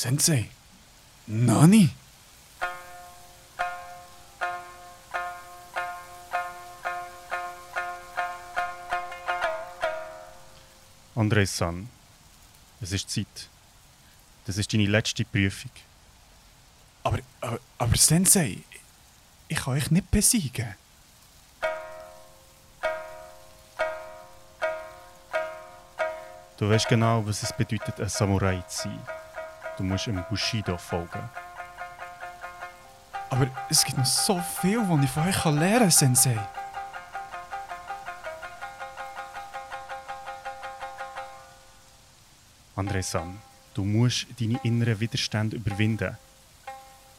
Sensei? Nani? André-san, es ist Zeit. Das ist deine letzte Prüfung. Aber, aber, aber Sensei, ich kann euch nicht besiegen. Du weißt genau, was es bedeutet, ein Samurai zu sein. Du musst im Bushido folgen. Aber es gibt noch so viel, was ich von euch lernen kann, Sensei. André-san, du musst deine inneren Widerstände überwinden.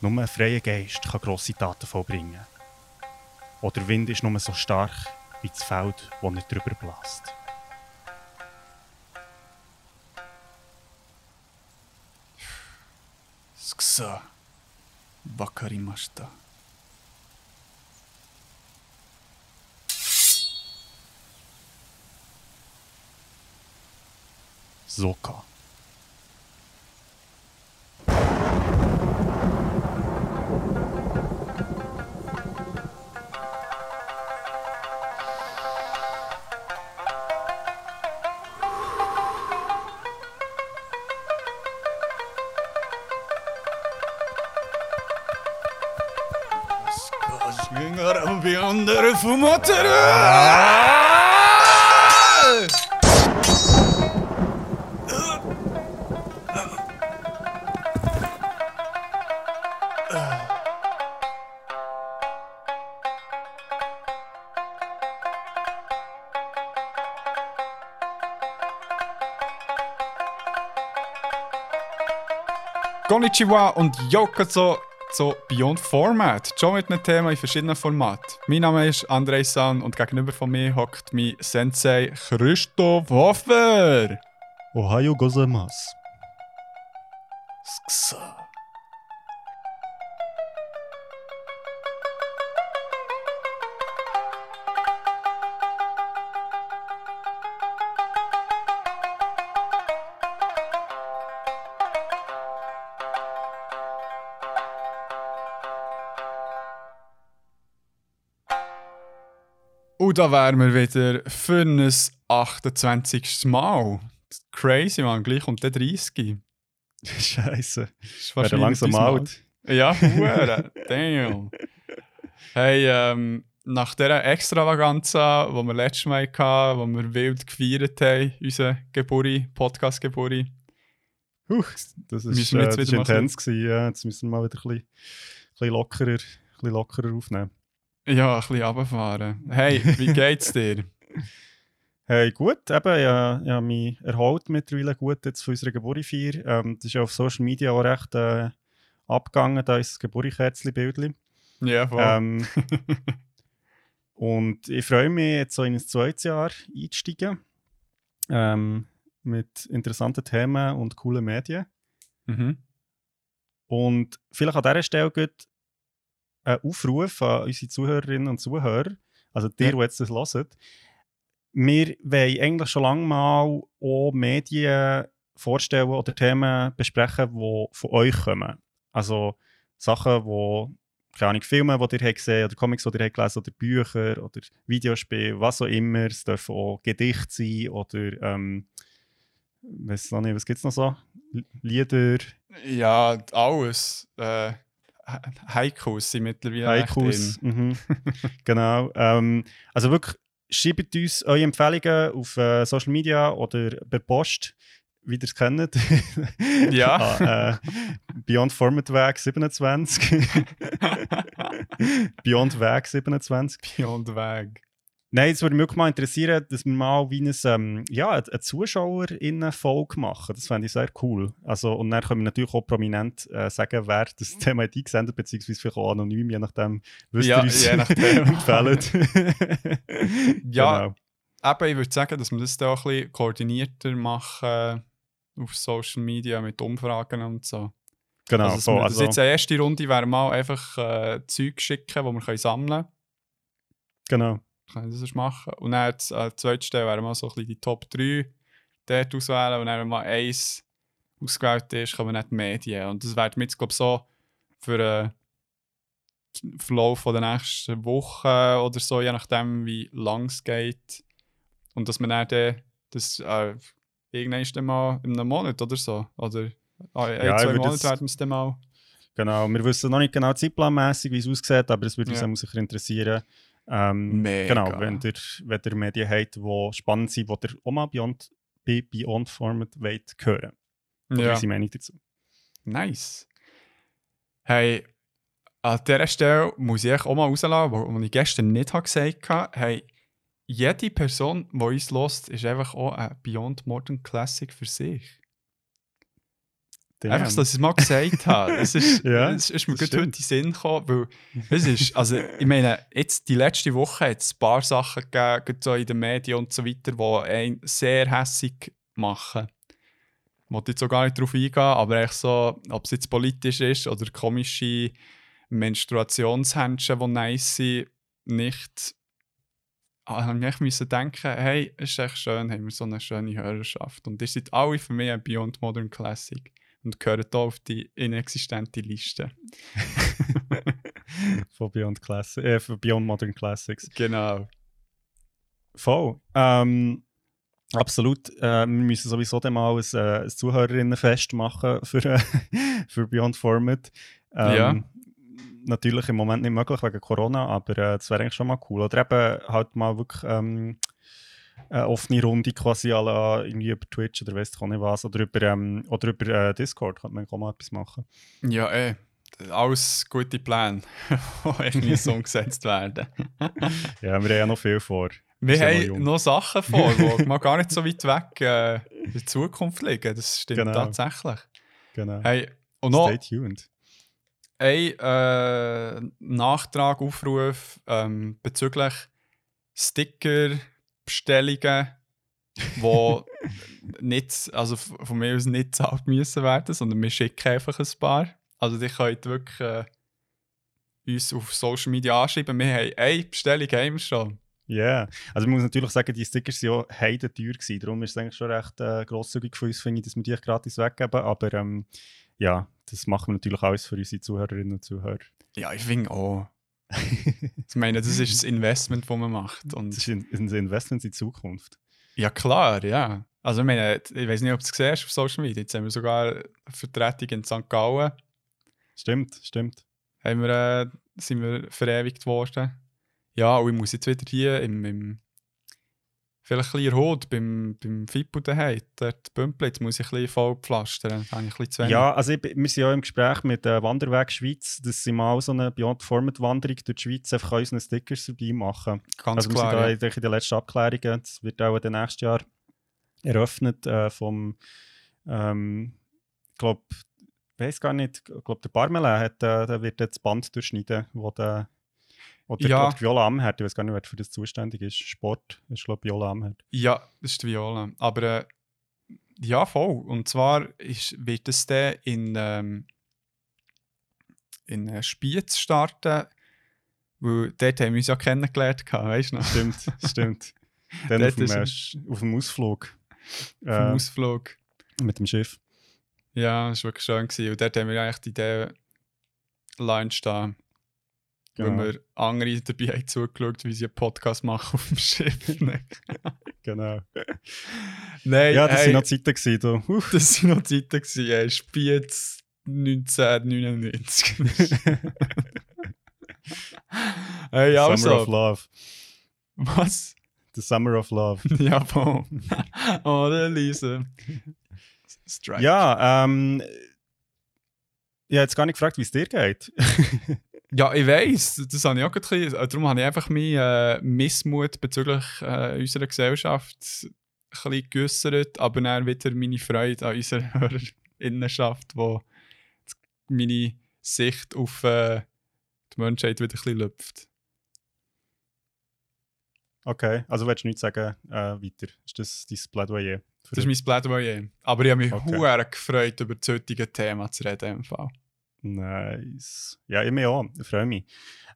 Nur ein freier Geist kann grosse Taten vollbringen. Oder der Wind ist nur so stark wie das Feld, das nicht drüber bläst. Sksa. Wakarimashita. So kann. Skashingar fumateru! Konnichiwa und Yokozo zu Beyond Format. Schon mit einem Thema in verschiedenen Formaten. Mein Name ist Andrei San und gegenüber von mir hockt mein Sensei Christoph Hofer. Ohayo gozaimasu. Da wären wir wieder für ein 28. Mal. Crazy, man. Gleich kommt der 30. Scheiße. Ist Wäre langsam alt. Ja, hure. Damn. Hey, ähm, nach dieser Extravaganza, die wir letztes Mal hatten, wo wir wild gefeiert haben, unsere Geburi, Podcast-Geburi. Huch, das ist, Müssen wir äh, jetzt das wieder machen? intens gewesen. Ja, jetzt müssen wir mal wieder ein bisschen, ein bisschen lockerer, ein bisschen lockerer aufnehmen. Ja, ein bisschen runterfahren. Hey, wie geht's dir? Hey, gut, eben, ja, ja, mich erholt mittlerweile gut jetzt von unserer Geburtfeier. Ähm, das ist ja auf Social Media auch recht äh, abgegangen, da ist das Geburtkerzli-Bildchen. Ja, voll. Ähm, und ich freue mich, jetzt so in ein zweites Jahr einzusteigen. Ähm, mit interessanten Themen und coolen Medien. mhm. Und vielleicht an dieser Stelle geht ein Aufruf an unsere Zuhörerinnen und Zuhörer, also dir, Ja. die jetzt das hören. Wir wollen eigentlich schon lange mal auch Medien vorstellen oder Themen besprechen, die von euch kommen. Also Sachen, die, keine Ahnung, Filme, die ihr habt gesehen oder Comics, die ihr habt gelesen oder Bücher oder Videospiele, was auch immer. Es dürfen auch Gedichte sein oder, ähm, weiß noch nicht, was gibt es noch so? Lieder, Ja, alles. Äh, Haikus sind mittlerweile Haikus. Mhm. genau. Ähm, also wirklich, schreibt uns eure Empfehlungen auf äh, Social Media oder per Post, wie ihr es kennt. Ja. An, äh, Beyond Format Weg 27. Beyond Weg 27. Beyond Weg. Nein, es würde mich mal interessieren, dass wir mal wie ein, ähm, ja, eine ZuschauerInnen-Folge machen. Das fände ich sehr cool. Also, und dann können wir natürlich auch prominent äh, sagen, wer das Thema hat eingesendet beziehungsweise vielleicht auch anonym, je nachdem, was Ja, ihr uns je nachdem. empfehlt. Ja, Genau. Eben, ich würde sagen, dass wir das da auch ein bisschen koordinierter machen auf Social Media mit Umfragen und so. genau. also, dass voll. wir, also, jetzt eine erste Runde wäre mal einfach äh, Zeug schicken, die wir können sammeln können. genau. Können wir das machen. Und dann als äh, zweite Stelle wäre mal so ein bisschen die Top 3 dort auswählen und dann mal eins ausgewählt ist, kommen nicht die Medien. Und das wird mir jetzt, glaube ich, so für den Verlauf der nächsten Wochen oder so, je nachdem, wie lang es geht. Und dass man dann das äh, irgendwann mal in einem Monat oder so, oder äh, ein, Ja, ich zwei Monate werden wir es dann mal. Genau, wir wissen noch nicht genau zeitplanmäßig, wie es aussieht, aber es würde uns Ja. auch sicher interessieren. Ähm. Genau, wenn ihr, wenn ihr Medien habt, die spannend sind, die ihr auch mal Beyond, Beyond Format wollt hören. Oder Ja. unsere Meinung dazu. Nice. Hey, an dieser Stelle muss ich auch mal rauslassen, wo ich gestern nicht habe gesagt habe. Hey, jede Person, die uns hört, ist einfach auch ein Beyond Modern Classic für sich. Einfach, so, dass ich es mal gesagt habe. Es ist, Ja, es ist mir gut heute in den Sinn gekommen, weil es ist, also ich meine, jetzt die letzte Woche hat es ein paar Sachen gegeben, so in den Medien und so weiter, die einen sehr hässig machen. Ich wollte jetzt auch gar nicht darauf eingehen, aber echt so, ob es jetzt politisch ist oder komische Menstruationshändchen, die nice sind, nicht. Ah, ich müssen denken, hey, es ist echt schön, haben wir so eine schöne Hörerschaft. Und ihr seid alle für mich ein Beyond Modern Classic und gehört hier auf die inexistente Liste. Von Beyond, Classic, äh, von Beyond Modern Classics. Genau. Voll. Ähm, absolut. Äh, wir müssen sowieso dann mal ein, äh, ein Zuhörerinnenfest machen für, für Beyond Format. Ähm, Ja. Natürlich im Moment nicht möglich wegen Corona, aber äh, das wäre eigentlich schon mal cool. Oder eben halt mal wirklich ähm, eine offene Runde quasi la irgendwie über Twitch oder weiss ich auch nicht was. Oder über, ähm, oder über äh, Discord könnte man auch mal etwas machen. Ja, eh. Alles gute Pläne, die irgendwie so umgesetzt werden. Ja, wir haben ja noch viel vor. Wir noch haben jung. noch Sachen vor, die mal gar nicht so weit weg äh, in der Zukunft liegen. Das stimmt Genau. tatsächlich. Genau. Hey, und noch Stay tuned. ein äh, Nachtrag, Aufruf ähm, bezüglich Sticker-Bestellungen, die nicht, also von mir aus nicht gezahlt müssen werden, sondern wir schicken einfach ein paar. Also ihr könnt wirklich äh, uns auf Social Media anschreiben. Wir haben eine Bestellung haben wir schon. Ja, yeah. also ich muss natürlich sagen, die Stickers waren ja heiden teuer gewesen. Darum ist es eigentlich schon recht äh, grosszügig von uns, finde ich, dass wir die gratis weggeben. Aber ähm, ja, das machen wir natürlich alles für unsere Zuhörerinnen und Zuhörer. Ja, ich finde auch. Ich meine, das ist das Investment, das man macht. Und Das ist ein, ein Investment in die Zukunft. Ja, klar, ja. Also, ich meine, ich weiß nicht, ob du es siehst auf Social Media. Jetzt haben wir sogar eine Vertretung in St. Gallen. Stimmt, stimmt. Haben wir, äh, sind wir verewigt worden. Ja, und ich muss jetzt wieder hier im, im vielleicht ein bisschen Hut beim, beim Fippo daheim, dort jetzt muss ich ein bisschen voll pflastern. Da habe ich ein bisschen zu wenig. Ja, also ich, wir sind ja im Gespräch mit äh, Wanderweg Schweiz, dass sie mal so eine Beyond Format Wanderung durch die Schweiz einfach unseren Stickers dabei machen. ganz also wir klar. sind da ja. in, in den letzten Abklärungen. Das wird auch dann nächstes Jahr eröffnet äh, vom, ähm, ich glaube, ich weiß gar nicht, ich glaube, der Barmelin hat, äh, der wird jetzt das Band durchschneiden, wo der oder Ja. ja. Viola Amherd, ich weiß gar nicht, wer für das zuständig ist. Sport ist, glaube ich, Viola Amherd. Ja, das ist die Viola. Aber äh, ja, voll. Und zwar ist, wird es dann in, ähm, in äh, Spiez starten, weil dort haben wir uns ja kennengelernt, weißt du noch? Stimmt, stimmt. Dann auf dem, ist. Sch- auf dem Ausflug Vom äh, Ausflug. mit dem Schiff. Ja, das war wirklich schön. Gewesen. Und dort haben wir eigentlich die Idee Line stehen, Genau. weil wir andere dabei haben zugeschaut, wie sie einen Podcast machen auf dem Schiff. Genau. Nein Ja, das waren noch Zeiten. Gewesen. Uff. das waren noch Zeiten. Gewesen, ey. Spiez 1999. hey, Summer also. of Love. Was? The Summer of Love. Ja, boom. oh, der Lise. Strike. ja, ähm. Ich habe jetzt gar nicht gefragt, wie es dir geht. Ja, ich weiß, das habe ich auch bisschen, äh, darum habe ich einfach meinen äh, Missmut bezüglich äh, unserer Gesellschaft ein bisschen geäussert, aber dann wieder meine Freude an unserer Hörerinnenschaft, wo meine Sicht auf äh, die Menschheit wieder ein bisschen lüpft. Okay, also willst du nichts sagen äh, weiter? Ist das dein Plädoyer? Das ist mein Plädoyer. Aber ich habe mich okay. gefreut, über das heutige Thema zu reden. Im Fall. Nice. Ja, mich auch. Ich freue mich.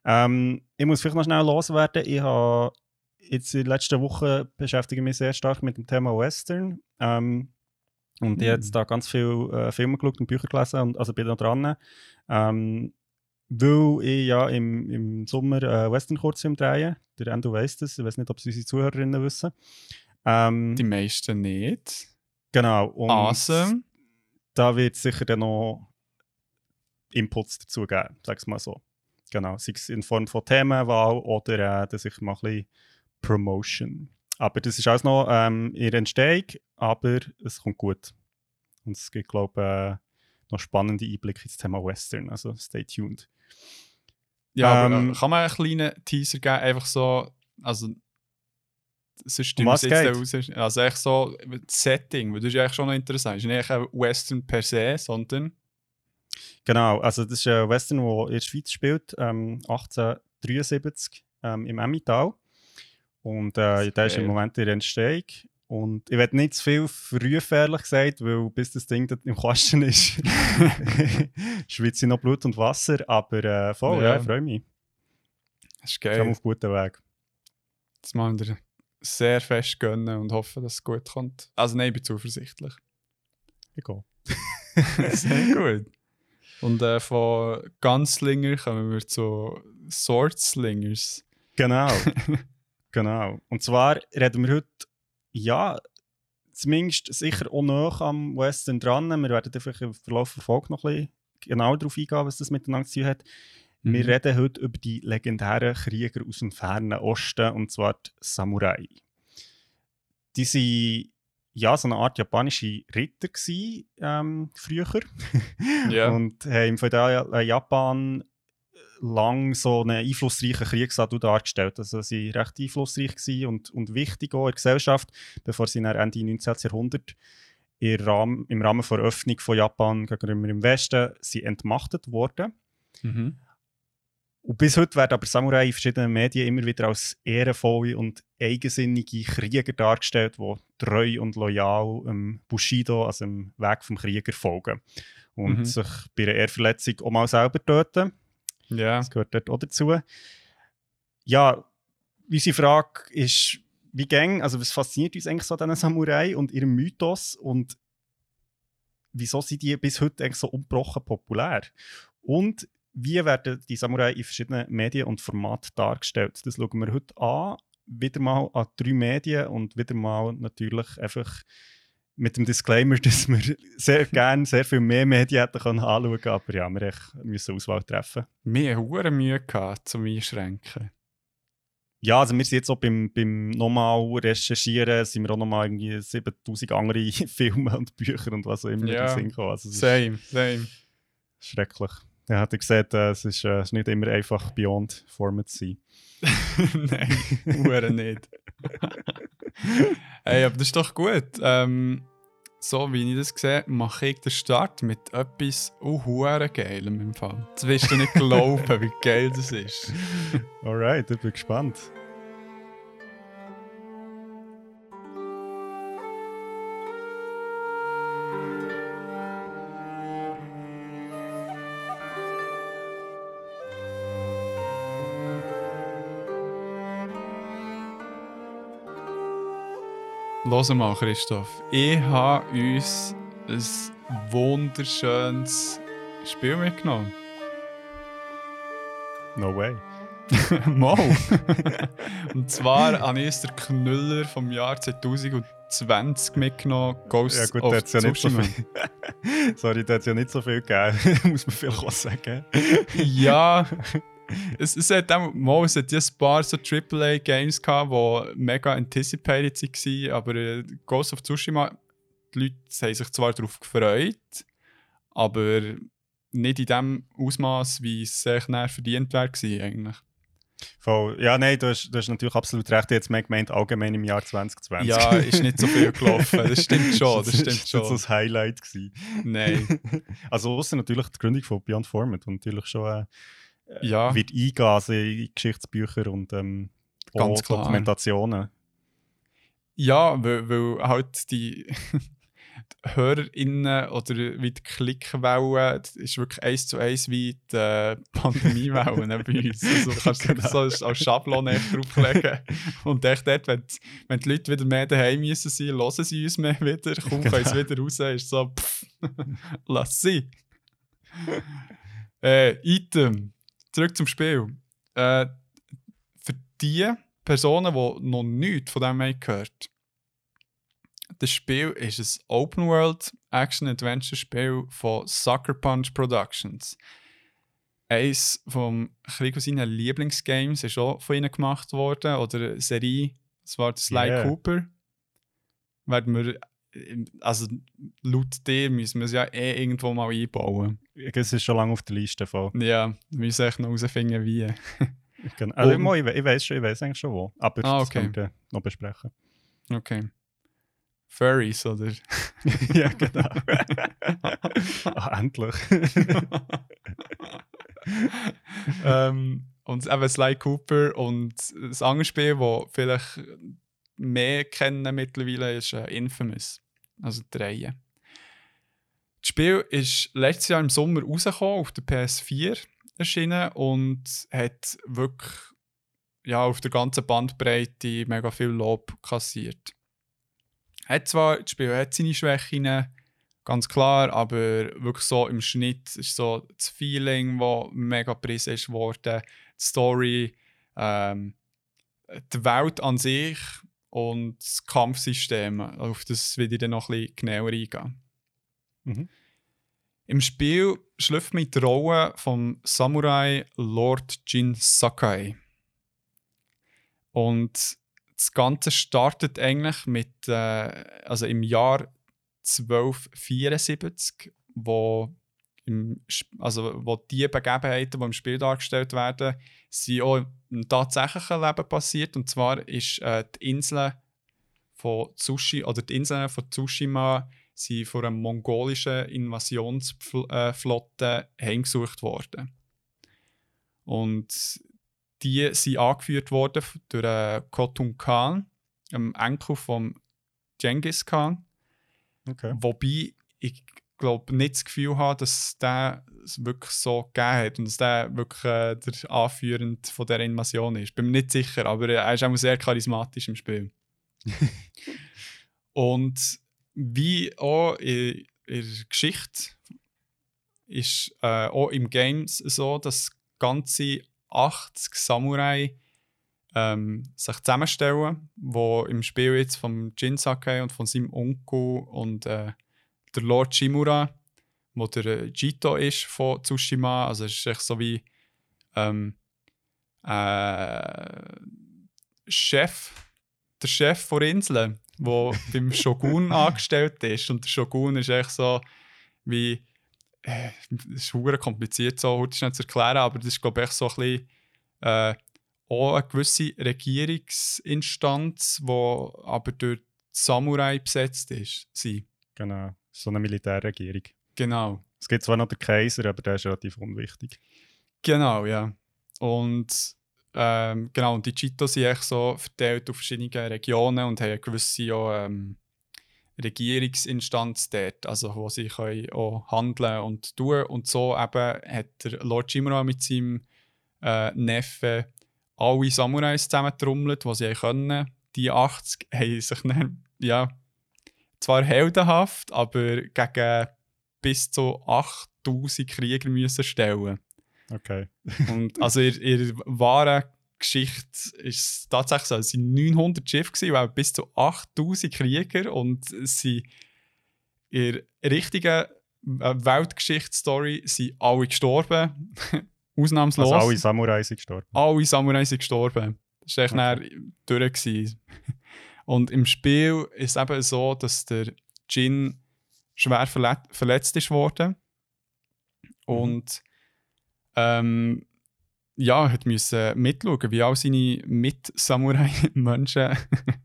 Ähm, ich muss vielleicht noch schnell loswerden. Ich habe jetzt in den letzten Wochen beschäftige ich mich sehr stark mit dem Thema Western. Ähm, Und ich habe Mhm. jetzt da ganz viele äh, Filme geschaut und Bücher gelesen, und, also bin noch dran. Ähm, weil ich ja im, im Sommer äh, Western-Kurzfilm drehe. Der Endo weiss das, ich weiß nicht, ob es unsere Zuhörerinnen wissen. Ähm, Die meisten nicht. genau. Und Awesome. da wird es sicher dann noch Inputs dazu geben, sag es mal so. Genau, sei es in Form von Themenwahl oder äh, dass ich mal ein bisschen Promotion. Aber das ist alles noch ähm, in Entstehung, aber es kommt gut. Und es gibt, glaube ich, äh, noch spannende Einblicke ins Thema Western, also stay tuned. Ja, aber Ähm, äh, kann man einen kleinen Teaser geben? Einfach so, also. Sonst Um was es jetzt raus. Also, echt so, das Setting, weil das ist eigentlich schon noch interessant. Es ist nicht ein Western per se, sondern. Genau, also das ist ein Western, der in der Schweiz spielt, ähm, 1873 ähm, im Emmental. Und äh, der ist im Geil. Moment in der Entstehung. Und ich werde nicht zu viel früh ehrlich gesagt, weil bis das Ding dort im Kasten ist, schwitze ich noch Blut und Wasser. Aber äh, voll, ja, Ja. ich freue mich. Das ist Ich bin geil. auf gutem Weg. Das machen wir sehr fest gönnen und hoffen, dass es gut kommt. Also, nein, ich bin zuversichtlich. Ich gehe. Sehr gut. Und äh, von Gunslinger kommen wir zu Swordslingers. Genau. genau. Und zwar reden wir heute, ja, zumindest sicher auch noch am Western dran. Wir werden einfach im Verlauf der Folge noch ein bisschen genauer darauf eingehen, was das miteinander zu tun hat. Wir Mhm. reden heute über die legendären Krieger aus dem fernen Osten, und zwar die Samurai. Die waren ja so eine Art japanische Ritter gewesen, ähm, früher. Ja. Und haben im feudalen Japan lang so einen einflussreichen Kriegsadu dargestellt. Also sie waren recht einflussreich und, und wichtig auch in der Gesellschaft, bevor sie dann Ende 19. Jahrhundert im Rahmen, im Rahmen der Öffnung von Japan gegenüber im Westen sie entmachtet wurden. Mhm. Und bis heute werden aber Samurai in verschiedenen Medien immer wieder als ehrenvolle und eigensinnige Krieger dargestellt, die treu und loyal dem Bushido, also dem Weg vom Krieger, folgen. Und Mhm. sich bei einer Ehrverletzung auch mal selber töten. Ja. Das gehört dort auch dazu. Ja, unsere Frage ist, wie gang, also was fasziniert uns eigentlich so an diesen Samurai und ihrem Mythos und wieso sind die bis heute eigentlich so ungebrochen populär? Und wie werden die Samurai in verschiedenen Medien und Formaten dargestellt? Das schauen wir heute an. Wieder mal an drei Medien und wieder mal natürlich einfach mit dem Disclaimer, dass wir sehr gerne sehr viel mehr Medien hätten können anschauen können. Aber ja, wir müssen Auswahl treffen. Wir hure Mühe gehabt, zum Einschränken. Ja, also wir sind jetzt auch beim, beim nochmal recherchieren, sind wir auch nochmal irgendwie 7000 andere Filme und Bücher und was auch immer Ja, in den Sinn gekommen. Also Same, same. schrecklich. Ja, hat er gesagt, äh, es ist, äh, es ist nicht immer einfach beyond Format zu sein. Nein, hure nicht. hey, aber das ist doch gut. Ähm, so wie ich das sehe, mache ich den Start mit etwas hure geilem im Fall. Das wirst du nicht glauben, wie geil das ist. Alright, ich bin gespannt. Los mal, Christoph. Ich habe uns ein wunderschönes Spiel mitgenommen. No way. Mal. Und zwar habe ich den Knüller vom Jahr 2020 mitgenommen. Ghost Ja gut, of da hat ja nicht so viel. Sorry, da hat ja nicht so viel gegeben, muss man vielleicht auch sagen. ja, es, es hat auch mal, es hat ja ein paar so AAA-Games gehabt, die mega anticipated waren, aber äh, Ghost of Tsushima, die Leute haben sich zwar darauf gefreut, aber nicht in dem Ausmaß, wie es sich näher verdient wäre eigentlich. Voll. Ja, nein, du hast, du hast natürlich absolut recht. Jetzt mehr gemeint allgemein im Jahr 2020. Ja, ist nicht so viel gelaufen, das stimmt schon, das stimmt ist so schon. das Highlight gewesen. Nein, Also außer natürlich die Gründung von Beyond Format und natürlich schon äh, ja, wird eingehen also in Geschichtsbücher und ähm, Ganz klar. Dokumentationen. ja, weil, weil halt die... HörerInnen oder wie die Klickwellen, das ist wirklich eins zu eins wie die äh, Pandemiewellen bei uns. Also du kannst genau. so als Schablone drauflegen. Und echt dort, wenn, wenn die Leute wieder mehr daheim müssen sein, hören sie uns mehr wieder, kaum genau. sie wieder raus, ist so, pff, lass sie. äh, Item. Zurück zum Spiel. Äh, für die Personen, die noch nichts von dem haben gehört das Spiel ist ein Open World Action Adventure Spiel von Sucker Punch Productions. Eines von seinen Lieblingsgames ist auch von ihnen gemacht worden, oder eine Serie, das war Sly yeah. Cooper. Werden wir, also laut dir müssen wir es ja eh irgendwo mal einbauen. Es ist schon lange auf der Liste voll. Ja, wir müssen echt noch herausfinden, wie. genau. Also, um, ich, ich weiß schon, ich weiß eigentlich schon wo, aber ah, okay. das können wir noch besprechen. Okay. Furries, oder? ja, genau. Ach, endlich. ähm, und eben Sly Cooper und das andere Spiel, das vielleicht mehr kennen mittlerweile, ist äh, Infamous. Also die Reihe. Das Spiel ist letztes Jahr im Sommer rausgekommen, auf der PS4 erschienen und hat wirklich ja, auf der ganzen Bandbreite mega viel Lob kassiert. Hat zwar, das Spiel hat seine Schwächen, ganz klar, aber wirklich so im Schnitt ist so das Feeling, das mega präsent ist worden, die Story, ähm, die Welt an sich und das Kampfsystem. Auf das will ich dann noch ein bisschen genauer eingehen. Mhm. Im Spiel schlüpft man die Rolle vom Samurai Lord Jin Sakai. Und das Ganze startet eigentlich mit, äh, also im Jahr 1274, wo, im, also wo die Begebenheiten, die im Spiel dargestellt werden, sind auch im tatsächlichen Leben passiert. Und zwar ist äh, die Insel von Tsushi, oder die Inseln von Tsushima sind von einer mongolischen Invasionsflotte heimgesucht worden. Und die sind angeführt worden durch äh, Khotun Khan, einem Enkel von Genghis Khan. Okay. Wobei ich glaube nicht das Gefühl habe, dass der es wirklich so gegeben hat und dass der wirklich äh, der Anführende von der Invasion ist. Bin mir nicht sicher, aber er ist auch sehr charismatisch im Spiel. und wie auch in, in der Geschichte ist äh, auch im Games so, dass ganze 80 Samurai ähm, sich zusammenstellen, wo im Spiel jetzt von Jin Sakai und von seinem Onkel und äh, der Lord Shimura, wo der äh, Jito ist von Tsushima, also es ist echt so wie ähm, äh, Chef, der Chef der Insel, der beim Shogun angestellt ist und der Shogun ist echt so wie äh, das ist sehr kompliziert, so heute schnell zu erklären, aber das ist, glaube ich, so ein bisschen äh, auch eine gewisse Regierungsinstanz, die aber durch Samurai besetzt ist. Sie. Genau, so eine Militärregierung. Genau. Es gibt zwar noch den Kaiser, aber der ist relativ unwichtig. Genau, ja. Und ähm, genau, und die Chitos sind echt so verteilt auf verschiedene Regionen und haben eine gewisse auch, ähm, Regierungsinstanz dort, also wo sie können auch handeln und tun. Und so eben hat der Lord Jimura mit seinem äh, Neffe alle Samurais zusammentrommelt, die sie können. Die 80 haben sich dann, ja, zwar heldenhaft, aber gegen bis zu 8000 Krieger müssen stellen. Okay. und also ihr, ihr wahre Geschichte ist tatsächlich so, es waren 900 Schiffe, gewesen, bis zu 8000 Krieger und sie in der richtigen äh, Weltgeschichtsstory sind alle gestorben. Ausnahmslos. Also alle Samurai sind gestorben. Alle Samurai sind gestorben. Das war echt okay. durch. Gewesen. Und im Spiel ist es eben so, dass der Jin schwer verlet verletzt ist worden. Mhm. Ähm, ja, hat müssen mitschauen, wie all seine Mit-Samurai-Menschen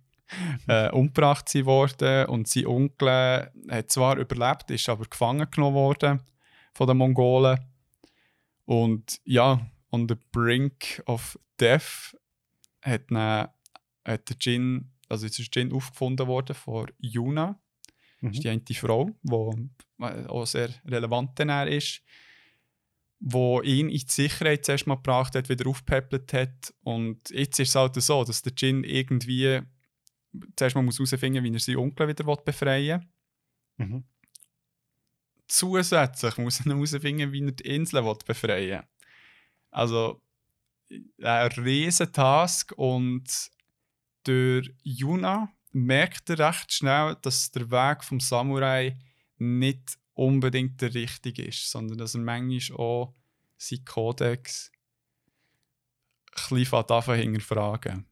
äh, umgebracht wurden. Und sein Onkel hat zwar überlebt, ist aber gefangen genommen worden von den Mongolen. Und ja, on the brink of death hat, dann, hat der Jin, also ist Jin aufgefunden worden von Yuna. mhm. ist die eine Frau, die auch sehr relevant ist, wo ihn in die Sicherheit zuerst mal gebracht hat, wieder aufgepäppelt hat. Und jetzt ist es halt so, dass der Jin irgendwie zuerst mal herausfinden muss, wie er seinen Onkel wieder befreien will. Mhm. Zusätzlich muss er herausfinden, wie er die Insel befreien will. Also, ein riesen Task und durch Yuna merkt er recht schnell, dass der Weg vom Samurai nicht unbedingt der richtige ist, sondern dass er manchmal auch seinen Kodex ein bisschen hinterfragen.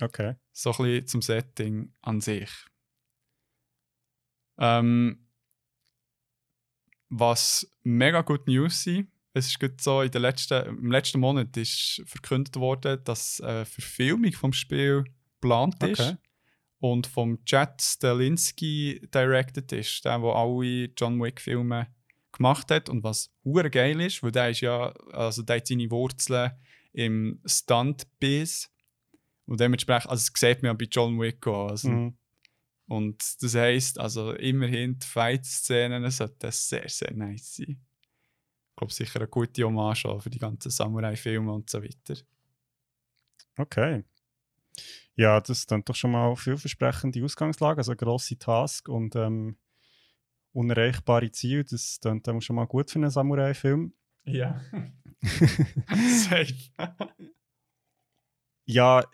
Okay. So ein bisschen zum Setting an sich. Ähm, was mega gut News sind, es ist gut so, in der letzten, im letzten Monat ist verkündet worden, dass eine Verfilmung vom Spiel geplant ist okay. Und vom Chad Stalinski directed ist, der, der alle John Wick-Filme gemacht hat und was hure geil ist, weil der ist ja, also der hat seine Wurzeln im Stunt-Biz und dementsprechend, also das sieht man ja bei John Wick auch, also, mhm. und das heisst, also immerhin die Fight-Szenen sollten sehr, sehr nice sein glaube, sicher eine gute Hommage für die ganzen Samurai-Filme und so weiter. Okay. Ja, das ist dann doch schon mal vielversprechende Ausgangslage, also eine grosse Task und ähm, unerreichbare Ziele. Das dann schon mal gut für einen Samurai-Film. Ja. Safe. ja,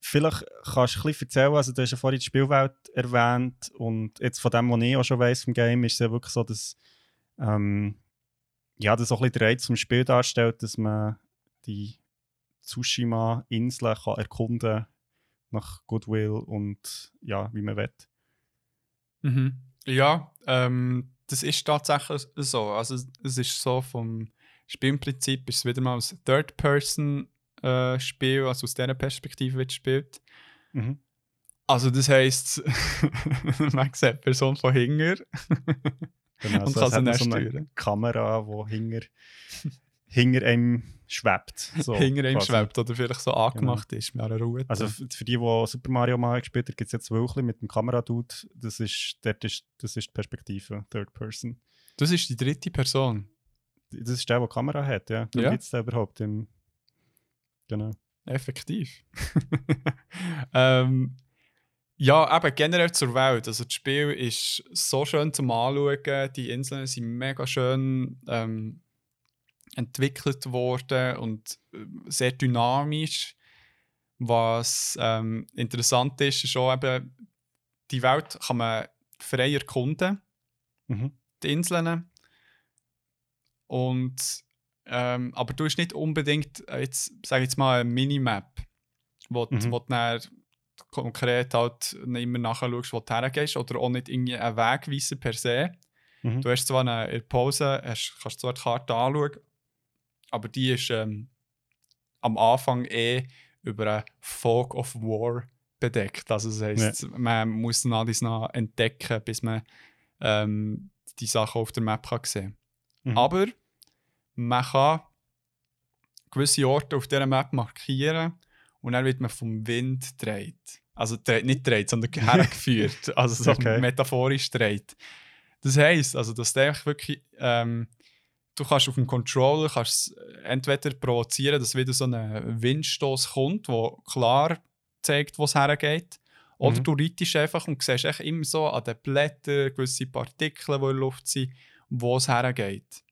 vielleicht kannst du ein bisschen erzählen, also du hast ja vorhin die Spielwelt erwähnt und jetzt von dem, was ich auch schon weiss vom Game, ist es ja wirklich so, dass ähm, ja, das auch ein bisschen der Reiz zum Spiel darstellt, dass man die Tsushima-Insel kann erkunden nach Goodwill und ja, wie man will. Mhm. Ja, ähm, das ist tatsächlich so. Also es ist so vom Spielprinzip ist es wieder mal ein Third-Person-Spiel, äh, also aus dieser Perspektive wird gespielt. Mhm. Also das heisst, man sieht die Person von hinten Genau, und also kann sie so eine Kamera, die hinter, hinter einem schwebt. So hinter einem schwebt oder vielleicht so angemacht genau. ist mit einer Ruhe. Also für die, die Super Mario mal gespielt haben, gibt es jetzt wirklich mit dem Kameradude, das ist, dort ist, das ist die Perspektive, Third Person. Das ist die dritte Person? Das ist der, der Kamera hat, ja. Wie ja. gibt es den überhaupt im... Genau. Effektiv. ähm, ja, eben generell zur Welt. Also das Spiel ist so schön zum Anschauen. Die Inseln sind mega schön ähm, entwickelt worden und äh, sehr dynamisch. Was ähm, interessant ist, ist auch eben, die Welt kann man frei erkunden. Mhm. Die Inseln. Und, ähm, aber du hast nicht unbedingt, äh, jetzt, sag jetzt mal, eine Minimap, wo, mhm. wo du dann konkret halt immer nachschaust, wo du hergehst oder auch nicht irgendwie einen Wegweiser per se. Mhm. Du hast zwar eine, in der Pause, hast, kannst zwar die Karte anschauen, aber die ist ähm, am Anfang eh über einen Fog of War bedeckt. Also das heisst, ja. man muss nach dies nach entdecken, bis man ähm, die Sachen auf der Map kann sehen kann. Mhm. Aber man kann gewisse Orte auf dieser Map markieren und dann wird man vom Wind gedreht. Also nicht gedreht, sondern hergeführt. also so okay. metaphorisch gedreht. Das heisst, also, dass du wirklich, ähm, du kannst auf dem Controller kannst entweder provozieren, dass wieder so ein Windstoß kommt, der klar zeigt, wo es hergeht. Oder mhm. du reitest einfach und siehst echt immer so an den Blättern gewisse Partikel, die in der Luft sind, wo es hergeht.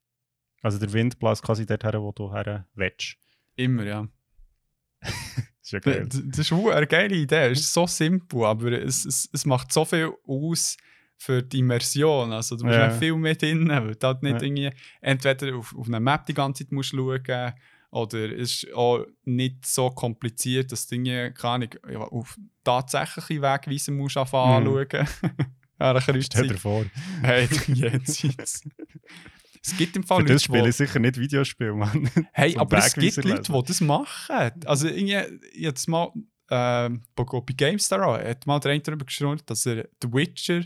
Also der Wind bläst quasi dorthin, wo du her willst. Immer, ja. ist ja geil. Das ist eine geile Idee. Es ist so simpel, aber es, es, es macht so viel aus für die Immersion. Also du musst ja. viel mehr drin, weil du halt nicht ja. irgendwie entweder auf, auf einer Map die ganze Zeit musst schauen oder es ist auch nicht so kompliziert, dass du irgendwie, keine Ahnung, auf tatsächliche Wegweisen musst anfangen mhm. anschauen. ja, Stell dir vor. Hey, jenseits. Es gibt im Fall Für das Spiel ist sicher nicht Videospiel, Mann. Hey, aber es gibt Leute, die das machen. Also, ich, jetzt mal äh, bei GameStar auch, hat mal der darüber geschrieben, dass er The Witcher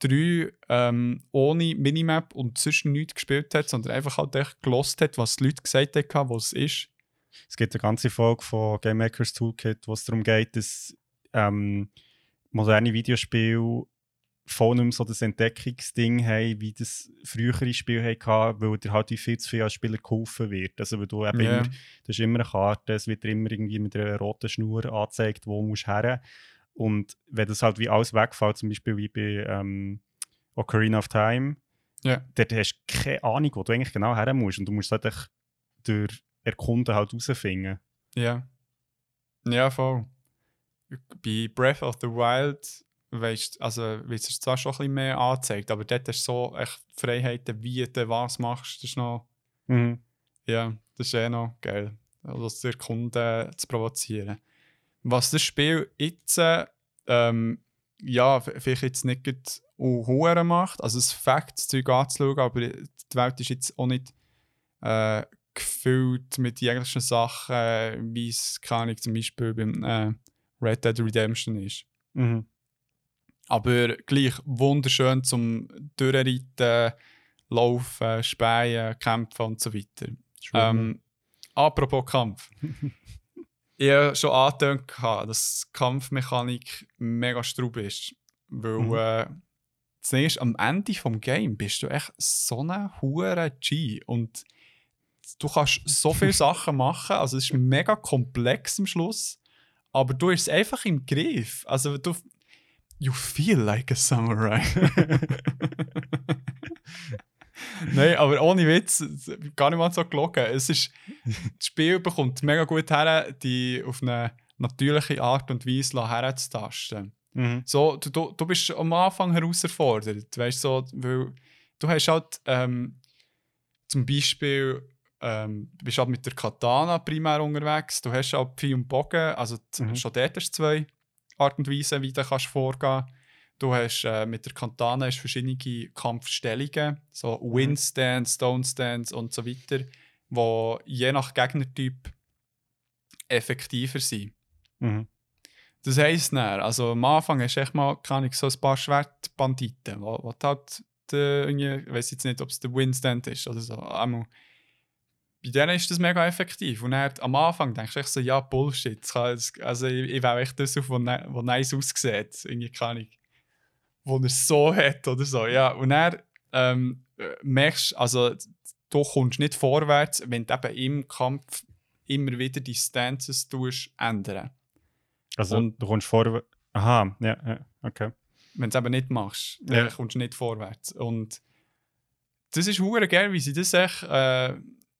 3 ähm, ohne Minimap und sonst nichts gespielt hat, sondern einfach halt echt gelost hat, was die Leute gesagt haben, was es ist. Es gibt eine ganze Folge von Game Makers Toolkit, wo es darum geht, dass ähm, moderne Videospiele voll nicht mehr so das Entdeckungsding haben, wie das frühere Spiel hatte, weil dir halt viel zu viel als Spieler geholfen wird. Also weil du eben Ja. immer, du hast immer eine Karte, es wird dir immer irgendwie mit einer roten Schnur angezeigt, wo du musst her. Und wenn das halt wie alles wegfällt, zum Beispiel wie bei ähm, Ocarina of Time, Ja. dort hast du keine Ahnung, wo du eigentlich genau her musst. Und du musst halt durch Erkunden halt herausfinden. Ja. Ja, voll. Bei Breath of the Wild weißt, also, wird es zwar schon ein bisschen mehr angezeigt, aber dort hast du so echt Freiheiten, wie du was machst. Das ist noch, Mhm. ja, das ist eh noch geil. Also zu erkunden, zu provozieren. Was das Spiel jetzt, äh, ähm, ja, vielleicht jetzt nicht Huren macht, also es Fakt, das Zeug anzuschauen, aber die Welt ist jetzt auch nicht äh, gefüllt mit jeglichen Sachen, äh, wie es, keine Ahnung, zum Beispiel beim äh, Red Dead Redemption ist. Mhm. Aber gleich wunderschön zum Durchreiten, Laufen, Spähen, Kämpfen und so weiter. Ähm, apropos Kampf. ich habe schon angetönt, gehabt, dass die Kampfmechanik mega strub ist. Weil Mhm. äh, zuerst am Ende vom Game bist du echt so ein hure G. Und du kannst so viele Sachen machen. Also es ist mega komplex am Schluss. Aber du es einfach im Griff. Also du... You feel like a samurai. Nein, aber ohne Witz, gar nicht mal so gelogen. Es ist, das Spiel bekommt mega gut her, die auf eine natürliche Art und Weise herzutasten. Mhm. So, du, du, du bist am Anfang herausgefordert, weißt so, weil du hast halt ähm, zum Beispiel ähm, du bist halt mit der Katana primär unterwegs, du hast halt Pfeil und Bogen, also Mhm. schon dort hast du zwei Art und Weisen, wie du kannst vorgehen Du hast äh, mit der Katana hast verschiedene Kampfstellungen, so Windstands, Stone Stands und so weiter, die je nach Gegnertyp effektiver sind. Mhm. Das heisst dann, also am Anfang hast du echt mal keine Ahnung, so ein paar Schwertbanditen, wo, wo halt, irgendwie, ich weiß jetzt nicht, ob es der Windstand ist oder so, einmal, bei denen ist das mega effektiv. Und dann, am Anfang denkst du echt so, ja, Bullshit, kann, also ich, ich wähle echt das auf, ni- was nice aussieht, irgendwie keine Ahnung, wo er es so hat oder so, ja. Und dann ähm, äh, merkst du, also du kommst nicht vorwärts, wenn du eben im Kampf immer wieder die Stances tust, ändern. Also Und- du kommst vor. Aha, ja, ja, okay. wenn du es eben nicht machst, dann Ja. kommst du nicht vorwärts. Und das ist hure geil, wie sie das echt, äh,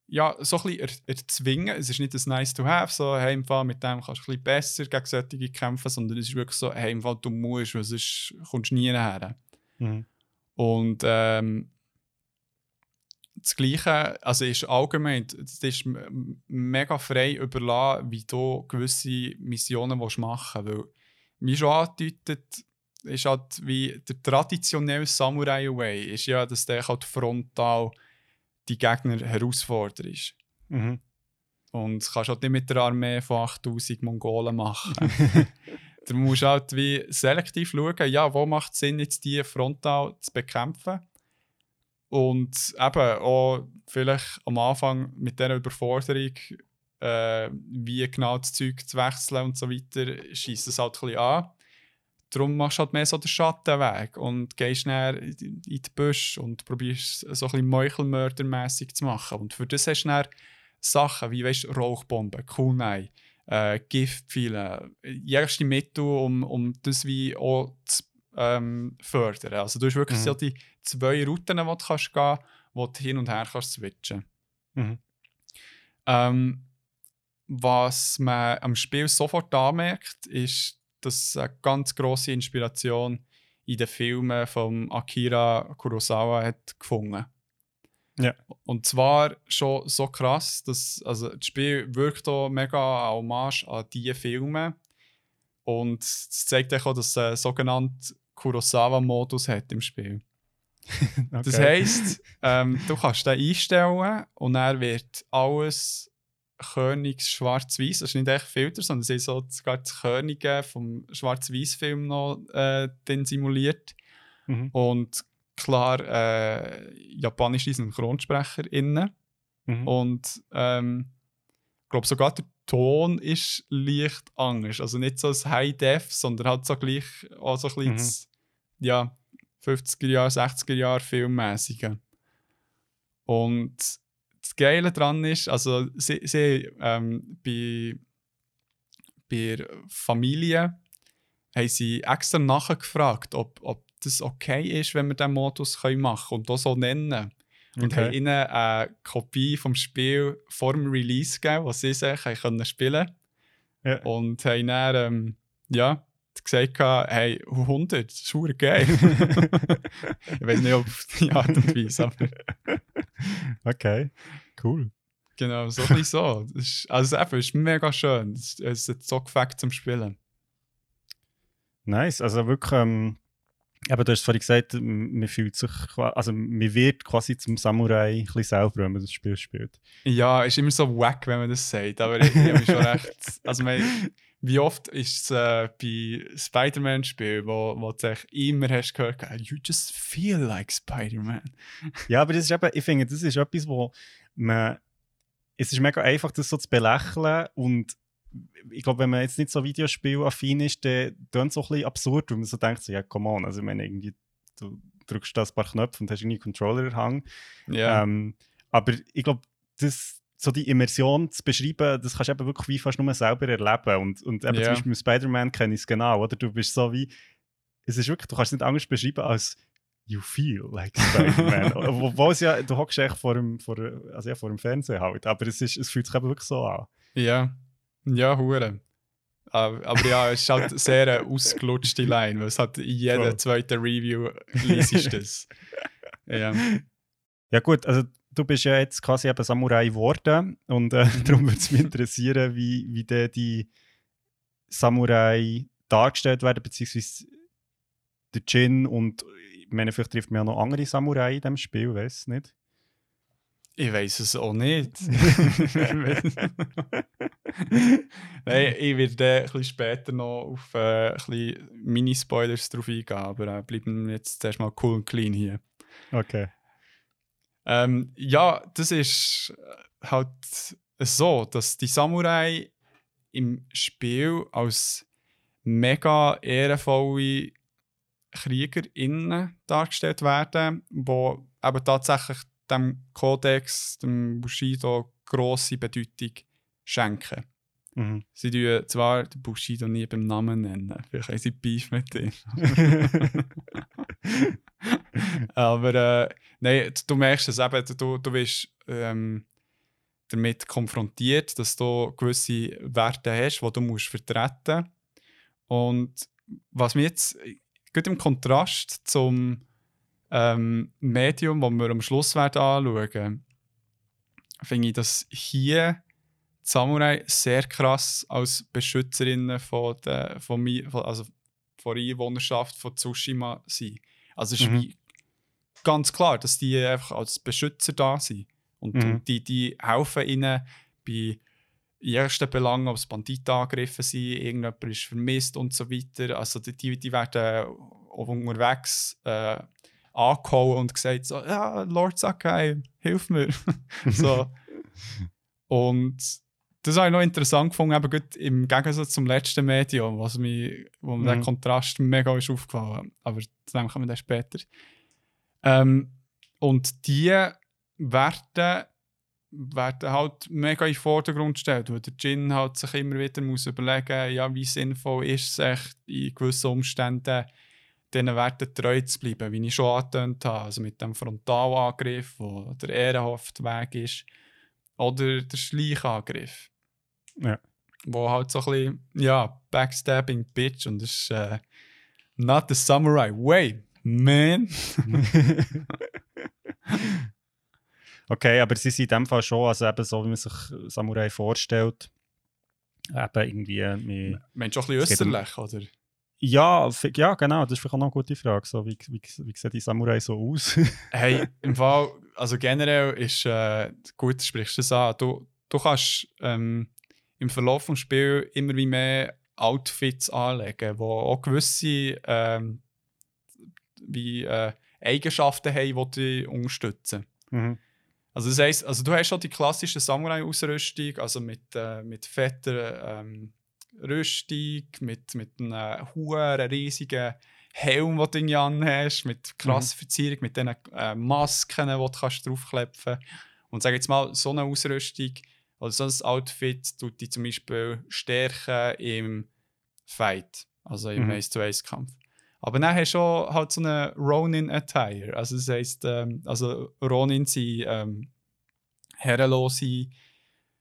ja, so ein bisschen er, erzwingen. Es ist nicht das nice to have, so hey, im Fall, mit dem kannst du ein bisschen besser gegen solche kämpfen, sondern es ist wirklich so, hey, im Fall, du musst, weil sonst kommst du nie her. Mhm. Und ähm, das Gleiche, also ist allgemein, das ist mega frei überlassen, wie du gewisse Missionen willst machen willst. Weil, wie schon angedeutet, ist halt wie der traditionelle Samurai-Way, ist ja, dass der halt frontal die Gegner herausforderst. Mhm. Und das kannst halt nicht mit der Armee von 8000 Mongolen machen. du musst halt wie selektiv schauen, ja, wo macht es Sinn, jetzt die frontal zu bekämpfen. Und eben auch vielleicht am Anfang mit dieser Überforderung, äh, wie genau das Zeug zu wechseln und so weiter, schießt es halt ein bisschen an. Darum machst du halt mehr so den Schattenweg und gehst dann in die Büsche und probierst so ein bisschen meuchelmördermässig zu machen. Und für das hast du dann Sachen wie weißt, Rauchbomben, Kunai, äh, Giftpfeile, jegliche Mittel, um, um das wie auch zu ähm, fördern. Also du hast wirklich Mhm. so die zwei Routen, die du kannst gehen wo du hin und her kannst switchen. Mhm. Ähm, was man am Spiel sofort anmerkt, ist, dass es eine ganz grosse Inspiration in den Filmen von Akira Kurosawa hat gefunden. Ja. Und zwar schon so krass, dass also das Spiel wirkt auch mega eine Hommage an diese Filme. Und es zeigt auch, dass es einen sogenannten Kurosawa-Modus hat im Spiel. Das Okay. heisst, ähm, du kannst den einstellen und dann wird alles Königs schwarz-weiß. Das ist nicht echt Filter, sondern ist so sogar das Könige vom Schwarz-Weiß-Film noch äh, simuliert. Mhm. Und klar, äh, japanische SynchronsprecherInnen. Mhm. Und ähm, ich glaube sogar der Ton ist leicht anders. Also nicht so ein High Def, sondern halt so gleich auch so ein bisschen Mhm. das, ja, 50er Jahre, 60er Jahre filmmäßigen. Und das Geile daran ist, also sie, sie ähm, bei, bei der Familie haben sie extra nachgefragt, ob, ob das okay ist, wenn wir diesen Modus können machen können und das so nennen. Und Okay. haben ihnen eine Kopie vom Spiel vor dem Release gegeben, was sie sich können spielen Ja. Und haben dann, ähm, ja, gesagt, hey, 100, das ist geil. ich weiß nicht, ob die Art und Weise, aber Okay, cool. genau, so ein so. Ist, also es ist mega schön. Es ist so gefällt zum Spielen. Nice, also wirklich, ähm, eben, du hast vorhin gesagt, man fühlt sich, also man wird quasi zum Samurai ein bisschen selber, wenn man das Spiel spielt. Ja, ist immer so wack, wenn man das sagt, aber ich, ich habe mich schon recht. Also, mein, wie oft ist es äh, bei Spider-Man-Spielen, wo, wo du immer hast gehört, you just feel like Spider-Man. Ja, aber das ist eben, ich finde, das ist etwas, wo man, es ist mega einfach, das so zu belächeln und ich glaube, wenn man jetzt nicht so Videospiel-affin ist, dann tönt es so ein bisschen absurd, weil man so denkt, so, ja, come on, also ich meine, irgendwie, du drückst da ein paar Knöpfe und hast irgendwie einen Controller in der Hand. Ja, Ähm, aber ich glaube, das so die Immersion zu beschreiben, das kannst du eben wirklich wie fast nur selber erleben. Und, und eben Ja. zum Beispiel mit Spider-Man kenne ich es genau, oder? Du bist so wie, es ist wirklich, du kannst es nicht anders beschreiben als you feel like Spider-Man. Obwohl es ja, du hockst echt vor dem, vor, also ja, vor dem Fernsehen halt, aber es, ist, es fühlt sich eben wirklich so an. ja, ja, hure. Aber, aber ja, es ist halt eine sehr ausgelutschte Line, weil es hat in jeder zweiten Review liest das. ja. Ja gut, also du bist ja jetzt quasi eben Samurai geworden und äh, darum würde es mich interessieren, wie, wie denn die Samurai dargestellt werden, beziehungsweise der Jin und ich meine, vielleicht trifft man ja noch andere Samurai in diesem Spiel, weiß nicht. Ich weiß es auch nicht. Nein, ich werde bisschen später noch auf äh, Mini-Spoilers drauf eingehen, aber äh, bleiben jetzt erstmal cool und clean hier. Okay. Ähm, ja, das ist äh, halt so, dass die Samurai im Spiel als mega ehrenvolle KriegerInnen dargestellt werden, die eben tatsächlich dem Kodex, dem Bushido, grosse Bedeutung schenken. Mhm. Sie tun zwar den Bushido nie beim Namen nennen, vielleicht haben sie Beef mit ihm. Aber äh, nein, du- merkst es eben, du, du wirst ähm, damit konfrontiert, dass du gewisse Werte hast, die du musst vertreten Und was mir jetzt, gut im Kontrast zum ähm, Medium, das wir am Schluss werden anschauen, finde ich, dass hier die Samurai sehr krass als Beschützerinnen von der, von, also von der Einwohnerschaft von Tsushima sind. Also es ist Mhm. wie ganz klar, dass die einfach als Beschützer da sind. Und, Mhm. und die, die helfen ihnen bei ersten Belangen, ob es Banditen angegriffen sind, irgendjemand ist vermisst und so weiter. Also die, die, werden auch unterwegs äh, angehauen und gesagt so, ja, Lord Sakai, hilf mir. so. Und das habe ich noch interessant gefunden, eben gut im Gegensatz zum letzten Medium, was mir, wo mir der Mhm. Kontrast mega ist aufgefallen. Aber zu dem kommen wir dann später. Ähm, und die werden, werden halt mega in den Vordergrund gestellt, weil der Jin halt sich immer wieder muss überlegen ja, wie sinnvoll ist es echt in gewissen Umständen diesen Werten treu zu bleiben, wie ich schon angetönt habe, also mit dem Frontalangriff, wo der ehrenhafte Weg ist, oder der Schleichangriff. Ja. Wo halt so ein bisschen, ja, Backstabbing Bitch und das ist äh, not the samurai way, man. okay, aber sie sind in dem Fall schon, also eben so, wie man sich Samurai vorstellt, eben irgendwie mit Meinst du auch ein Es bisschen äußerlich, oder? Ja, ja, genau, das ist vielleicht auch noch eine gute Frage. So, wie, wie, wie sehen die Samurai so aus? Hey, im Fall, also generell ist äh, gut, du sprichst das an. Du, du kannst ähm, im Verlauf des Spiels immer wie mehr Outfits anlegen, die auch gewisse ähm, wie, äh, Eigenschaften haben, die dich unterstützen. mhm. Also das heisst, also du hast schon die klassische Samurai-Ausrüstung, also mit, äh, mit fetter ähm, Rüstung, mit, mit einem hohen, riesigen Helm, den du an hast, mit krasser mhm. Verzierung, mit diesen äh, Masken, die du kannst draufklepfen kannst. Und sag jetzt mal, so eine Ausrüstung oder so ein Outfit tut dich zum Beispiel stärken im Fight, also im mhm. 1-to-1-Kampf. Aber dann hast du auch halt so eine Ronin-Attire. Also das heisst, ähm, also Ronin sind ähm, herrenlose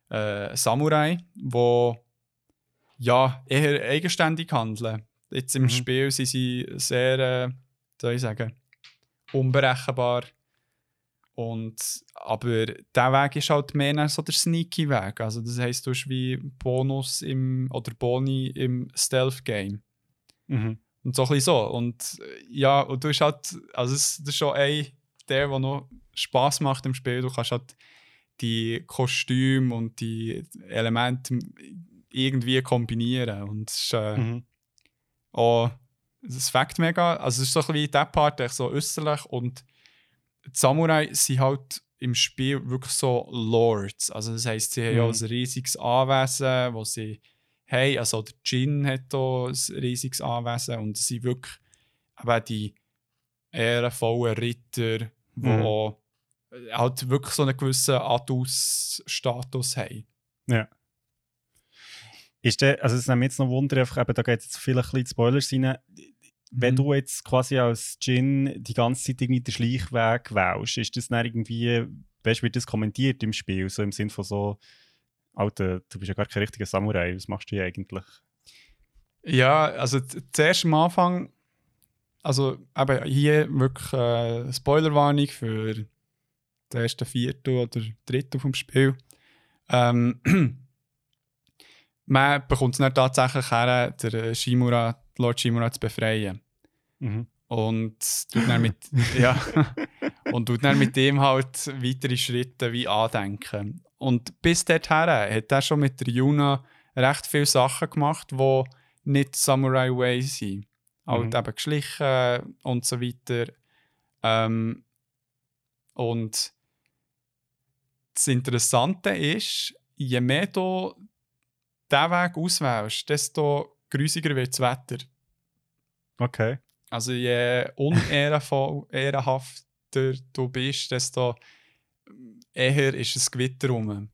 äh, Samurai, die ja, eher eigenständig handeln. Jetzt im mhm. Spiel sind sie sehr, äh, soll ich sagen, unberechenbar. Und, aber der Weg ist halt mehr so der sneaky Weg. Also das heisst, du hast wie Bonus im, oder Boni im Stealth-Game. Mhm. Und so ein bisschen so. Und ja, und du hast halt, also das, das ist schon ein, der, der noch Spaß macht im Spiel. Du kannst halt die Kostüme und die Elemente irgendwie kombinieren. Und es ist äh, mhm. auch, es fängt mega, also es ist so ein bisschen der Part, der so äußerlich und die Samurai sind halt im Spiel wirklich so Lords. Also das heisst, sie haben ja mhm. ein riesiges Anwesen, wo sie haben. Also der Jin hat hier ein riesiges Anwesen und sie sind wirklich eben die ehrenvollen Ritter, die mhm. halt wirklich so einen gewissen Adus-Status haben. Ja. Ist der, also es nimmt jetzt noch Wunder, einfach, eben, da geht es jetzt bisschen Spoilers rein. Wenn mhm. du jetzt quasi als Jin die ganze Zeit irgendwie den Schleichweg wählst, ist das dann irgendwie, weißt du, wird das kommentiert im Spiel, so im Sinne von so, Alter, du bist ja gar kein richtiger Samurai, was machst du hier eigentlich? Ja, also zuerst am Anfang, also eben hier wirklich äh, Spoilerwarnung für den ersten Viertel oder Drittel vom Spiel. Ähm, man bekommt es dann tatsächlich her, der Shimura, Lord Shimura zu befreien. Mhm. Und tut dann mit, ja, und tut dann mit dem halt weitere Schritte wie andenken. Und bis dorthin hat er schon mit der Yuna recht viele Sachen gemacht, die nicht Samurai Way sind. Halt mhm. eben geschlichen und so weiter. Ähm, und das Interessante ist, je mehr du diesen Weg auswählst, desto grüßiger wird das Wetter. Okay. Also je unehrenhafter du bist, desto eher ist es Gewitter rum.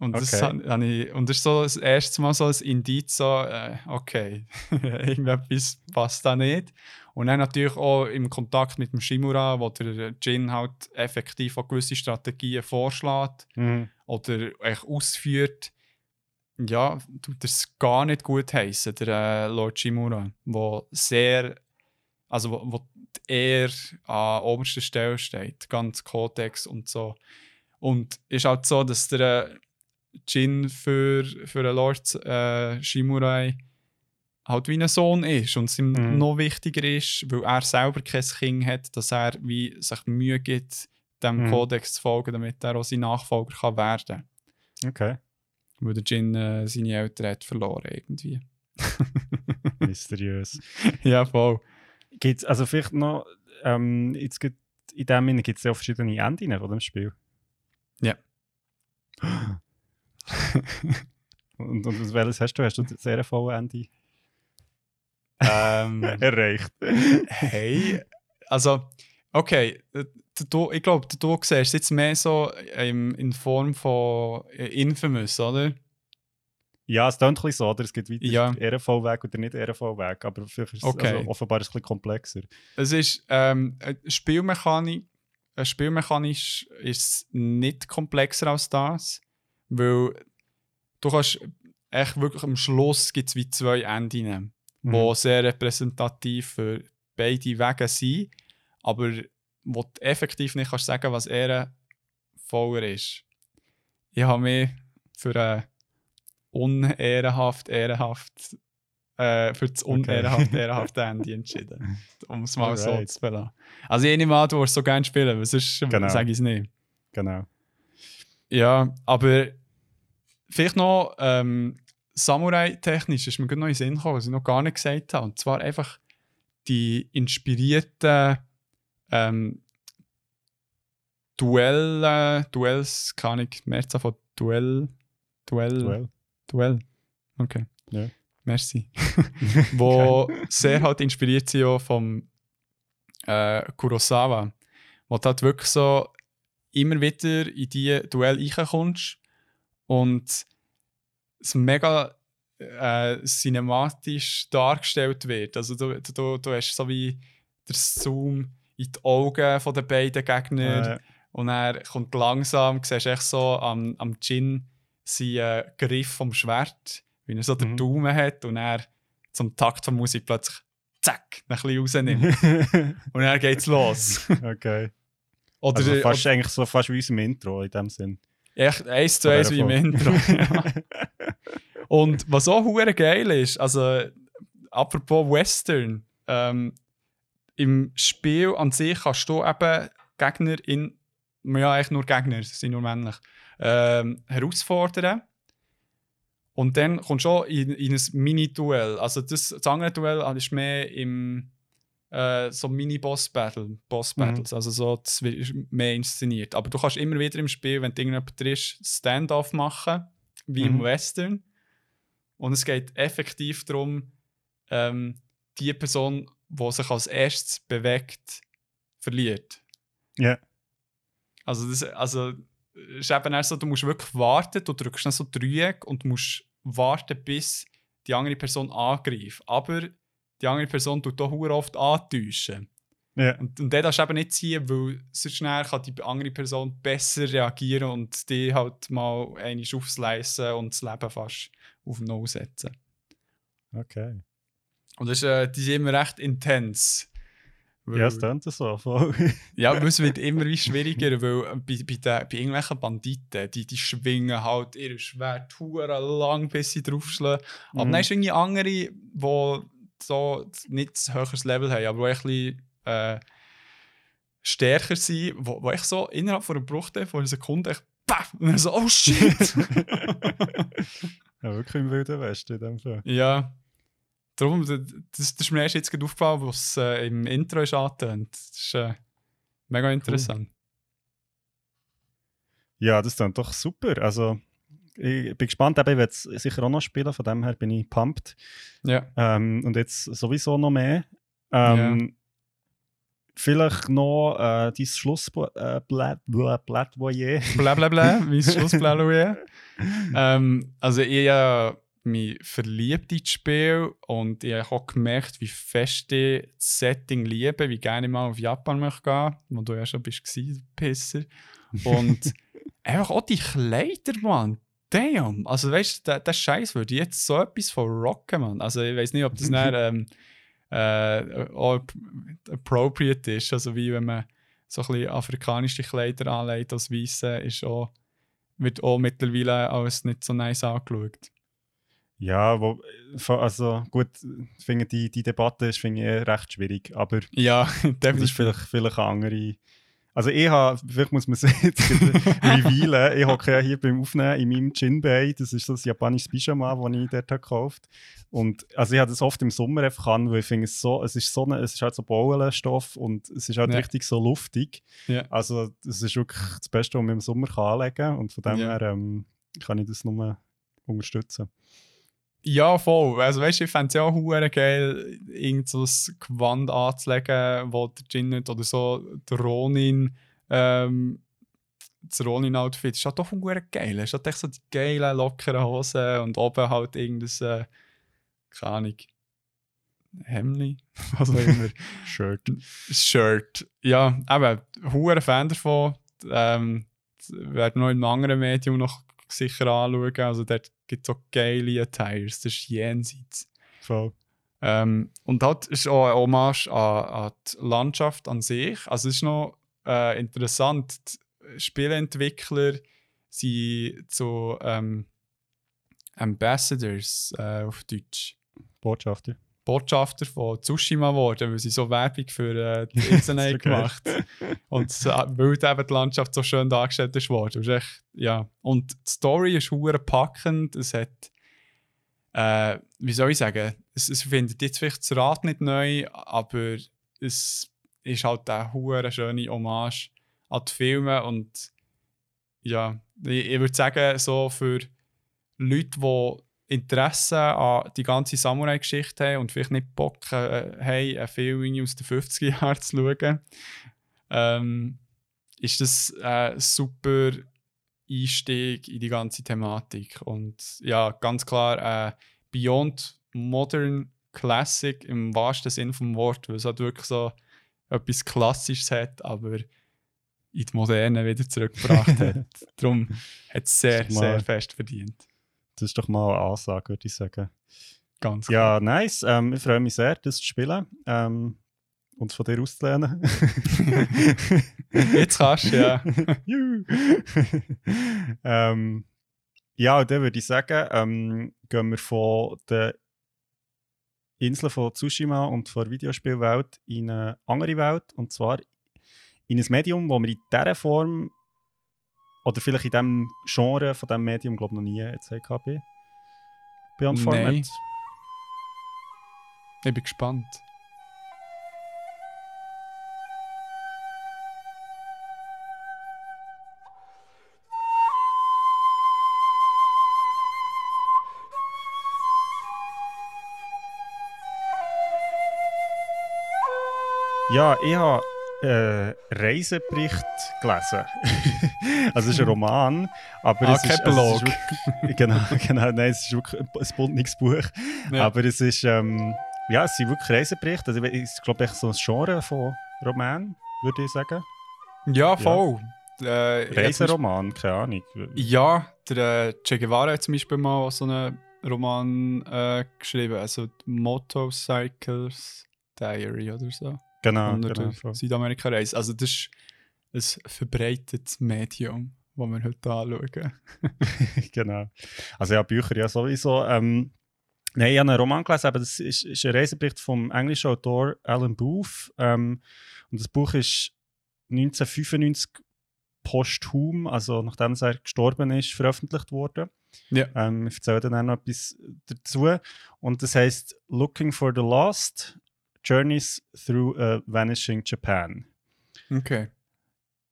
Und, okay. das, habe ich, und das ist so das erste Mal so ein Indiz, so, äh, okay, irgendetwas passt da nicht. Und dann natürlich auch im Kontakt mit dem Shimura, wo der Jin halt effektiv auch gewisse Strategien vorschlägt mhm. oder ausführt ja, tut es gar nicht gut heißen, der äh, Lord Shimura, wo sehr, also wo, wo er an oberster Stelle steht, ganz Kodex und so. Und ist halt so, dass der äh, Jin für, für den Lord äh, Shimurai halt wie ein Sohn ist und es ihm mhm. noch wichtiger ist, weil er selber kein Kind hat, dass er wie sich Mühe gibt, dem mhm. Kodex zu folgen, damit er auch sein Nachfolger kann werden kann. Okay. Weil der Jin äh, seine Eltern hat verloren irgendwie. Mysteriös. ja, voll. Gibt's also vielleicht noch, ähm, jetzt gibt, in dem Sinne gibt es ja auch verschiedene Enden von dem Spiel. Ja. und, und welches hast du? Hast du das RV-Ende ähm, erreicht? hey, also, okay, du, ich glaube, du siehst es jetzt mehr so ähm, in Form von äh, Infamous, oder? Ja, es klingt ein so, oder? Es gibt weiter ja. RV-Weg oder nicht RV-Weg, aber vielleicht ist es okay. also offenbar ein bisschen komplexer. Es ist ähm, Spielmechanik, äh, spielmechanisch ist es nicht komplexer als das, weil du kannst echt wirklich am Schluss gibt es wie zwei Enden, mhm. die sehr repräsentativ für beide Wege sind, aber wo du effektiv nicht kannst sagen was er voller ist. Ich habe mich für ein unehrenhaft, ehrenhaft, äh, für das unehrenhaft, okay. ehrenhafte Ende entschieden. Um es mal Alright. so zu belassen. Also, ich nehme an, du würdest so gerne spielen, weil sonst genau. sage ich es nicht. Genau. Ja, aber vielleicht noch ähm, Samurai-technisch ist mir gerade noch in den Sinn gekommen, was ich noch gar nicht gesagt habe. Und zwar einfach die inspirierten ähm, Duell, Duells, kann ich Mehrzahl von Duell, Duell, Duell, Duell. Okay. Ja. Merci. wo sehr halt inspiriert sind auch vom äh, Kurosawa. Wo du halt wirklich so immer wieder in die Duell reinkommst und es mega äh, cinematisch dargestellt wird. Also du, du, du hast so wie der Zoom in die Augen von den beiden Gegner Äh, und er kommt langsam, siehst echt so am, am Jin seinen äh, Griff vom Schwert, wie er so den Mhm. Daumen hat und er zum Takt von Musik plötzlich zack, ein bisschen rausnimmt. und dann geht's los. okay. Oder, Also fast, oder eigentlich so fast wie unserem Intro in dem Sinn. echt eins zu eins wie im Intro. ja. Und was auch hure geil ist, also apropos Western, ähm, im Spiel an sich kannst du eben Gegner in, ja eigentlich nur Gegner, sie sind nur männlich, ähm, herausfordern. Und dann kommst du auch in, in ein Mini-Duell. Also das, das andere Duell ist mehr im äh, so Mini-Boss-Battle, Boss-Battles, also so, das wird mehr inszeniert. Aber du kannst immer wieder im Spiel, wenn du irgendjemand triffst, Stand-off machen, wie im Mhm. Western. Und es geht effektiv darum, ähm, die Person, die sich als erstes bewegt, verliert. Ja. Also, das, also ist eben erst so, du musst wirklich warten, du drückst dann so Dreieck und musst warten, bis die andere Person angreift. Aber die andere Person tut auch hure oft antäuschen. Ja. Und, und den darfst du eben nicht ziehen, weil so schnell kann die andere Person besser reagieren und die halt mal einmal aufslicen und das Leben fast auf Null setzen. Okay. Ist, äh, die sind immer recht intens. Weil- Ja, es klingt so. Voll. Ja, aber es wird immer wie schwieriger, weil bei, bei, den, bei irgendwelchen Banditen, die, die schwingen halt ihr Schwert lang, bis sie draufschlagen. Aber Mhm. dann ist irgendwie andere, die so nicht ein höheres Level haben, aber die ein bisschen äh, stärker sind, wo, wo ich so innerhalb von einem Bruchteil von einer Sekunde echt paff, und dann so, oh shit! ja, wirklich im Wilden Westen in dem Fall. ja. Darum, das, das ist mir erst jetzt gerade aufgefallen, was äh, im Intro ist angetönt. Das ist äh, mega interessant. Ja, das klingt doch super. Also, ich bin gespannt, eben, ich werde es sicher auch noch spielen, von dem her bin ich pumped. Ja. Ähm, und jetzt sowieso noch mehr. Ähm, Vielleicht noch äh, dein Schlussplädoyer. Äh, Plädoyer. Blablabla, mein Schlussplädoyer. ähm, also ich habe mich verliebt in das Spiel und ich habe auch gemerkt, wie fest ich das Setting liebe, wie gerne ich mal auf Japan möchte gehen, wo du ja schon bist, Pisser. Und einfach auch die Kleider, Mann. Damn! Also weißt du, der, der Scheiß würde jetzt so etwas von rocken, Mann. Also ich weiß nicht, ob das dann, ähm, äh, appropriate ist. Also wie wenn man so ein bisschen afrikanische Kleider anlegt als Weisse, ist auch, wird auch mittlerweile als nicht so nice angeschaut. Ja, wo, also gut, finde die, die Debatte ist finde ich, eh recht schwierig, aber Ja, das ist vielleicht, vielleicht eine andere. Also ich habe, vielleicht muss man es jetzt revealen, ich hocke ja hier beim Aufnehmen in meinem Jinbei, das ist so ein japanisches Pyjama, das ich dort habe gekauft und also ich habe das oft im Sommer einfach an, weil ich finde es so, es ist so eine, es ist halt so Baumwollstoff und es ist halt Ja. richtig so luftig. Ja. Also das ist wirklich das Beste, was man im Sommer kann anlegen kann und von dem Ja. her ähm, kann ich das nur unterstützen. Ja, voll. Also weißt du, ich fände es ja auch geil, irgend so Gewand anzulegen, wo der Jin nicht oder so der Ronin, ähm, das Ronin-Outfit ist halt doch geil. Es hat echt so die geilen, lockeren Hosen und oben halt irgendein, äh, keine Ahnung, Hemli, was auch immer. Shirt. Shirt. Ja, eben, hure Fan davon. Ähm, werden noch in einem anderen Medium noch sicher anschauen. Also dort gibt es auch geile Attires, das ist jenseits. Voll. Ähm, und halt ist auch eine Hommage an, an die Landschaft an sich. Also es ist noch äh, interessant, die Spieleentwickler sind zu ähm, Ambassadors äh, auf Deutsch. Botschafter. Botschafter von Tsushima geworden, weil sie so Werbung für äh, die Insel gemacht Und weil eben die Landschaft so schön dargestellt ist worden. Ist echt, ja. Und die Story ist hure packend. Es hat, äh, wie soll ich sagen, es, es findet jetzt vielleicht das Rad nicht neu, aber es ist halt eine hure schöne Hommage an die Filme und ja, ich, ich würde sagen, so für Leute, die Interesse an die ganze Samurai-Geschichte haben und vielleicht nicht Bock äh, haben, einen Film aus den 50er Jahren zu schauen, ähm, ist das ein super Einstieg in die ganze Thematik. Und ja, ganz klar, äh, Beyond Modern Classic im wahrsten Sinn vom Wort, weil es halt wirklich so etwas Klassisches hat, aber in die Moderne wieder zurückgebracht hat. Darum hat es sehr, sehr fest verdient. Das ist doch mal eine Ansage, würde ich sagen. Ganz Ja, nice. Ähm, ich freue mich sehr, das zu spielen ähm, und von dir auszulernen. Jetzt kannst du, ja. ähm, ja, dann würde ich sagen, ähm, gehen wir von der Insel von Tsushima und von der Videospielwelt in eine andere Welt. Und zwar in ein Medium, wo wir in dieser Form oder vielleicht in diesem Genre von diesem Medium, glaube ich, noch nie jetzt. Beyond Format. Nein. Ich bin gespannt. Ja, ich habe äh, Reisebericht gelesen. also es ist ein Roman, aber Ah, es, ist, also es ist wirklich, genau, genau, nein, es ist wirklich ein buntes Buch. Ja. Aber es ist, ähm, ja, es sind wirklich Reiseberichte. Also es ist, glaube ich, so ein Genre von Roman, würde ich sagen. Ja, voll. Äh, ich zum Beispiel- Reiseroman, keine Ahnung. Ja, der äh, Che Guevara hat zum Beispiel mal so einen Roman äh, geschrieben, also Motorcycles Diary oder so. Genau, genau. voll. Südamerika-Reise. Also das ist ein verbreitetes Medium, das wir heute anschauen. genau. Also ja, Bücher ja sowieso. Ähm, nein, ich habe einen Roman gelesen, aber das ist, ist ein Reisebericht vom englischen Autor Alan Booth. Ähm, und das Buch ist 1995 posthum, also nachdem er gestorben ist, veröffentlicht worden. Ja. Ähm, ich erzähle dann auch noch etwas dazu. Und das heißt Looking for the Lost, Journeys Through a Vanishing Japan. Okay.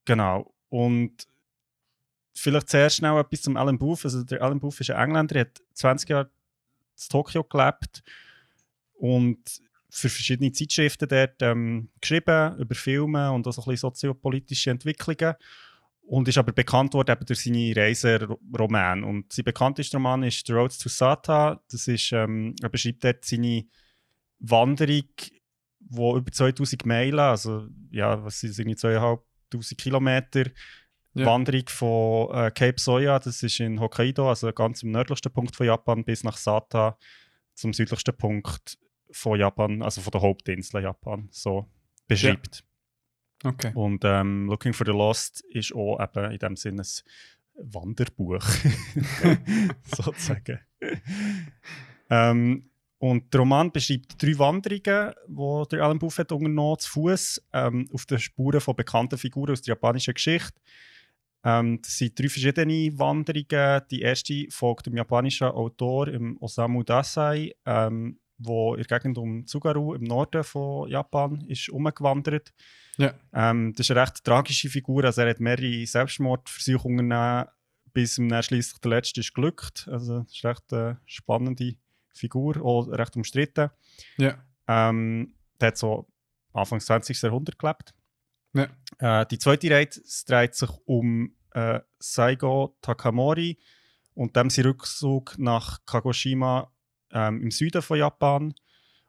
Genau. Und vielleicht zuerst schnell etwas zum Alan Booth. Also der Alan Booth ist ein Engländer, er hat 20 Jahre in Tokio gelebt und für verschiedene Zeitschriften dort ähm, geschrieben, über Filme und auch so ein bisschen soziopolitische Entwicklungen. Und ist aber bekannt worden eben durch seine Reiseromane. Und sein bekanntester Roman ist The Road to Sata. Das ist, ähm, er beschreibt dort seine Wanderung, wo über 2000 Meilen, also ja, was sind irgendwie 2500 Kilometer, Ja. Wanderung von äh, Cape Soya, das ist in Hokkaido, also ganz im nördlichsten Punkt von Japan, bis nach Sata, zum südlichsten Punkt von Japan, also von der Hauptinsel Japan, so beschreibt. Okay. Und ähm, Looking for the Lost ist auch eben in dem Sinne ein Wanderbuch, sozusagen. ähm, und der Roman beschreibt drei Wanderungen, die der Alan hat unternommen, zu Fuß ähm, auf den Spuren von bekannten Figuren aus der japanischen Geschichte. Ähm, das sind drei verschiedene Wanderungen. Die erste folgt dem japanischen Autor im Osamu Dazai, ähm, wo in der Gegend um Tsugaru im Norden von Japan ist umgewandert. Ja. Ähm, das ist eine recht tragische Figur. Also er hat mehrere Selbstmordversuche unternommen, bis ihm dann schliesslich der letzte ist glückt. Also das ist eine recht äh, spannende Figur, auch recht umstritten. Ja. Ähm, der hat so Anfang des 20. Jahrhunderts gelebt. Ja. Äh, die zweite Reise es dreht sich um äh, Saigo Takamori und dem sein Rückzug nach Kagoshima ähm, im Süden von Japan.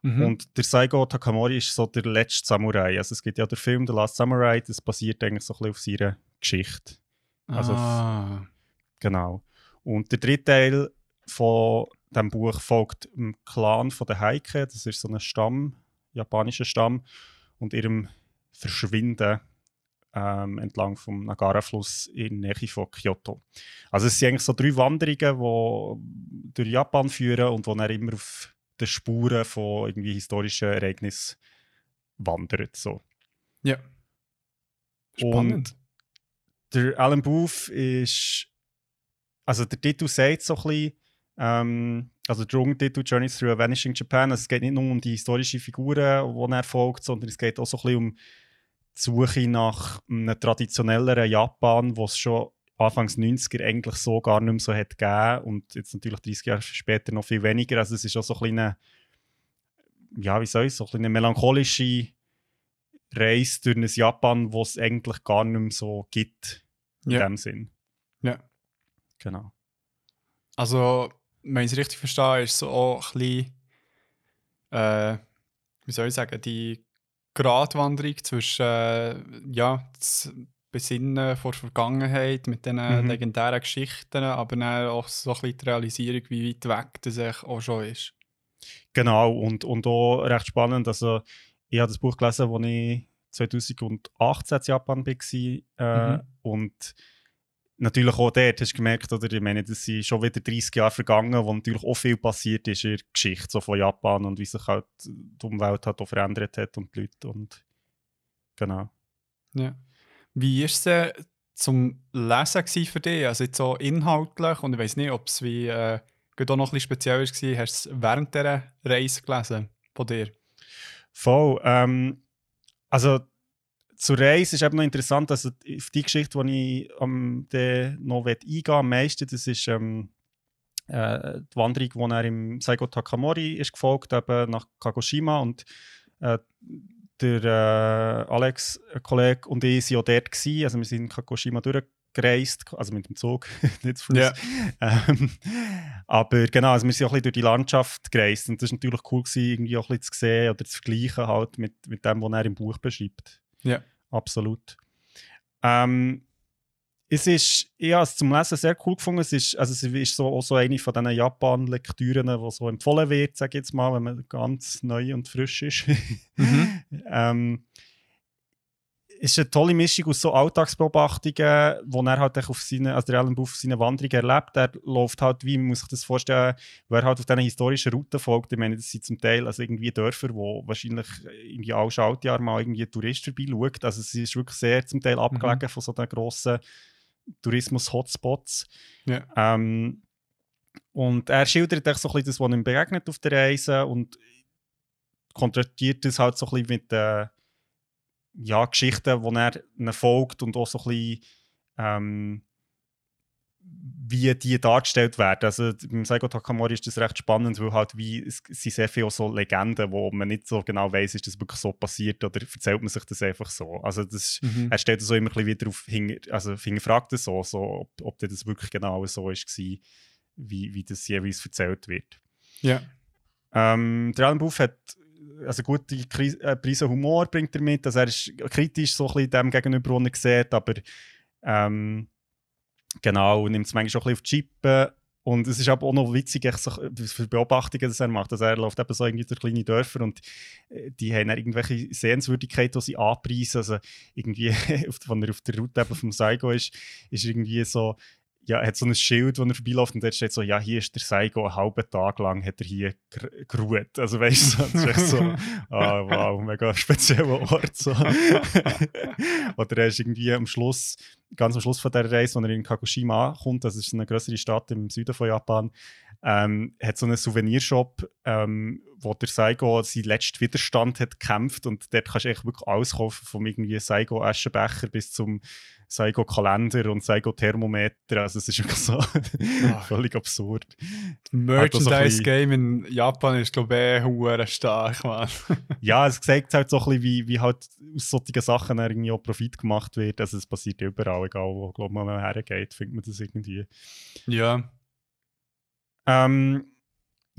Mhm. Und der Saigo Takamori ist so der letzte Samurai. Also es gibt ja den Film The Last Samurai, das basiert eigentlich so ein bisschen auf seiner Geschichte. also- ah. Genau. Und der dritte Teil von dem Buch folgt dem Clan von der Heike. Das ist so ein Stamm, japanischer Stamm, und ihrem Verschwinden ähm, entlang vom Nagara-Fluss in Nähe von Kyoto. Also es sind eigentlich so drei Wanderungen, die durch Japan führen und wo dann immer auf den Spuren von irgendwie historischen Ereignissen wandern. So. Ja. Spannend. Der Alan Booth ist. Also der Titel sagt so ein bisschen. Ähm, also der Drogentitel Journeys Through a Vanishing Japan. Also es geht nicht nur um die historischen Figuren, die er folgt, sondern es geht auch so ein bisschen um die Suche nach einem traditionelleren Japan, wo es schon Anfangs 90er eigentlich so gar nicht mehr so hat gegeben und jetzt natürlich 30 Jahre später noch viel weniger. Also es ist auch so ein kleine, ja, wie soll ich, so eine melancholische Reise durch ein Japan, wo es eigentlich gar nicht mehr so gibt, in Ja. dem Sinn. Ja. Genau. Also, wenn ich es richtig verstehe, ist so auch ein bisschen, äh, wie soll ich sagen, die Gratwanderung zwischen äh, ja, das Besinnen vor der Vergangenheit mit diesen Mhm. legendären Geschichten, aber dann auch so ein bisschen die Realisierung, wie weit weg das eigentlich auch schon ist. Genau, und, und auch recht spannend. Also, ich habe das Buch gelesen, als ich 2018 in Japan war. Äh, Mhm. Und natürlich auch dort hast du gemerkt, oder, ich meine, das sind schon wieder 30 Jahre vergangen, wo natürlich auch viel passiert ist in der Geschichte so von Japan und wie sich halt die Umwelt halt auch verändert hat und die Leute. Und, genau. Ja. Wie war es denn zum Lesen für dich? Also jetzt so inhaltlich und ich weiß nicht, ob es wie äh, auch noch ein bisschen speziell war. Hast du es während dieser Reise gelesen von dir? Voll. Ähm, also zur Reise ist eben noch interessant, also auf die Geschichte, die ich ähm, dann noch eingehen will, am meisten, das ist ähm, äh, die Wanderung, die er im Saigo Takamori ist gefolgt, eben nach Kagoshima und äh, der äh, Alex, ein Kollege und ich waren auch dort gewesen, also wir sind in Kagoshima durchgereist, also mit dem Zug, nicht zu. Ja. Ähm, aber genau, also wir sind auch ein bisschen durch die Landschaft gereist und das war natürlich cool, gewesen, irgendwie auch ein bisschen zu sehen oder zu vergleichen halt mit, mit dem, was er im Buch beschreibt. Ja. Absolut. Ähm, es ist, ich habe es zum Lesen sehr cool gefunden. Es ist, also es ist so, auch so eine von diesen Japan-Lektüren, die so empfohlen wird, sage ich jetzt mal, wenn man ganz neu und frisch ist. Mhm. ähm, ist eine tolle Mischung aus so Alltagsbeobachtungen, wo er halt auf seine, also der Alan Buff auf seine Wanderung erlebt. Er läuft halt, wie man muss sich das vorstellen, wer halt auf diesen historischen Routen folgt. Ich meine, das sind zum Teil also irgendwie Dörfer, wo wahrscheinlich irgendwie alle Schaltjahre mal irgendwie Tourist vorbeischaut. Also es ist wirklich sehr zum Teil abgelegen von so den grossen Tourismus-Hotspots. Ja. Ähm, und er schildert echt so ein bisschen das, was ihm begegnet auf der Reise und kontrastiert das halt so ein bisschen mit den ja, Geschichten, die er ihnen folgt und auch so ein bisschen ähm, wie die dargestellt werden. Also beim Saigo Takamori ist das recht spannend, weil halt wie, es sind sehr viele so Legenden, wo man nicht so genau weiß, ist das wirklich so passiert oder erzählt man sich das einfach so. Also das, Mhm. er stellt so immer ein bisschen wieder auf, also hinterfragt das so, so ob, ob das wirklich genau so ist, war, wie, wie das jeweils erzählt wird. Ja. Ähm, der Alan Buff hat also gute Kri- äh, Prise Humor bringt er mit. Also er ist kritisch so ein bisschen dem gegenüber, was er sieht, aber ähm, genau, nimmt es manchmal schon ein bisschen auf die Chippe. Und es ist aber auch noch witzig, so, für Beobachtungen das er macht. Also er läuft eben so irgendwie durch kleine Dörfer und äh, die haben dann irgendwelche Sehenswürdigkeiten, die sie anpreisen. Also irgendwie, wenn er auf der Route eben vom Saigo ist, ist irgendwie so, ja, er hat so ein Schild, wo er vorbeiläuft und dort steht so, ja, hier ist der Saigo, einen halben Tag lang hat er hier ger- geruht. Also weißt du, das ist echt so, ah, wow, mega spezieller Ort. So. Oder er ist irgendwie am Schluss, ganz am Schluss von der Reise, wenn er in Kagoshima ankommt, das ist eine größere Stadt im Süden von Japan, ähm, hat so einen Souvenirshop, ähm, wo der Saigo seinen letzten Widerstand hat gekämpft und dort kannst du echt wirklich alles kaufen, vom irgendwie Saigo Aschenbecher bis zum Saigo Kalender und Saigo Thermometer, also es ist wirklich so völlig absurd. Bisschen- Merchandise-Game in Japan ist, glaube ich, eh stark, man. ja, es zeigt halt so ein bisschen, wie, wie halt aus solchen Sachen irgendwie auch Profit gemacht wird. Also es passiert überall, egal wo glaub, man hergeht, findet man das irgendwie. ja. Ähm,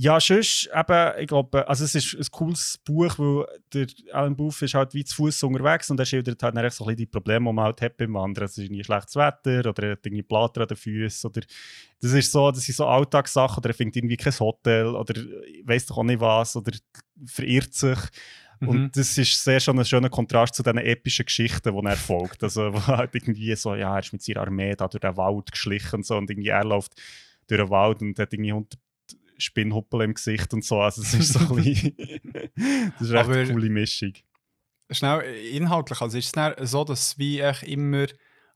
ja, sonst eben, ich glaube, also es ist ein cooles Buch, weil der Alan Buff ist halt wie zu Fuß unterwegs und er schildert halt dann so ein bisschen die Probleme, die man halt hat beim Wandern. Es ist irgendwie schlechtes Wetter oder er hat irgendwie Blatter an den Füßen oder das ist so, das sind so Alltagssachen oder er findet irgendwie kein Hotel oder weiß doch auch nicht was oder verirrt sich. Mhm. Und das ist sehr schon ein schöner Kontrast zu diesen epischen Geschichten, die er folgt. Also, wo halt irgendwie so, ja, er ist mit seiner Armee da durch den Wald geschlichen und so und irgendwie er läuft durch den Wald und hat irgendwie 100 Spinnhuppel im Gesicht und so. Also, es ist so ein bisschen, das ist echt Aber- eine coole Mischung. Schnell äh, inhaltlich, also ist es so, dass wie echt immer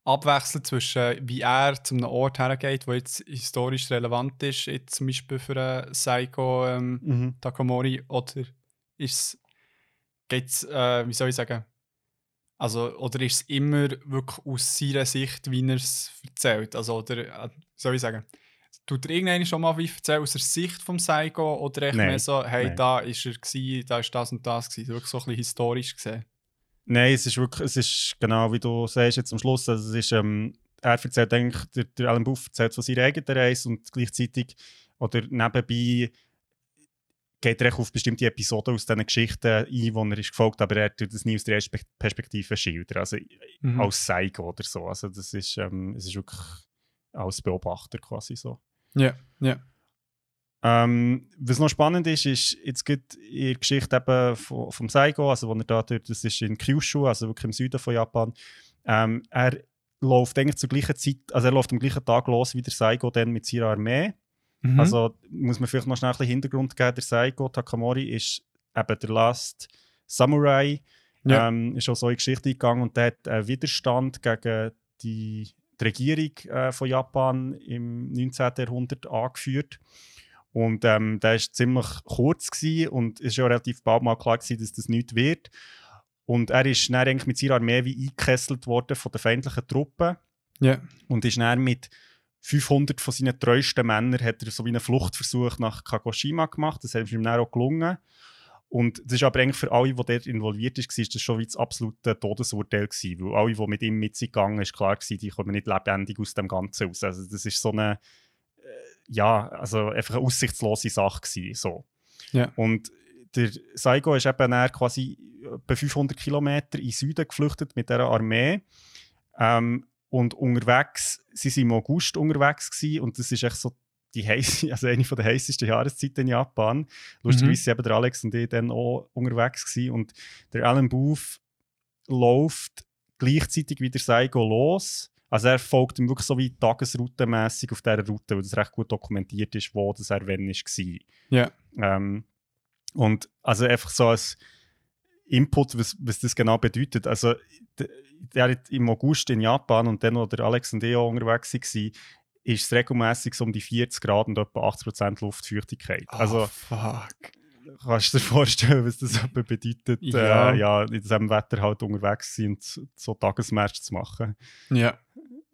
abwechselt zwischen wie er zu einem Ort hergeht, wo jetzt historisch relevant ist, jetzt zum Beispiel für einen Saiko ähm, Mhm. Takamori, oder ist es, äh, wie soll ich sagen, Also, oder ist es immer wirklich aus seiner Sicht, wie er es erzählt? Also, oder, äh, soll ich sagen, tut er irgendwann schon mal wie erzählen aus der Sicht vom Saigo oder echt Nein, mehr so, hey, nein. da ist er gewesen, da ist das und das gewesen, wirklich so ein bisschen historisch gesehen? Nein, es ist wirklich, es ist genau wie du sagst jetzt am Schluss, also es ist, ähm, er erzählt eigentlich, der, der Alan Buff erzählt von seiner eigenen Reise und gleichzeitig oder nebenbei geht er auf bestimmte Episoden aus diesen Geschichten ein, die er ist gefolgt, aber er tut das nie aus der Perspektive schildern, also Mhm. als Saigo oder so. Also das ist, ähm, es ist wirklich als Beobachter quasi so. Ja, ja. Ähm, was noch spannend ist, ist jetzt gibt in der Geschichte eben vom, vom Saigo, also wo er da dort, das ist in Kyushu, also wirklich im Süden von Japan. Ähm, er läuft eigentlich zur gleichen Zeit, also er läuft am gleichen Tag los wie der Saigo dann mit seiner Armee. Mhm. Also muss man vielleicht noch schnell ein bisschen Hintergrund geben. Der Saigo Takamori ist eben der Last Samurai. Ja. Ähm, ist auch so in die Geschichte eingegangen und der hat einen Widerstand gegen die, die Regierung äh, von Japan im 19. Jahrhundert angeführt. Und ähm, der war ziemlich kurz gewesen und es war ja relativ bald mal klar, gewesen, dass das nichts wird. Und er ist dann eigentlich mit seiner Armee wie eingekesselt worden von den feindlichen Truppen ja. und ist dann mit 500 von seinen treuesten Männern hat er so wie einen Fluchtversuch nach Kagoshima gemacht. Das ist ihm dann auch gelungen. Und das ist aber eigentlich für alle, die dort involviert waren, ist das schon wie das absolute Todesurteil gewesen. Weil alle, die mit ihm mitgegangen sind, ist klar gewesen, die kommen nicht lebendig aus dem Ganzen raus. Also das ist so eine, äh, ja, also einfach eine aussichtslose Sache gewesen, so. Ja. Und der Saigo ist eben quasi etwa 500 Kilometer in den Süden geflüchtet mit dieser Armee. Ähm, und unterwegs, sie waren im August unterwegs gewesen, und das ist echt so die heiß, also eine von der heißesten Jahreszeiten in Japan. Lustigerweise sind eben der Alex und ich dann auch unterwegs gewesen. und der Alan Booth läuft gleichzeitig wie der Saigo los. Also er folgt ihm wirklich so wie tagesroutenmässig auf dieser Route, weil das recht gut dokumentiert ist, wo das er wenn ist war. Ja. Ähm, und also einfach so als Input, was, was das genau bedeutet. Also der hat im August in Japan und dann, wo der Alex und ich auch unterwegs waren, ist es regelmäßig so um die 40 Grad und etwa 80% Luftfeuchtigkeit. Ah, Also fuck. kannst du dir vorstellen, was das bedeutet, Ja. Äh, ja, in diesem Wetter halt unterwegs zu sein und so Tagesmärsche zu machen. Ja,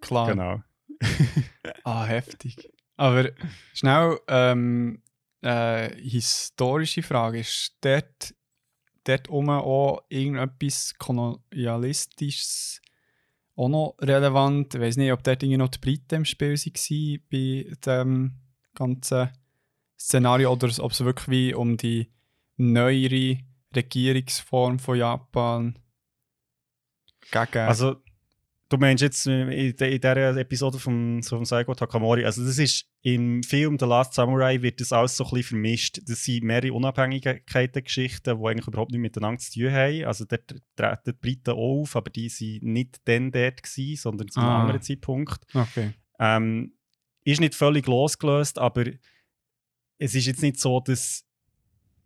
klar. Genau. Ah, heftig. Aber schnell, ähm, äh, historische Frage. Ist dort, dort oben auch irgendetwas Kolonialistisches auch noch relevant? Ich weiß nicht, ob dort noch die Briten im Spiel waren bei dem ganzen Szenario oder ob es wirklich wie um die neuere Regierungsform von Japan gegen. Also, du meinst jetzt in, in dieser Episode vom, vom Saigo Takamori, also das ist im Film The Last Samurai wird das alles so ein bisschen vermischt. Das sind mehrere Unabhängigkeiten-Geschichten, die eigentlich überhaupt nicht miteinander zu tun haben. Also dort treten die Briten auch auf, aber die waren nicht dann dort, gewesen, sondern zu einem Ah. anderen Zeitpunkt. okay. Ähm, ist nicht völlig losgelöst, aber es ist jetzt nicht so, dass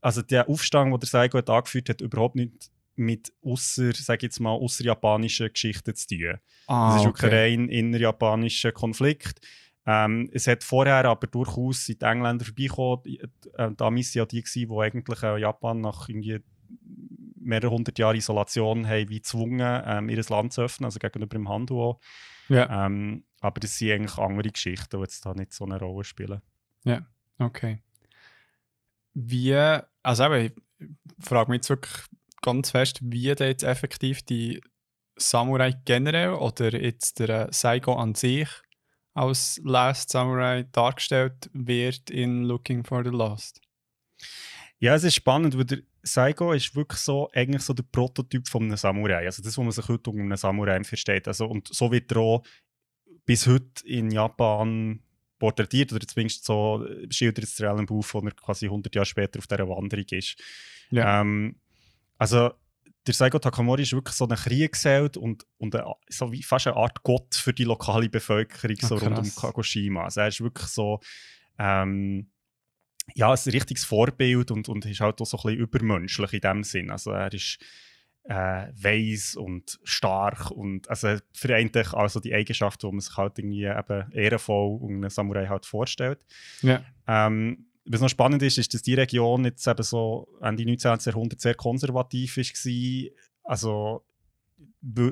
also der Aufstand, den der Saigo hat angeführt hat, überhaupt nicht mit ausser, sag ich jetzt mal, ausserjapanischen Geschichten zu tun. Ah, Das ist wirklich okay. ein rein innerjapanischer Konflikt. Ähm, es hat vorher aber durchaus sind die Engländer vorbeigekommen. Die, äh, waren ja die, gewesen, die eigentlich äh, Japan nach irgendwie mehreren hundert Jahren Isolation haben wie gezwungen, ähm, ihr Land zu öffnen, also gegenüber dem Handel auch. Ja, Ähm, aber das sind eigentlich andere Geschichten, die jetzt da nicht so eine Rolle spielen. okay. Wie, also eben, ich frage mich jetzt wirklich ganz fest, wie da jetzt effektiv die Samurai generell oder jetzt der äh, Saigo an sich als Last Samurai dargestellt wird in Looking for the Lost. Ja, es ist spannend, weil der Saigo ist wirklich so, eigentlich so der Prototyp von einem Samurai. Also das, was man sich heute unter einem Samurai versteht. Also, und so wird er auch bis heute in Japan porträtiert, oder zumindest so äh, schildert es der Alan Booth, wo er quasi 100 Jahre später auf dieser Wanderung ist. Ja. Ähm, also der Saigo Takamori ist wirklich so ein Kriegsheld und, und eine, so wie fast eine Art Gott für die lokale Bevölkerung Ah, so rund um. Kagoshima. Also er ist wirklich so ähm, ja, ein richtiges Vorbild und, und ist halt auch so ein bisschen übermenschlich in dem Sinn. Also er ist äh, weise und stark und also er vereint also die Eigenschaften, die man sich halt irgendwie eben ehrenvoll und einen Samurai halt vorstellt. Ja. Ähm, was noch spannend ist, ist, dass die Region jetzt eben so Ende 19. Jahrhundert sehr konservativ war. Also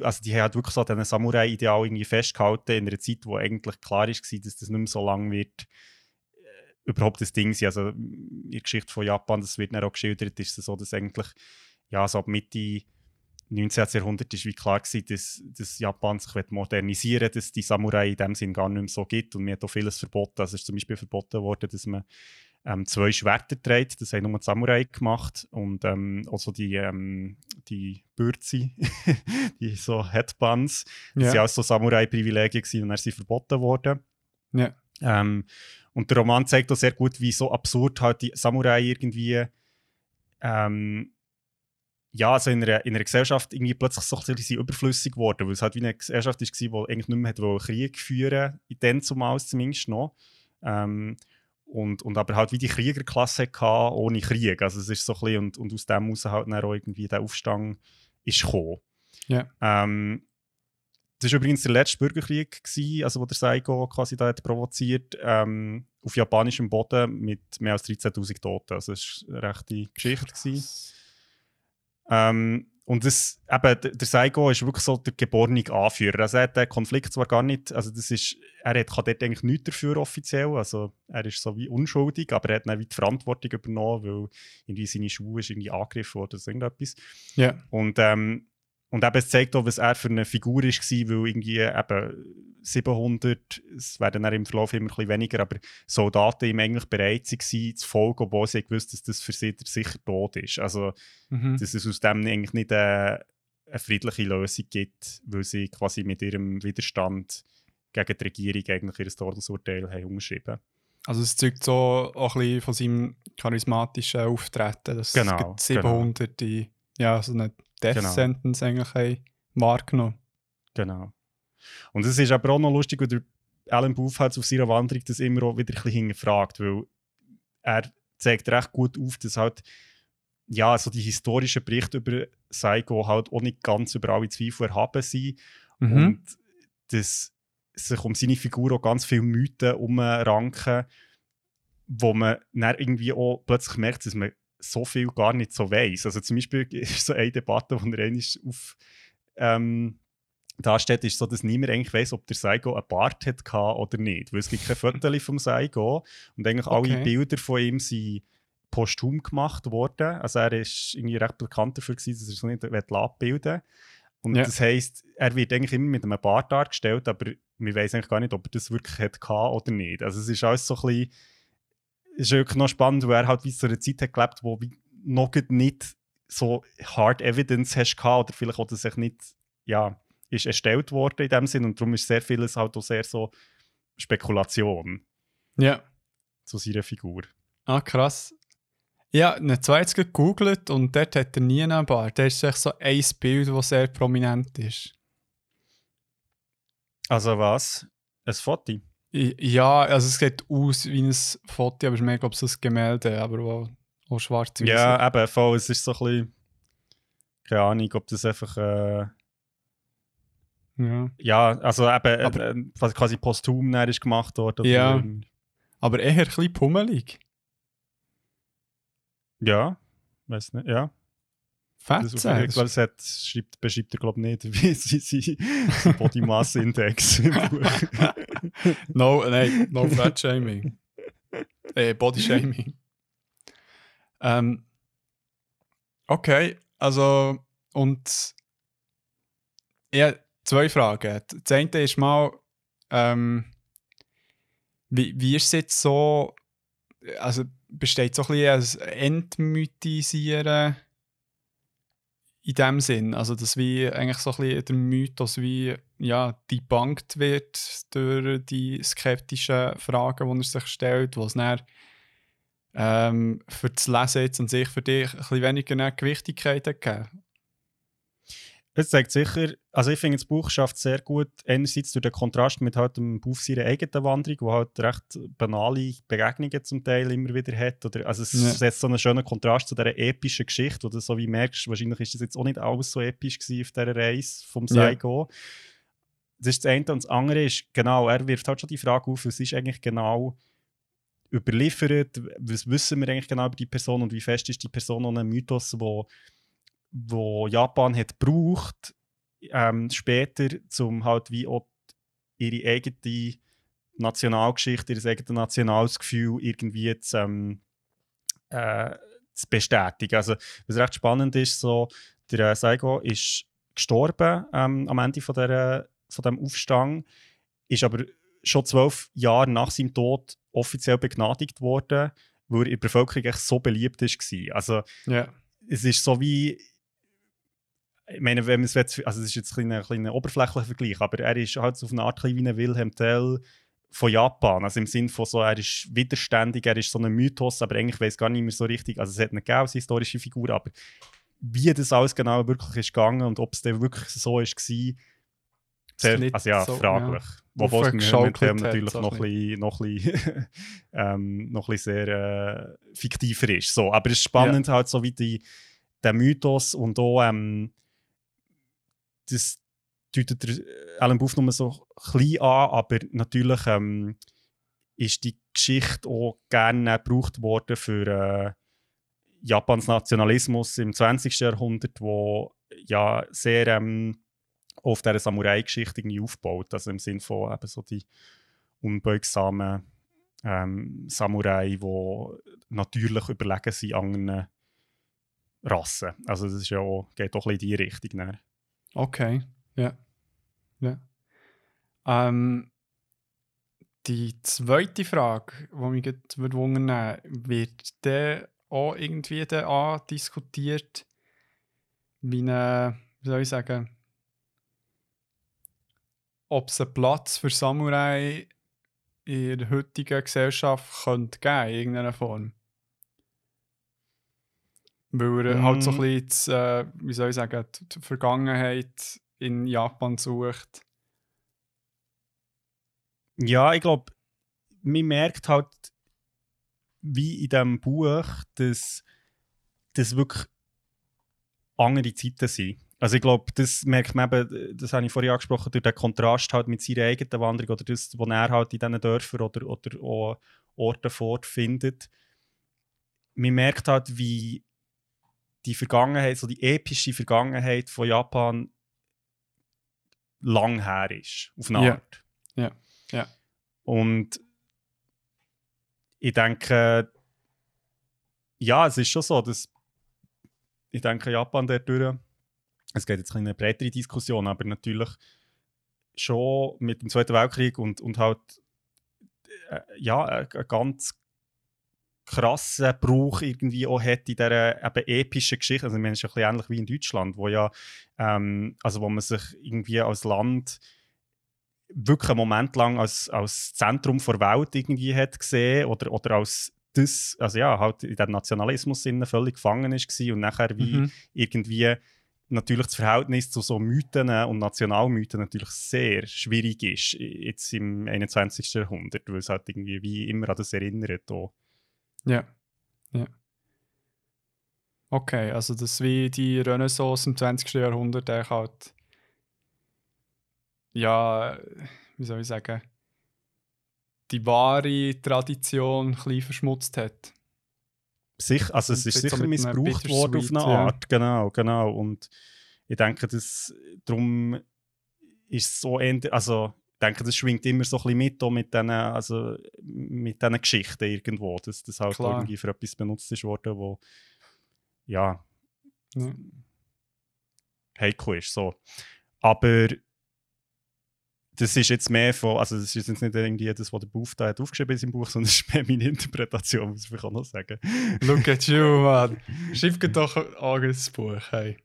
also die haben halt wirklich so an diesem Samurai-Ideal irgendwie festgehalten in einer Zeit, wo eigentlich klar ist, dass das nicht mehr so lange wird äh, überhaupt das Ding sein. Also in der Geschichte von Japan, das wird dann auch geschildert, ist es so, dass eigentlich ja, so ab Mitte 19. Jahrhundert ist wie klar gewesen, dass, dass Japan sich modernisieren will, dass die Samurai in dem Sinn gar nicht mehr so gibt und mir hat auch vieles verboten. Also es ist zum Beispiel verboten worden, dass man ähm, zwei Schwerter trägt, das haben nur die Samurai gemacht und ähm, also die, ähm, die Bürzi, die so Headbands, das ja. sind auch so Samurai-Privilegien und dann sind verboten worden. Ja. Ähm, und der Roman zeigt auch sehr gut, wie so absurd halt die Samurai irgendwie ähm, ja, also in einer, in einer Gesellschaft irgendwie plötzlich so ein bisschen überflüssig geworden, weil es halt wie eine Gesellschaft war, die eigentlich nicht mehr hat Krieg führen in dem zumal zumindest noch. Ähm, und, und aber halt wie die Kriegerklasse hatte, ohne Krieg. Also es ist so ein bisschen, und, und aus dem heraus halt dann auch irgendwie der Aufstand ist gekommen. Ja. Ähm, das war übrigens der letzte Bürgerkrieg, gewesen, also wo der Saigo quasi da hat provoziert, ähm, auf japanischem Boden mit mehr als 13'000 Toten. Also das war eine rechte Geschichte. Gewesen. Ähm, und das, eben, der Saigo ist wirklich so der geborene Anführer. Also er hat den Konflikt zwar gar nicht, also das ist, er hat, kann dort eigentlich nichts dafür offiziell, also er ist so wie unschuldig, aber er hat dann wie die Verantwortung übernommen, weil irgendwie seine Schuhe ist irgendwie angegriffen worden oder so irgendetwas. Ja. Und ähm, und eben, es zeigt auch, was er für eine Figur war, weil irgendwie eben 700, es werden dann im Verlauf immer ein bisschen weniger, aber Soldaten ihm eigentlich bereit waren, zu folgen, obwohl sie gewusst dass das für sie sicher tot ist. Also, mhm. dass es aus dem eigentlich nicht eine, eine, friedliche Lösung gibt, weil sie quasi mit ihrem Widerstand gegen die Regierung eigentlich ihr Todesurteil haben umgeschrieben Also es zeugt so auch ein bisschen von seinem charismatischen Auftreten, dass genau, es 700 genau. die, ja, so eine Death genau. Sentence eigentlich haben wahrgenommen. Genau. Und es ist aber auch noch lustig, weil der Alan Booth halt auf seiner Wanderung das immer auch wieder ein bisschen hinterfragt, weil er zeigt recht gut auf, dass halt ja, so die historischen Berichte über Saigo halt auch nicht ganz über alle Zweifel erhaben sind mhm. und dass sich um seine Figur auch ganz viele Mythen umranken, wo man dann irgendwie auch plötzlich merkt, dass man so viel gar nicht so weiß. Also zum Beispiel ist so eine Debatte, die er auf ähm, da steht, ist so, dass niemand eigentlich weiß, ob der Saigo einen Bart hat oder nicht. Weil es gibt kein Foto vom Saigo und eigentlich okay. alle Bilder von ihm sind posthum gemacht worden. Also er ist irgendwie recht bekannt dafür gewesen, dass er so nicht abbilden Und ja. das heisst, er wird eigentlich immer mit einem Bart dargestellt, aber wir wissen eigentlich gar nicht, ob er das wirklich hat oder nicht. Also es ist alles so ein bisschen ist wirklich noch spannend, weil er halt wie zu einer Zeit hat gelebt, wo noch nicht so Hard Evidence hast oder vielleicht auch das sich nicht ja, ist erstellt worden in dem Sinn und darum ist sehr vieles halt auch sehr so Spekulation. Ja. Zu seiner Figur. Ah, krass. Ja, eine zweite gegoogelt und dort hat er nie einen Bart. Der ist echt so ein Bild, das sehr prominent ist. Also was? Ein Foto? Ja, also es sieht aus wie ein Foto, aber ich mehr glaube, es ist ein Gemälde, aber wo auch schwarz Ja, eben, voll, es ist so ein bisschen. Keine Ahnung, ob das einfach. Äh, ja. ja, also eben, aber, äh, quasi posthum ist gemacht worden. Ja. Irgendwie. Aber eher ein bisschen pummelig. Ja, weiß nicht, ja. Fett Weil es hat, schreibt, beschreibt er, glaube ich, nicht, wie sie sein Body Mass Index im Buch. no, nein, no Fat Shaming. äh, Body Shaming. Ähm, okay, also, und ja, zwei Fragen. Das eine ist mal, ähm, wie, wie ist es jetzt so, also besteht so ein bisschen ein Entmythisieren in dem Sinn. Also, dass wie eigentlich so ein bisschen der Mythos wie ja, debunked wird durch die skeptischen Fragen, die er sich stellt, was dann ähm, für das Lesen jetzt an sich für dich ein bisschen weniger Gewichtigkeit hat. Es zeigt sicher, also ich finde, das Buch schafft sehr gut, einerseits durch den Kontrast mit halt dem Buch seiner eigenen Wanderung, wo halt recht banale Begegnungen zum Teil immer wieder hat. Oder, also es ja. setzt so einen schönen Kontrast zu dieser epischen Geschichte, du so wie merkst, wahrscheinlich ist das jetzt auch nicht alles so episch gewesen auf dieser Reise vom Saigo. Ja. Das ist das eine. Und das andere ist, genau, er wirft halt schon die Frage auf, was ist eigentlich genau überliefert, was wissen wir eigentlich genau über die Person und wie fest ist die Person noch ein Mythos, wo wo Japan hat gebraucht, ähm, später, um halt wie auch ihre eigene Nationalgeschichte, ihr eigenes Nationalsgefühl irgendwie zu, ähm, äh, zu bestätigen. Also, was recht spannend ist, so, der äh, Saigo ist gestorben ähm, am Ende von, der, von dem Aufstand, ist aber schon zwölf Jahre nach seinem Tod offiziell begnadigt worden, weil er in der Bevölkerung echt so beliebt war. Also, yeah. es ist so wie ich meine, wenn man es also es ist jetzt ein kleiner, kleiner oberflächlicher Vergleich, aber er ist halt so auf eine Art wie ein Wilhelm Tell von Japan. Also im Sinne von so, er ist widerständig, er ist so ein Mythos, aber eigentlich weiß gar nicht mehr so richtig. Also es hat nicht gegeben historische Figur, aber wie das alles genau wirklich ist gegangen und ob es dann wirklich so ist, war, sehr, also ja, so, fraglich. Ja. Wobei es momentan natürlich noch ein bisschen, noch ein bisschen, ähm, noch ein bisschen sehr äh, fiktiver ist. So, aber es ist spannend ja. halt so wie die, der Mythos und auch ähm, das deutet der Alan Buff nur so klein an, aber natürlich ähm, ist die Geschichte auch gerne gebraucht worden für äh, Japans Nationalismus im 20. Jahrhundert, wo ja sehr ähm, auf dieser Samurai-Geschichte aufbaut. Also im Sinne von eben so die unbeugsamen ähm, Samurai, die natürlich überlegen sind anderen Rassen. Also das ist ja auch, geht auch ein bisschen in die Richtung. Dann. Okay, ja. ja. Ähm, die zweite Frage, die mich jetzt wundern wird der auch irgendwie da diskutiert, wie eine, wie soll ich sagen, ob es einen Platz für Samurai in der heutigen Gesellschaft könnte geben, in irgendeiner Form. Weil er mm. halt so ein mhm. bisschen, äh, wie soll ich sagen, die Vergangenheit in Japan sucht. Ja, ich glaube, man merkt halt, wie in diesem Buch, dass das wirklich andere Zeiten sind. Also ich glaube, das merkt man eben, das habe ich vorhin angesprochen, durch den Kontrast halt mit seiner eigenen Wanderung oder das, was er halt in diesen Dörfern oder, oder Orten fortfindet. Man merkt halt, wie die Vergangenheit, so die epische Vergangenheit von Japan lang her ist, auf eine Art. Ja, ja. ja. Und ich denke, ja, es ist schon so, dass ich denke, Japan dadurch, es geht jetzt in eine breitere Diskussion, aber natürlich schon mit dem Zweiten Weltkrieg und, und halt äh, ja, eine ganz krassen Brauch irgendwie auch hat in dieser eben epischen Geschichte. Also, man ist ein bisschen ähnlich wie in Deutschland, wo ja, ähm, also wo man sich irgendwie als Land wirklich einen Moment lang als, als Zentrum der Welt irgendwie hat gesehen oder, oder als das, also ja, halt in dem Nationalismus völlig gefangen ist und nachher wie mhm. irgendwie natürlich das Verhältnis zu so Mythen und Nationalmythen natürlich sehr schwierig ist, jetzt im 21. Jahrhundert, weil es halt irgendwie wie immer an das erinnert. Auch. Ja. ja. Okay, also das wie die Renaissance im 20. Jahrhundert, der halt, ja, wie soll ich sagen, die wahre Tradition ein bisschen verschmutzt hat. Sich, also es ist sicher so missbraucht worden auf eine Art, ja. genau, genau. Und ich denke, dass darum ist es so, also denke, das schwingt immer so ein bisschen mit, auch mit diesen also mit Geschichten irgendwo, dass das halt Klar. irgendwie für etwas benutzt ist worden, wo ja, ja. heikel ist. So. Aber das ist jetzt mehr von, also das ist jetzt nicht irgendwie das, was der Buff da hat aufgeschrieben ist im Buch, sondern es ist mehr meine Interpretation, muss ich auch noch sagen. Look at you, man. Schreib doch ein das Buch, hey.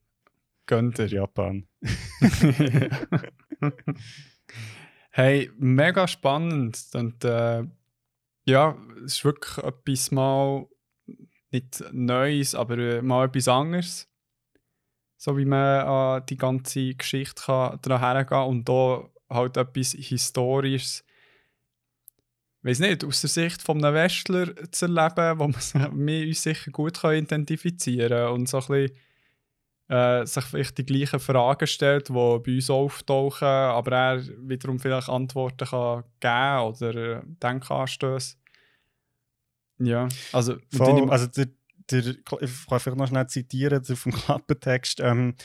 Gönnt ihr. Japan. Hey, mega spannend. Und äh, ja, es ist wirklich etwas mal nicht Neues, aber äh, mal etwas anderes. So wie man an äh, die ganze Geschichte kann daran hergehen und da halt etwas Historisches. Weiß nicht, aus der Sicht von einem Westler zu erleben, wo wir uns sicher gut identifizieren können und so ein bisschen äh, sich vielleicht die gleichen Fragen stellt, die bei uns auftauchen, aber er wiederum vielleicht Antworten kann geben oder äh, Denkanstöße. Ja, also... Voll, also der, der, ich kann vielleicht noch schnell zitieren vom Klappentext. Ähm,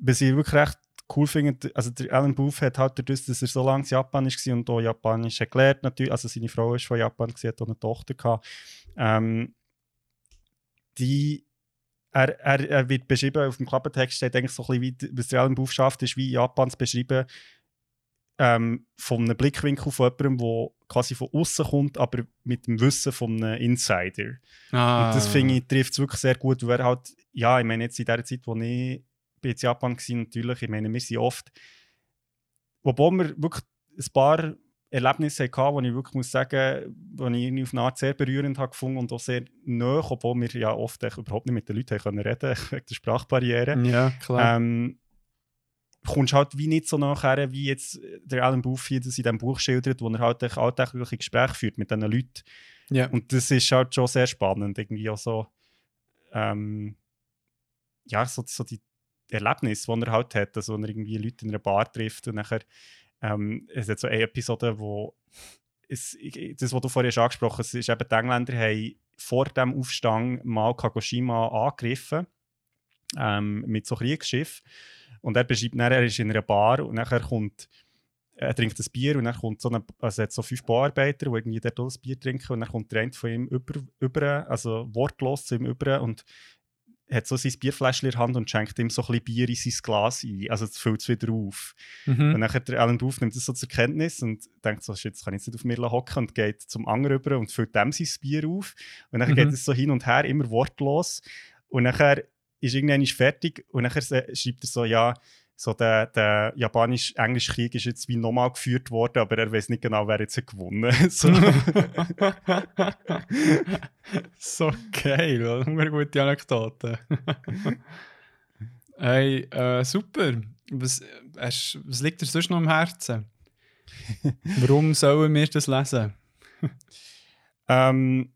was ich wirklich recht cool finde, also der Alan Booth hat halt dadurch, dass er so lange in Japan war und auch Japanisch gelernt, natürlich, also seine Frau ist von Japan, sie hat auch eine Tochter gehabt, ähm, die er, er, er wird beschrieben, auf dem Klappentext steht eigentlich so ein bisschen, wie, was Booth schafft, ist wie Japans beschrieben, ähm, von einem Blickwinkel von jemandem, der quasi von außen kommt, aber mit dem Wissen von einem Insider. Ah. Und das finde ich, trifft es wirklich sehr gut, weil er halt, ja, ich meine jetzt in der Zeit, wo ich in Japan war, natürlich, ich meine, wir sind oft, obwohl wir wirklich ein paar Erlebnisse hatten, wo ich wirklich muss sagen, wo ich auf eine Art sehr berührend habe gefunden und auch sehr nah, obwohl wir ja oft überhaupt nicht mit den Leuten können reden wegen der Sprachbarriere. Ja, klar. Ähm, kommst halt wie nicht so nachher, wie jetzt der Alan Booth hier das in diesem Buch schildert, wo er halt alltägliche Gespräche führt mit diesen Leuten. ja. Und das ist halt schon sehr spannend, irgendwie auch so, ähm, ja, so, so die Erlebnisse, die er halt hat, also wenn er irgendwie Leute in einer Bar trifft und nachher, ähm, es hat so eine Episode, wo es, das, was du vorhin schon angesprochen hast, ist eben, die Engländer haben vor dem Aufstand mal Kagoshima angegriffen, ähm, mit so Kriegsschiff. Und er beschreibt, dann, er ist in einer Bar und nachher kommt, er trinkt ein Bier und dann kommt so eine, also hat so fünf Bararbeiter, die irgendwie das Bier trinken und dann kommt der eine von ihm über, über also wortlos zu ihm über und hat so sein Bierfläschchen in der Hand und schenkt ihm so ein bisschen Bier in sein Glas ein. Also es füllt es wieder auf. Mhm. Und dann hat der Alan Booth nimmt das so zur Kenntnis und denkt so, jetzt kann ich jetzt nicht auf mir hocken und geht zum anderen rüber und füllt dem sein Bier auf. Und dann Mhm. geht es so hin und her, immer wortlos. Und nachher ist irgendwann fertig und nachher se- schreibt er so, ja, so der, der japanisch-englische Krieg ist jetzt wie nochmal geführt worden, aber er weiß nicht genau, wer jetzt hat gewonnen so. so geil, oder? Gute Anekdote. hey, äh, super. Was, hast, was liegt dir sonst noch am Herzen? Warum sollen wir das lesen? Ähm,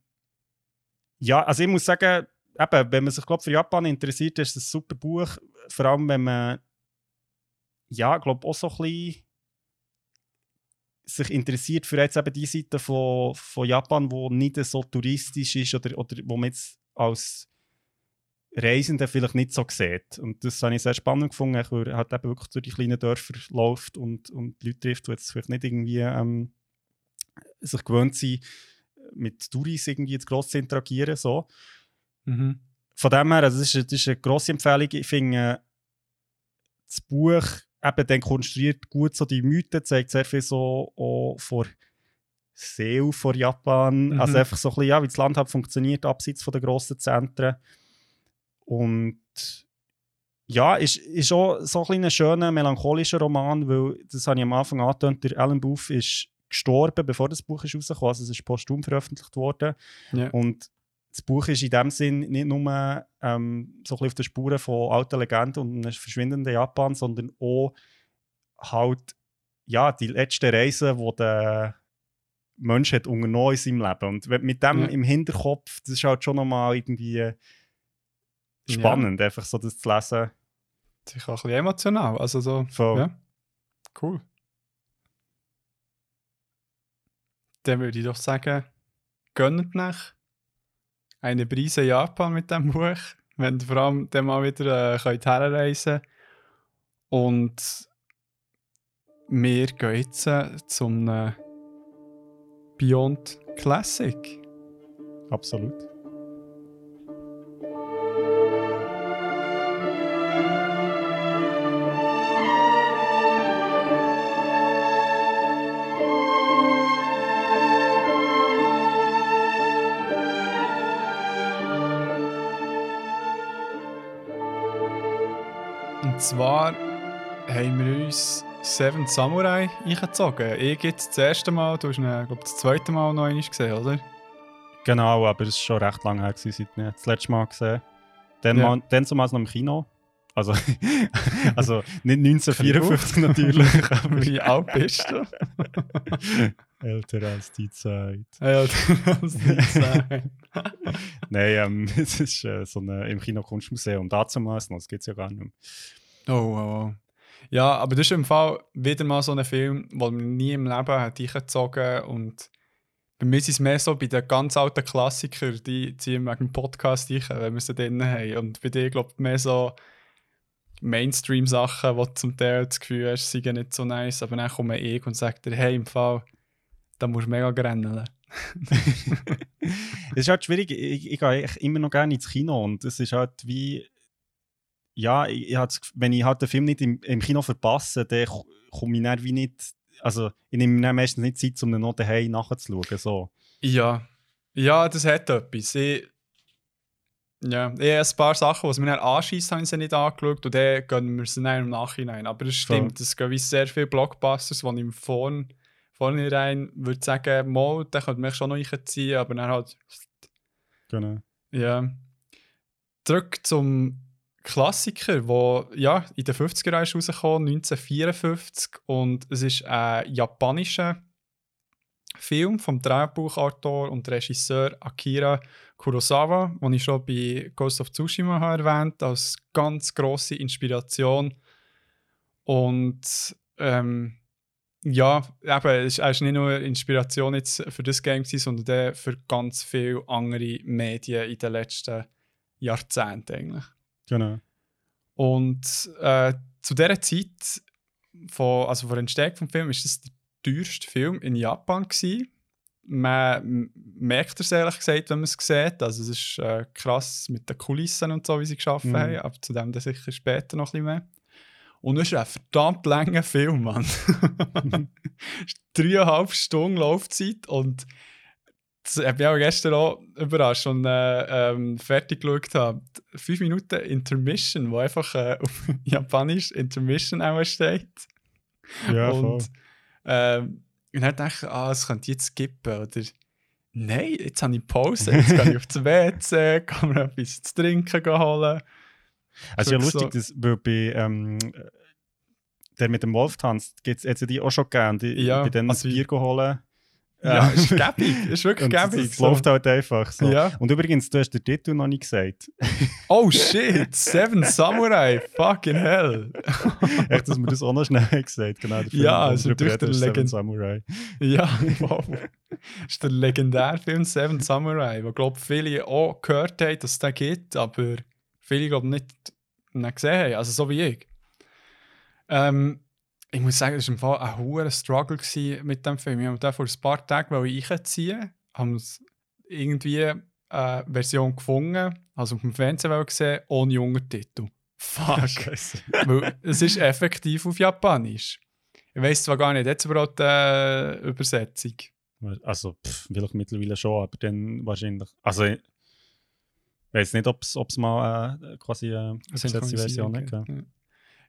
ja, also ich muss sagen, eben, wenn man sich glaub, für Japan interessiert, ist es ein super Buch. Vor allem, wenn man ja, glaube auch so ein bisschen sich interessiert für jetzt eben die Seite von, von Japan, wo nicht so touristisch ist oder, oder wo man jetzt als Reisende vielleicht nicht so sieht. Und das habe ich sehr spannend gefunden, weil er halt eben wirklich durch die kleinen Dörfer läuft und, und Leute trifft, die jetzt vielleicht nicht irgendwie ähm, sich gewöhnt sind, mit Touris irgendwie zu gross zu interagieren. So. Mhm. Von dem her, also das, ist, das ist eine grosse Empfehlung. Ich finde, das Buch eben dann konstruiert gut so die Mythen, zeigt sehr viel so auch vor Seele vor Japan. Mhm. Also einfach so ein bisschen, ja, wie das Land halt funktioniert, abseits von den grossen Zentren. Und ja, ist, ist auch so ein kleiner schöner, melancholischer Roman, weil, das habe ich am Anfang angetönt, der Alan Booth ist gestorben, bevor das Buch ist rausgekommen Also es ist posthum veröffentlicht worden. Ja. Und das Buch ist in dem Sinn nicht nur ähm, so ein bisschen auf den Spuren von alten Legenden und einem verschwindenden Japan, sondern auch halt ja, die letzten Reisen, die der Mensch hat unternommen in seinem Leben. Und mit dem Ja. im Hinterkopf, das ist halt schon nochmal irgendwie spannend, einfach so das zu lesen. Sicher auch ein bisschen emotional. Also so, Voll. ja. Cool. Dann würde ich doch sagen, gönnt nach eine Brise Japan mit dem Buch, wenn ihr vor allem dann mal wieder äh, könnt herreisen Und wir gehen jetzt äh, zum äh, Beyond Classic. Absolut. Zwar haben wir uns Seven Samurai eingezogen. Ich jetzt das erste Mal, du hast ihn, glaube das zweite Mal noch einmal gesehen, oder? Genau, aber es ist schon recht lange her, gewesen, seit ich das letzte Mal gesehen Dann, Ja. mal, dann zumal noch im Kino. Also, also nicht 1954 natürlich, aber Wie alt bist du? älter als die Zeit. ja, das ist sein. Nein, ähm, es ist äh, so ein im Kino Kunstmuseum. Damals noch, das gibt es ja gar nicht mehr. Oh, oh, oh. Ja, aber das ist im Fall wieder mal so ein Film, den man nie im Leben hat eingezogen und bei mir ist es mehr so bei den ganz alten Klassikern, die ziehen wegen dem Podcast ein, wenn wir sie drin haben. Und bei dir, glaube ich, mehr so Mainstream-Sachen, wo du zum Teil das Gefühl hast, sie sind nicht so nice, aber dann kommt ich und sagt dir, hey, im Fall, da musst du mega grenzeln. es ist halt schwierig, ich, ich gehe immer noch gerne ins Kino und es ist halt wie, ja, ich, ich wenn ich halt den Film nicht im, im Kino verpasse, dann komme ich dann wie nicht, also ich nehme mir meistens nicht Zeit, um den noch daheim nachzuschauen, so. Ja, ja, das hat etwas. Ich, ja, ich habe ein paar Sachen, die mir dann anschießen, haben sie nicht angeschaut und dann gehen wir sie dann im Nachhinein. Aber es stimmt, es gibt sehr viele Blockbusters, die ich im Vorn, vornherein würde sagen, mal, da könnte mich schon noch einziehen, aber dann halt... Genau. Ja. Zurück zum Klassiker, der ja, in den 50er Jahren rausgekommen 1954 und es ist ein japanischer Film vom Drehbuchautor und Regisseur Akira Kurosawa, den ich schon bei Ghost of Tsushima habe erwähnt als ganz große Inspiration. Und ähm, ja, eben, es ist nicht nur Inspiration jetzt für das Game, sondern auch für ganz viele andere Medien in den letzten Jahrzehnten eigentlich. Genau. Und äh, zu dieser Zeit, von, also vor der Entstehung des Films, ist das der teuerste Film in Japan gewesen man merkt es ehrlich gesagt, wenn man es sieht. Also es ist äh, krass mit den Kulissen und so, wie sie geschaffen mhm. haben, aber zu dem dann sicher später noch ein bisschen mehr. Und es ist ein verdammt langer Film, Mann. Dreieinhalb Stunden Laufzeit und das habe ich auch gestern auch überrascht und äh, ähm, fertig geschaut habe. Fünf Minuten Intermission, wo einfach äh, auf Japanisch Intermission auch steht. Ja, und, voll. Ähm, und dann dachte ich, ah, es könnte jetzt kippen. Oder nein, jetzt habe ich Pause, jetzt gehe ich auf das WC, kann mir etwas zu trinken holen. Also ja lustig, so. dass, weil bei ähm, der mit dem Wolf tanzt, gibt es die auch schon gegeben, die ja, bei denen also Bier holen. Ja, ist gäbig. Ist wirklich gäbig. Es so. läuft halt einfach so. Ja. Und übrigens, du hast den Titel noch nicht gesagt. Oh shit, Seven Samurai, fucking hell. Echt, dass wir das auch noch schnell gesagt genau, der Film, Ja, es ist natürlich der Legend Samurai. Ja, wow. Ist der legendäre Film Seven Samurai, wo, glaube viele auch gehört haben, dass es den gibt, aber viele, glaube nicht, nicht gesehen haben. Also so wie ich. Ähm, ich muss sagen, es war ein hoher Struggle mit dem Film. Wir haben den vor ein paar Tagen einziehen, haben irgendwie eine Version gefunden, also auf dem Fernsehen gesehen, ohne Untertitel. Fuck. Weil es ist effektiv auf Japanisch. Ich weiß zwar gar nicht, jetzt überhaupt eine äh, Übersetzung. Also, pff, vielleicht mittlerweile schon, aber dann wahrscheinlich. Also, ich weiß nicht, ob es mal äh, quasi eine übersetzte Version gibt. Ja,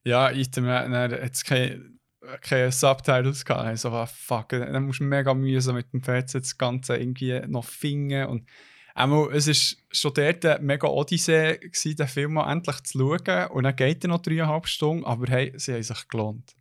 ja ich habe jetzt keine keine Subtitles gehabt. Ich so, ah, fuck, dann musst du mega mühsam mit dem PC das Ganze irgendwie noch finden. Und einmal, es war schon dort eine mega Odyssee, den Film mal endlich zu schauen. Und dann geht er noch dreieinhalb Stunden, aber hey, sie haben sich gelohnt.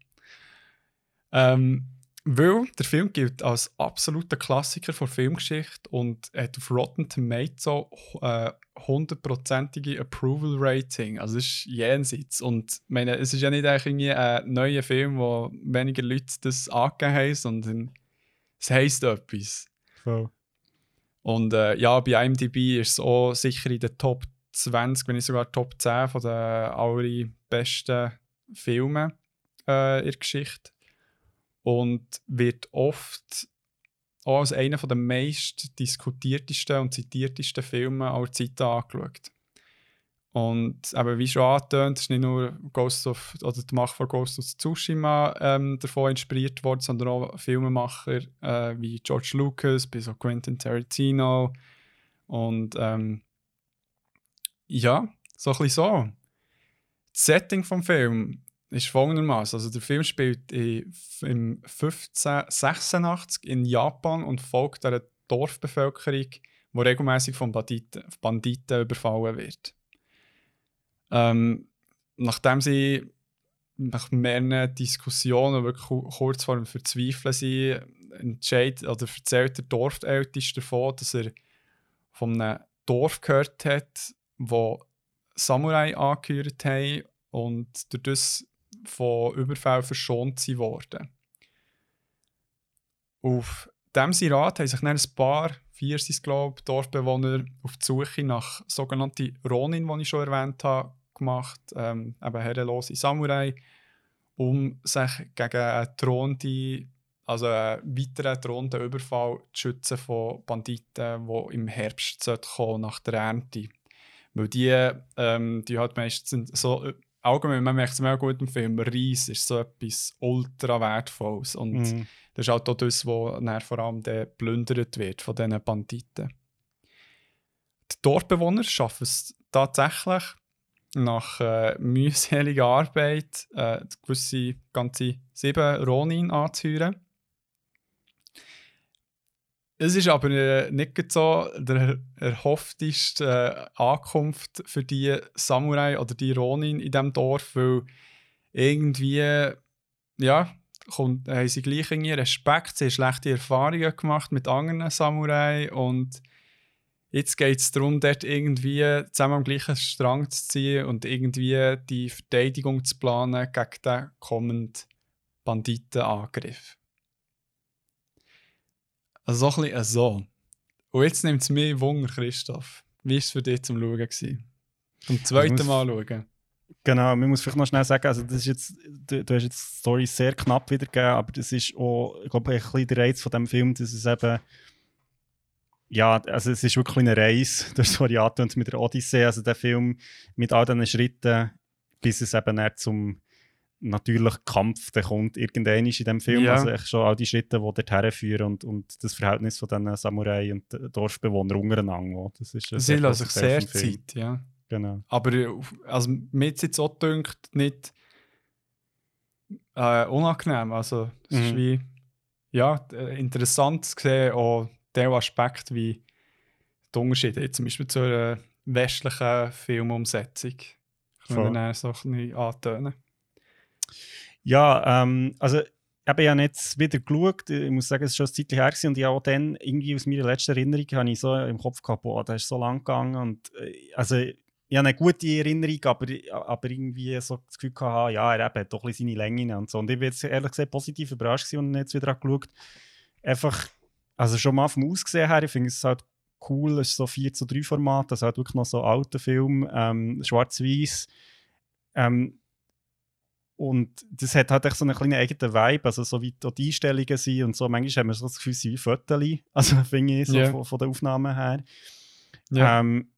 Ähm, weil der Film gilt als absoluter Klassiker der Filmgeschichte und hat auf Rotten Tomatoes äh, hundertprozentige Approval Rating. Also das ist jenseits. Und meine, es ist ja nicht irgendwie ein neuer Film, wo weniger Leute das angegeben haben, sondern es heisst etwas. Voll. Und äh, ja, bei IMDb ist es auch sicher in den Top 20, wenn nicht sogar Top 10 von den allerbesten Filmen äh, in der Geschichte und wird oft auch als einer der meist diskutiertesten und zitiertesten Filme aller Zeiten angeschaut. Und eben, wie schon angetönt, ist nicht nur Ghost of, oder die Macht von Ghost of Tsushima ähm, davon inspiriert worden, sondern auch Filmemacher äh, wie George Lucas, bis auch Quentin Tarantino. Und ähm, ja, so ein bisschen so. Das Setting vom Film ist folgendermaßen. Also der Film spielt in, im 1586 in Japan und folgt einer Dorfbevölkerung, die regelmäßig von Banditen, Banditen überfallen wird. Ähm, nachdem sie nach mehreren Diskussionen wirklich kurz vor dem Verzweifeln sind, entscheidet oder erzählt der Dorfälteste davon, dass er von einem Dorf gehört hat, wo Samurai angehört haben und durch das von Überfällen verschont worden. Auf diesem Rat haben sich dann ein paar, vier sind glaube Dorfbewohner auf die Suche nach sogenannten Ronin, die ich schon erwähnt habe, gemacht, ähm, eben herrenlose Samurai, um sich gegen einen drohenden, also einen weiteren drohenden Überfall zu schützen von Banditen, die im Herbst kommen, nach der Ernte. Weil die, ähm, die halt meistens so, allgemein, man merkt es mega gut im Film, Reis ist so etwas ultra wertvolles und Mhm. das ist halt auch das, was vor allem dann geplündert wird von diesen Banditen. Die Dorfbewohner schaffen es tatsächlich, nach äh, mühseliger Arbeit äh, gewisse ganze sieben Ronin anzuhören. Es ist aber äh, nicht so der erhoffteste äh, Ankunft für die Samurai oder die Ronin in diesem Dorf, weil irgendwie, ja, kommt, haben sie gleich irgendwie Respekt, sie haben schlechte Erfahrungen gemacht mit anderen Samurai und jetzt geht es darum, dort irgendwie zusammen am gleichen Strang zu ziehen und irgendwie die Verteidigung zu planen gegen den kommenden Banditenangriff. Also so ein bisschen so. Und jetzt nimmt es mich Wunder, Christoph. Wie war es für dich zum Schauen? Gewesen? Zum zweiten muss- Mal schauen? Genau, man muss vielleicht noch schnell sagen, also das ist jetzt, du, du hast jetzt die Story sehr knapp wiedergegeben, aber das ist auch, ich glaube, ein bisschen der Reiz von dem Film, dass es eben, ja, also es ist wirklich eine Reise, du hast es vorhin angetönt mit der Odyssee, also der Film mit all diesen Schritten, bis es eben zum natürlichen Kampf der kommt, irgendwann ist in dem Film, Ja. also echt schon all die Schritte, die dorthin führen und, und das Verhältnis von diesen Samurai und Dorfbewohnern untereinander, das ist ein Sie lassen sich sehr. Zeit, ja. Genau. Aber äh, also, mir es jetzt auch gedacht, nicht äh, unangenehm. Also, es ist Mhm. wie, ja, äh, interessant zu sehen, auch der Aspekt, wie die Unterschiede jetzt zum Beispiel zur äh, westlichen Filmumsetzung. Kann Voll. man dann so ein bisschen antönen. Ja, ähm, also eben, ich habe jetzt wieder geschaut, ich muss sagen, es ist schon ein Zeitchen her und ich auch dann, irgendwie aus meiner letzten Erinnerung, habe ich so im Kopf gehabt, boah, das ist so lang gegangen und äh, also ich habe eine gute Erinnerung, aber, aber irgendwie so das Gefühl gehabt, ja, er hat doch ein seine Längen und so und ich bin jetzt ehrlich gesagt positiv überrascht und jetzt wieder angeschaut. Einfach, also schon mal vom Aussehen her, ich finde es halt cool, es ist so 4 zu 3 Format, also halt wirklich noch so alter Film, ähm, schwarz-weiß. Ähm, und das hat halt echt so einen kleinen eigenen Vibe, also so wie die Einstellungen sind und so. Manchmal haben wir so das Gefühl, sie wie Fotos, also finde ich, so Ja. von, von den Aufnahmen her. Ja. Ähm,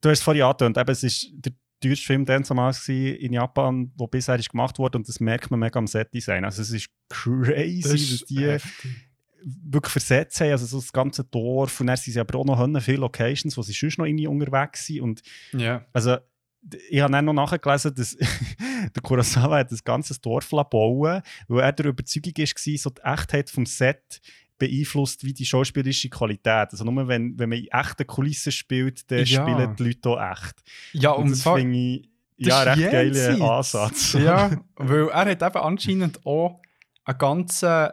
du hast es vorhin angetönt, eben, es ist der teuerste Film damals in Japan, der bisher ist gemacht wurde und das merkt man mega am Set-Design. Also es ist crazy, Das dass ist die heftig. wirklich versetzt haben, also so das ganze Dorf und dann sind sie aber auch noch viele Locations, wo sie sonst noch irgendwie unterwegs sind und Ja. also, ich habe dann noch nachgelesen, dass der Kurosawa hat das ganze Dorf bauen weil er der Überzeugung war, so die Echtheit vom Set beeinflusst wie die schauspielerische Qualität. Also nur wenn, wenn man in echten Kulissen spielt, dann Ja. spielen die Leute auch echt. Ja, Und, und, das finde ich ja, recht geiler jenseits. Ansatz. ja, weil er hat eben anscheinend auch einen ganzen,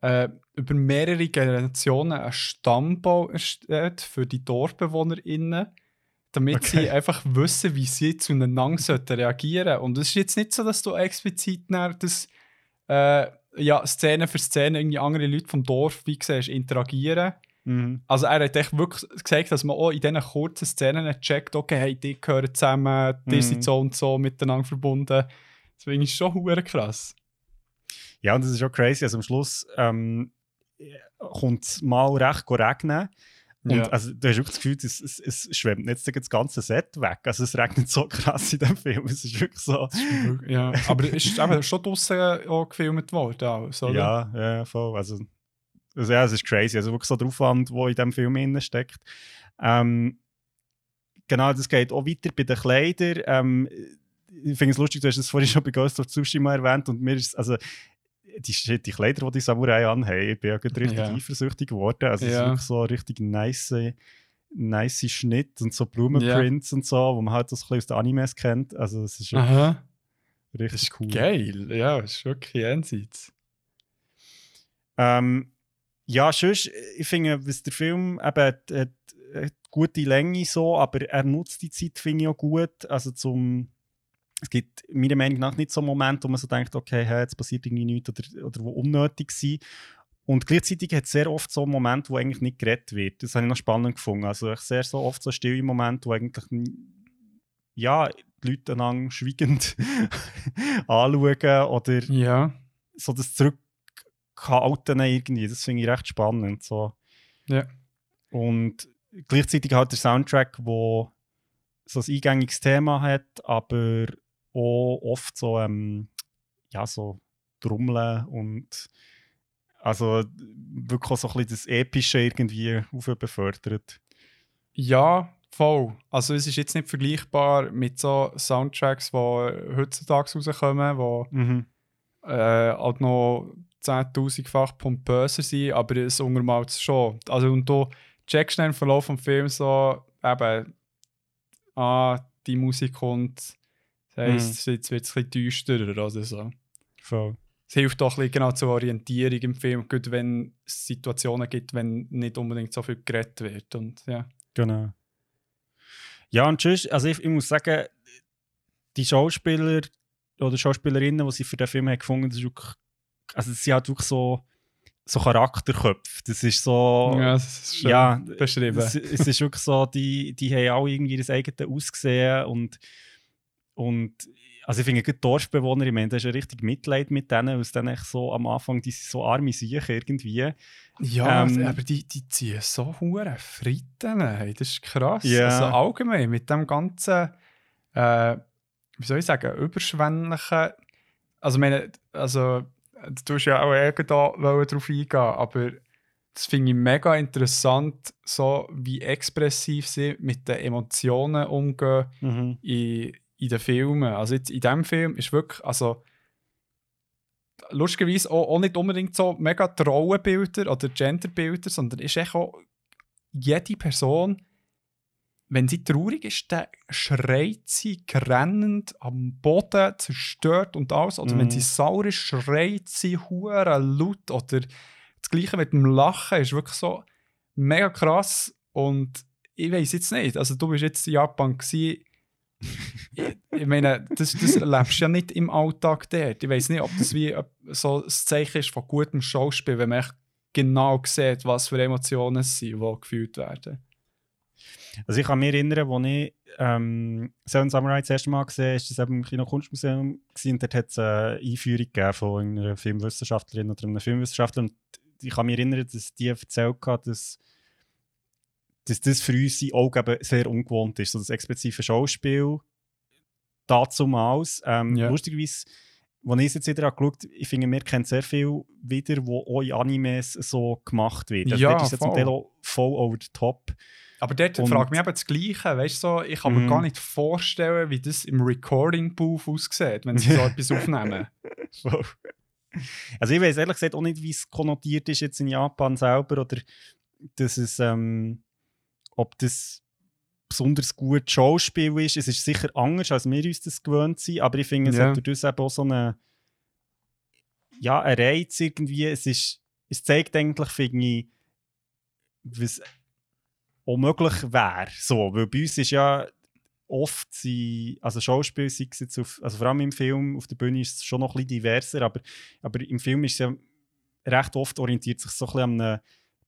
äh, über mehrere Generationen einen Stammbau erstellt für die DorfbewohnerInnen, damit Okay. sie einfach wissen, wie sie zueinander sollten reagieren Und es ist jetzt nicht so, dass du explizit nach das, äh, ja, Szene für Szene irgendwie andere Leute vom Dorf, wie siehst, interagieren. Mhm. Also er hat echt wirklich gesagt, dass man auch in diesen kurzen Szenen checkt, okay, hey, die gehören zusammen, die Mhm. sind so und so miteinander verbunden. Deswegen ist es schon hure krass. Ja, und das ist auch crazy. Also am Schluss ähm, kommt es mal recht regnen. Und Ja. also, du hast wirklich das Gefühl, es, es, es schwemmt jetzt das ganze Set weg. Also es regnet so krass in dem Film. Es ist wirklich so. ja. Aber es ist eben schon draußen auch gefilmt worden. Also? Ja, ja, voll. Also, also ja, es ist crazy. Also wirklich so der Aufwand, der in diesem Film steckt. Ähm, genau, das geht auch weiter bei den Kleidern. Ähm, ich finde es lustig, du hast es vorhin schon bei Ghost of Tsushima erwähnt und mir ist also die, die Kleider, die die Samurai anhaben, ich bin ja richtig Ja. eifersüchtig geworden. Also es ist Ja. wirklich so richtig nice, nice Schnitt und so Blumenprints und so, wo man halt das ein bisschen aus den Animes kennt. Also es ist Aha. Richtig ist cool. geil. Ja, ist wirklich jenseits. Ähm, ja, sonst, ich finde, was der Film eben hat, hat, hat gute Länge so, aber er nutzt die Zeit, finde ich auch gut. Also zum, es gibt meiner Meinung nach nicht so Momente, wo man so denkt, okay, hey, jetzt passiert irgendwie nichts oder, oder wo unnötig sind. Und gleichzeitig hat es sehr oft so Momente, wo eigentlich nicht geredet wird. Das habe ich noch spannend gefunden. Also ich sehe so oft so stille Momente, wo eigentlich ja, die Leute einander schweigend anschauen oder Ja. so das Zurückhalten irgendwie. Das finde ich recht spannend. So. Ja. Und gleichzeitig halt der Soundtrack, wo so ein eingängiges Thema hat, aber auch oft so, ähm, ja, so Trommeln und also wirklich auch so ein bisschen das Epische irgendwie aufbefördert. Ja, voll. Also es ist jetzt nicht vergleichbar mit so Soundtracks, die heutzutage rauskommen, die Mhm. äh, halt noch 10.000-fach pompöser sind, aber es untermalt es schon. Also und du checkst dann im Verlauf des Films so, eben, ah, die Musik kommt, das heisst, jetzt wird es ein bisschen düsterer oder so. Voll. Es hilft auch ein bisschen genau zur Orientierung im Film, gerade wenn es Situationen gibt, wenn nicht unbedingt so viel geredet wird. Und, ja. Genau. Ja, und tschüss. Also ich, ich muss sagen, die Schauspieler oder Schauspielerinnen, die sie für den Film haben gefunden haben, also sie hat wirklich so, so Charakterköpfe. Das ist so, ja, das ist schön ja, beschrieben. es, es ist wirklich so, die, die haben alle irgendwie das eigene Aussehen und, und also ich finde, gerade Dorfbewohner, ich meine, da ist ja richtig Mitleid mit denen, weil es dann echt so am Anfang, die sind so arme Siechen irgendwie. Ja, Ähm, aber die, die ziehen so hure Fritten. Hey, das ist krass. Ja. Also allgemein mit dem ganzen, äh, wie soll ich sagen, überschwänglichen. Also, meine, also, du tust ja auch irgendwo darauf eingehen, aber das finde ich mega interessant, so wie expressiv sie mit den Emotionen umgehen Mhm. in, in den Filmen. Also jetzt in diesem Film ist wirklich, also lustigerweise auch, auch nicht unbedingt so mega die Rollenbilder oder Genderbilder, sondern ist echt auch jede Person, wenn sie traurig ist, dann schreit sie grennend am Boden, zerstört und alles. Oder wenn Mhm. sie sauer ist, schreit sie hure laut. Oder das Gleiche mit dem Lachen ist wirklich so mega krass. Und ich weiß jetzt nicht, also du bist jetzt in Japan gewesen, ich, meine, das, das erlebst du ja nicht im Alltag dort. Ich weiß nicht, ob das wie so ein Zeichen ist von gutem Schauspiel, wenn man echt genau sieht, was für Emotionen es sind, die gefühlt werden. Also ich kann mich erinnern, als ich ähm, Seven Samurai das erste Mal gesehen habe, ist das im Kino-Kunstmuseum und dort hat es eine Einführung von einer Filmwissenschaftlerin oder einem Filmwissenschaftler und ich kann mich erinnern, dass die erzählt hat, dass, dass das für uns in Augen eben sehr ungewohnt ist, so das expressive Schauspiel dazumals. Ähm, Ja. Lustigerweise, als ich es jetzt wieder angeschaut habe, ich finde, wir kennen sehr viel wieder, wo auch in Animes so gemacht wird. Also Ja, dort ist zum voll. Teil auch voll over the top. Aber dort Und- frage ich mich eben das Gleiche. Weißt du, so, ich kann mir Mhm. gar nicht vorstellen, wie das im Recording-Booth aussieht, wenn sie so etwas aufnehmen. Also ich weiß ehrlich gesagt auch nicht, wie es konnotiert ist jetzt in Japan selber oder dass es, ähm, ob das besonders gut Schauspiel ist. Es ist sicher anders, als wir uns das gewöhnt sind, aber ich finde, es Ja. hat durch das eben auch so eine ja, ein Reiz irgendwie. Es, ist, es zeigt eigentlich, finde ich, was auch möglich wäre. So, weil bei uns ist ja oft sie, also Schauspiel, sei es jetzt auf, also vor allem im Film, auf der Bühne ist es schon noch ein bisschen diverser, aber, aber im Film ist es ja recht oft orientiert sich so ein bisschen an einem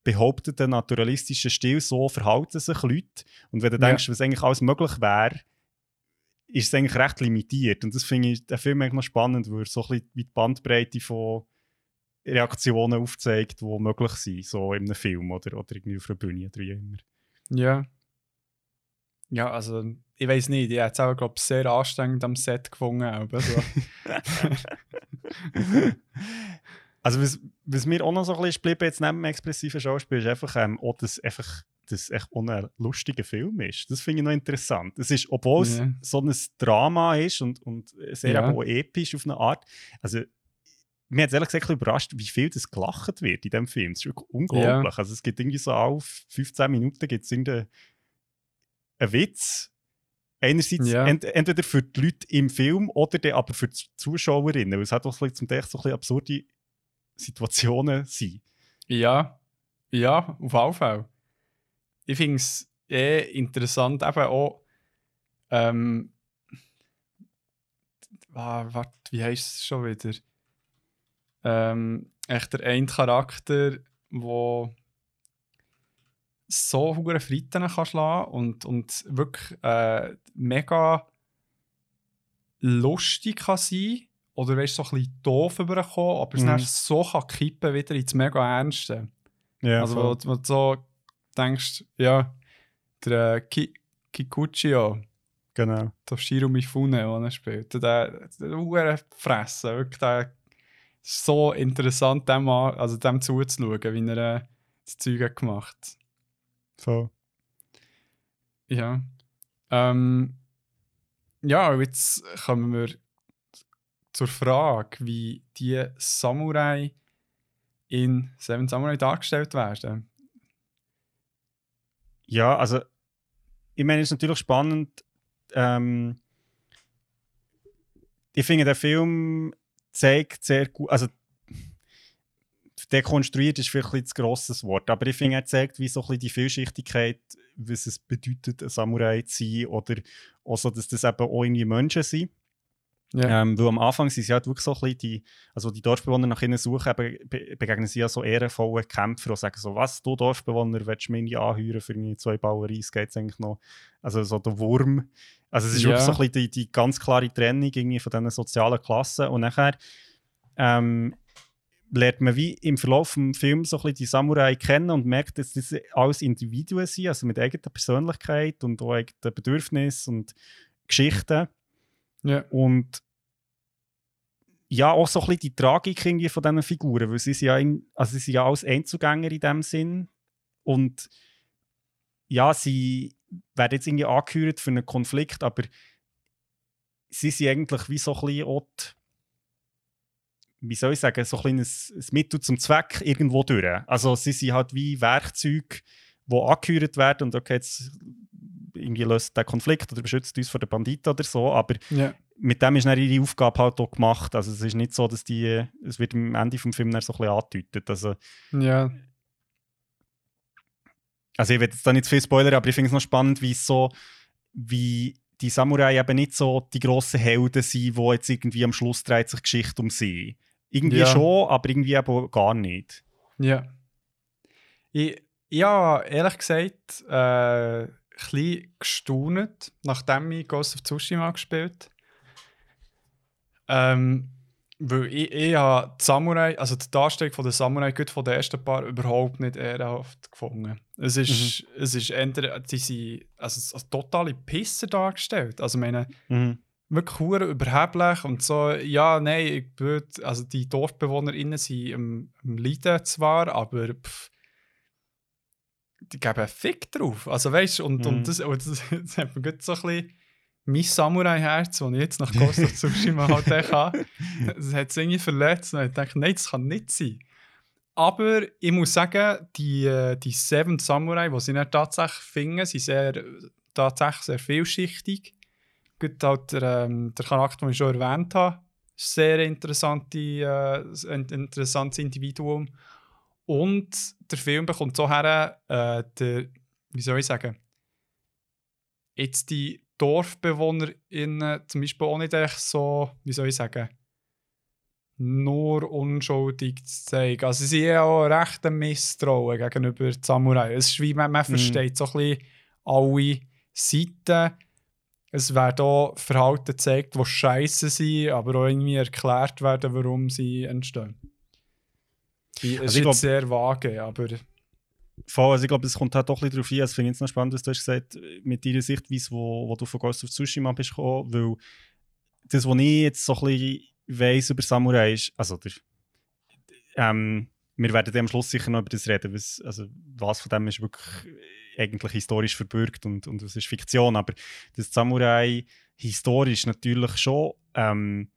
behaupteten naturalistischen Stil, so verhalten sich Leute. Und wenn du Ja. denkst, was eigentlich alles möglich wäre, ist es eigentlich recht limitiert. Und das finde ich den Film eigentlich noch spannend, weil er so ein bisschen die Bandbreite von Reaktionen aufzeigt, die möglich sind, so in einem Film oder, oder irgendwie auf einer Bühne oder wie immer. Ja. Ja, also, ich weiß nicht. Ich habe es auch, glaube ich, sehr anstrengend am Set gefunden. Aber so. Also was, was mir auch noch so ein bisschen ist geblieben, jetzt neben dem expressiven Schauspiel, ist einfach ähm, auch, dass einfach das echt ein lustiger Film ist. Das finde ich noch interessant. Es ist, obwohl es Ja. so ein Drama ist und, und sehr Ja. auch episch auf eine Art, also mir hat es ehrlich gesagt überrascht, wie viel das gelacht wird in diesem Film. Das ist wirklich unglaublich. Also es gibt irgendwie so auf 15 Minuten gibt es irgendeinen einen Witz. Einerseits Ja. ent, entweder für die Leute im Film oder dann aber für die Zuschauerinnen. Weil es hat auch zum Teil so ein bisschen absurde Situationen sein. Ja, ja, auf jeden Fall. Ich finde es eh interessant, eben auch. Ähm, warte, wie heißt es schon wieder? Ähm, echt der ein Charakter, wo so hohe Fritten kann schlagen und, und wirklich äh, mega lustig kann sein oder weißt, so ein bisschen doof überkommen, aber es Mhm. so kann kippen wieder ins mega Ernste. Ja, also, voll. wo, wo du so denkst, ja, der äh, Ki Kikuchi, ja, genau. Toshiro Mifune, der er spielt, der, der, der Fresse, wirklich, der ist so interessant, dem, an, also dem zuzuschauen, wie er äh, das Zeug hat gemacht Voll. Ja. Ähm, ja, jetzt kommen wir zur Frage, wie die Samurai in Seven Samurai dargestellt werden. Ja, also ich meine, es ist natürlich spannend. Ähm, ich finde, der Film zeigt sehr gut, also dekonstruiert ist vielleicht ein zu grosses Wort, aber ich finde, er zeigt, wie so ein die Vielschichtigkeit, was es bedeutet, ein Samurai zu sein oder auch so, dass das eben auch irgendwie Menschen sind. Ja. Ähm, weil am Anfang sind sie halt wirklich so ein bisschen die, also die Dorfbewohner nach ihnen suchen, be begegnen sie ja so ehrenvollen Kämpfer und sagen so, was, du Dorfbewohner, willst du mich anheuern für irgendwie zwei Bauern Reis, geht's eigentlich noch? Also so der Wurm. Also es ist Ja. wirklich so ein bisschen die, die ganz klare Trennung irgendwie von diesen sozialen Klassen und nachher ähm, lernt man wie im Verlauf des Films so ein bisschen die Samurai kennen und merkt, dass das alles Individuen sind, also mit eigener Persönlichkeit und auch eigenen Bedürfnissen und Geschichten. Ja. Und ja, auch so ein bisschen die Tragik irgendwie von diesen Figuren, weil sie sind ja, in, also sie sind ja alles Einzugänger in dem Sinn. Und ja, sie werden jetzt irgendwie angehört für einen Konflikt, aber sie sind eigentlich wie so ein bisschen auch die, wie soll ich sagen, so ein kleines ein Mittel zum Zweck irgendwo durch. Also sie sind halt wie Werkzeuge, die angehört werden und okay, jetzt irgendwie löst der Konflikt oder beschützt uns vor den Banditen oder so, aber ja. mit dem ist dann ihre Aufgabe halt auch gemacht. Also es ist nicht so, dass die, es wird am Ende des Films dann so ein bisschen angedeutet. Also, ja. also ich will jetzt da nicht zu viel spoilern, aber ich finde es noch spannend, wie es so, wie die Samurai eben nicht so die grossen Helden sind, wo jetzt irgendwie am Schluss dreht sich Geschichte um sie. Irgendwie Ja. schon, aber irgendwie aber gar nicht. Ja. Ich, ja, ehrlich gesagt, äh, bisschen gestaunt, nachdem ich Ghost of Tsushima gespielt ähm, Weil ich, ich habe die Samurai, also die Darstellung von der Samurai, gut von den ersten paar, überhaupt nicht ehrenhaft gefunden. Es ist, es ist eher, die sind also, als totale Pisser dargestellt. Also, meine, Mhm. wirklich hure überheblich und so, ja, nein, ich würd, also die DorfbewohnerInnen sind am, am Leiden zwar, aber pff, die geben einen Fick drauf. Also weißt und, Mhm. und, das, und das, das hat mir gut so ein bisschen mein Samurai-Herz, das ich jetzt nach Ghost of Tsushima halt habe, das hat es irgendwie verletzt und ich dachte, nein, das kann nicht sein. Aber ich muss sagen, die, äh, die Seven Samurai, die sie dann tatsächlich finden, sind sehr, tatsächlich sehr vielschichtig. Gut, halt der, ähm, der Charakter, den ich schon erwähnt habe, sehr interessante, äh, ein interessantes Individuum. Und der Film bekommt so her, äh, der, wie soll ich sagen, jetzt die DorfbewohnerInnen zum Beispiel auch nicht echt so, wie soll ich sagen, nur unschuldig zu zeigen. Also sie sind ja auch recht ein Misstrauen gegenüber den Samurai. Es ist wie, man, man Mhm. versteht so ein bisschen alle Seiten. Es werden auch Verhalten gezeigt, die scheiße sind, aber auch irgendwie erklärt werden, warum sie entstehen. Es ist Also jetzt glaub- sehr vage, aber Voll, also ich glaube, es kommt halt doch ein bisschen darauf an. Das finde ich jetzt noch spannend, was du hast gesagt mit deiner Sichtweise, wo, wo du von Ghost of Tsushima bist gekommen, weil das, was ich jetzt so ein bisschen weiss über Samurai ist, also der, ähm, wir werden am Schluss sicher noch über das reden, was, also was von dem ist wirklich eigentlich historisch verbürgt und, und was ist Fiktion, aber das Samurai historisch natürlich schon ähm,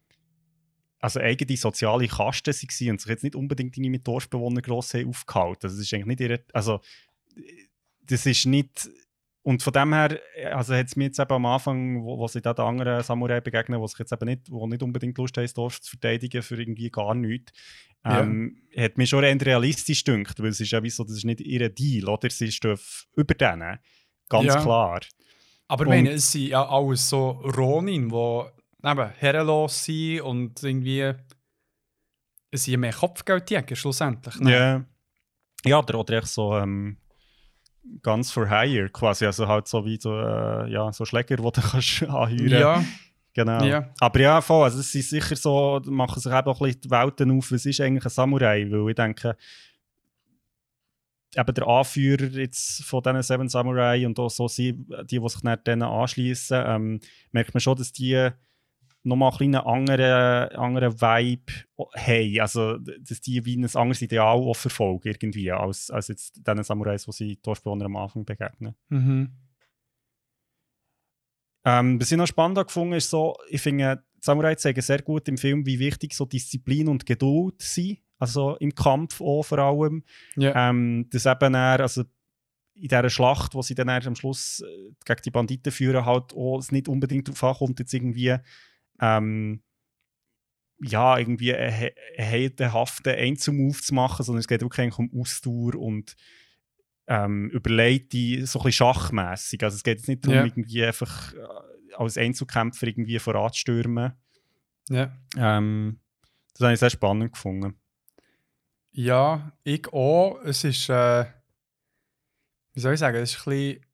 also eigene soziale Kasten waren und sich jetzt nicht unbedingt irgendwie mit Dorfbewohnern gross aufgehalten. Das ist eigentlich nicht ihre, also das ist nicht und von dem her, also hat es mir jetzt eben am Anfang, wo, wo sie da den anderen Samurai begegnen, wo sich jetzt eben nicht, wo nicht unbedingt Lust haben, das Dorf zu verteidigen für irgendwie gar nichts, ähm, hat mir schon eher realistisch gedünkt, weil es ist ja wie so, das ist nicht ihr Deal, oder? Sie stehen über denen, ganz Ja. klar. Aber ich Und- meine, es sind ja alles so Ronin, die eben herrenlos sind und irgendwie. Es ja mehr Kopfgeldjäger schlussendlich. ne? Ja. Ja, oder, oder echt so ähm, Guns for Hire quasi. Also halt so wie so, äh, ja, so Schläger, die du kannst anheuern ja. Genau. Ja. Aber ja, voll, also es sind sicher so, machen sich eben auch ein bisschen die Welten auf, was ist eigentlich ein Samurai, weil ich denke, eben der Anführer jetzt von diesen Seven Samurai und auch so sie, die, die sich dann denen anschließen, ähm, merkt man schon, dass die nochmal ein einen anderen, anderen Vibe haben. Also, dass die wie ein anderes Ideal auch verfolgen, irgendwie, als, als jetzt diesen Samurais, die sie Dorfbewohner am Anfang begegnen. Mhm. Ähm, was ich noch spannend gefunden ist so, ich finde, die Samurai zeigen sehr gut im Film, wie wichtig so Disziplin und Geduld sind. Also im Kampf auch vor allem. Ja. Ähm, das eben dann, also in dieser Schlacht, wo sie dann am Schluss äh, gegen die Banditen führen, halt auch es nicht unbedingt darauf ankommt, jetzt irgendwie ähm, ja, irgendwie einen he- einen heldenhaften Einzelmove zu machen, sondern es geht wirklich um Ausdauer und ähm, überlegte, so ein bisschen schachmässig. Also es geht jetzt nicht darum, Ja. irgendwie einfach äh, als Einzelkämpfer irgendwie voranzustürmen. ja. Ähm, das habe ich sehr spannend gefunden. Ja, ich auch. Es ist, äh, wie soll ich sagen, es ist ein bisschen.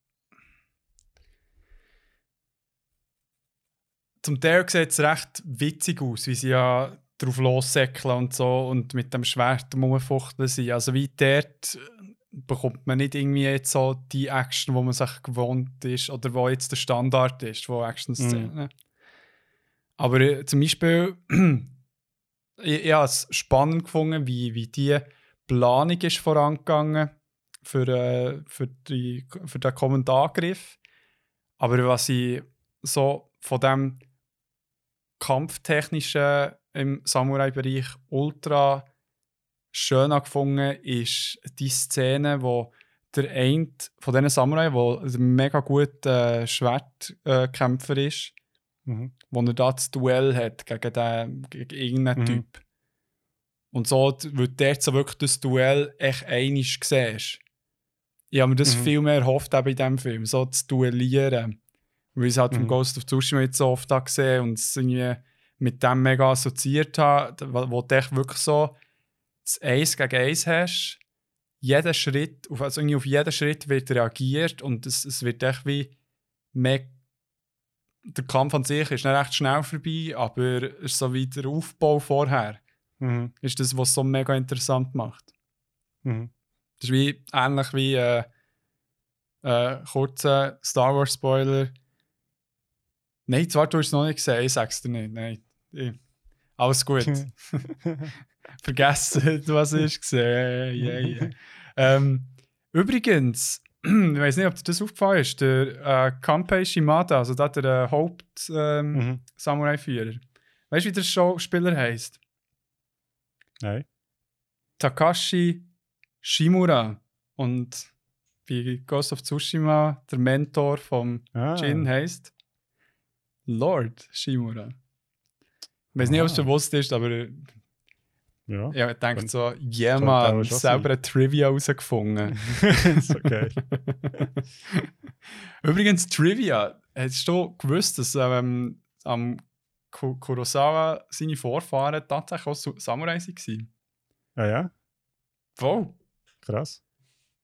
Zum Teil sieht es recht witzig aus, wie sie ja drauf lossäckeln und so und mit dem Schwert rumfuchteln sind. Also wie dort äh, bekommt man nicht irgendwie jetzt so die Action, wo man sich gewohnt ist oder wo jetzt der Standard ist, wo Action-Szenen. Aber äh, zum Beispiel ich, ich habe es spannend gefunden, wie, wie die Planung ist vorangegangen für, äh, für, die, für den kommenden Angriff. Aber was ich so von dem kampftechnischen im Samurai-Bereich ultra schön habe gefunden, ist die Szene, wo der eine von diesen Samurai, der ein mega guter äh, Schwertkämpfer ist, Mhm. wo er da das Duell hat gegen, den, gegen irgendeinen Mhm. Typ. Und so, d- weil du dort so wirklich das Duell echt einisch siehst. Ich habe mir das Mhm. viel mehr erhofft eben in diesem Film, so zu duellieren. Weil ich es halt vom Mhm. Ghost of Tsushima jetzt so oft habe gesehen und es irgendwie mit dem mega assoziiert habe, wo wo du echt wirklich so das Eins gegen Eins hast. Jeder Schritt, auf- also irgendwie auf jeden Schritt wird reagiert und es, es wird echt wie mehr der Kampf an sich ist nicht recht schnell vorbei, aber es ist so wie der Aufbau vorher. Mhm. Ist das, was es so mega interessant macht. Mhm. Das ist wie, ähnlich wie äh, äh, kurzer Star Wars Spoiler. Nein, zwar du hast es noch nicht gesehen, ich sag's dir nicht. Nein. Ich, alles gut. Vergessen, was ich gesehen yeah, yeah. ähm, Übrigens, ich weiß nicht, ob dir das aufgefallen ist, der äh, Kanpei Shimada, also da der äh, Haupt-Samurai-Führer. Mhm. weißt du, wie der Schauspieler heißt? Nein. Takashi Shimura. Und bei Ghost of Tsushima, der Mentor vom Ah. Jin heißt Lord Shimura. Ich weiß nicht, ob es Ah. bewusst ist, aber äh, Ja. ja, ich denke so, yeah, man, selber eine Trivia herausgefunden. ist okay. Übrigens, Trivia. Hättest du gewusst, dass ähm, am Ku- Kurosawa seine Vorfahren tatsächlich auch Samurai waren? Ah ja, Wow. krass.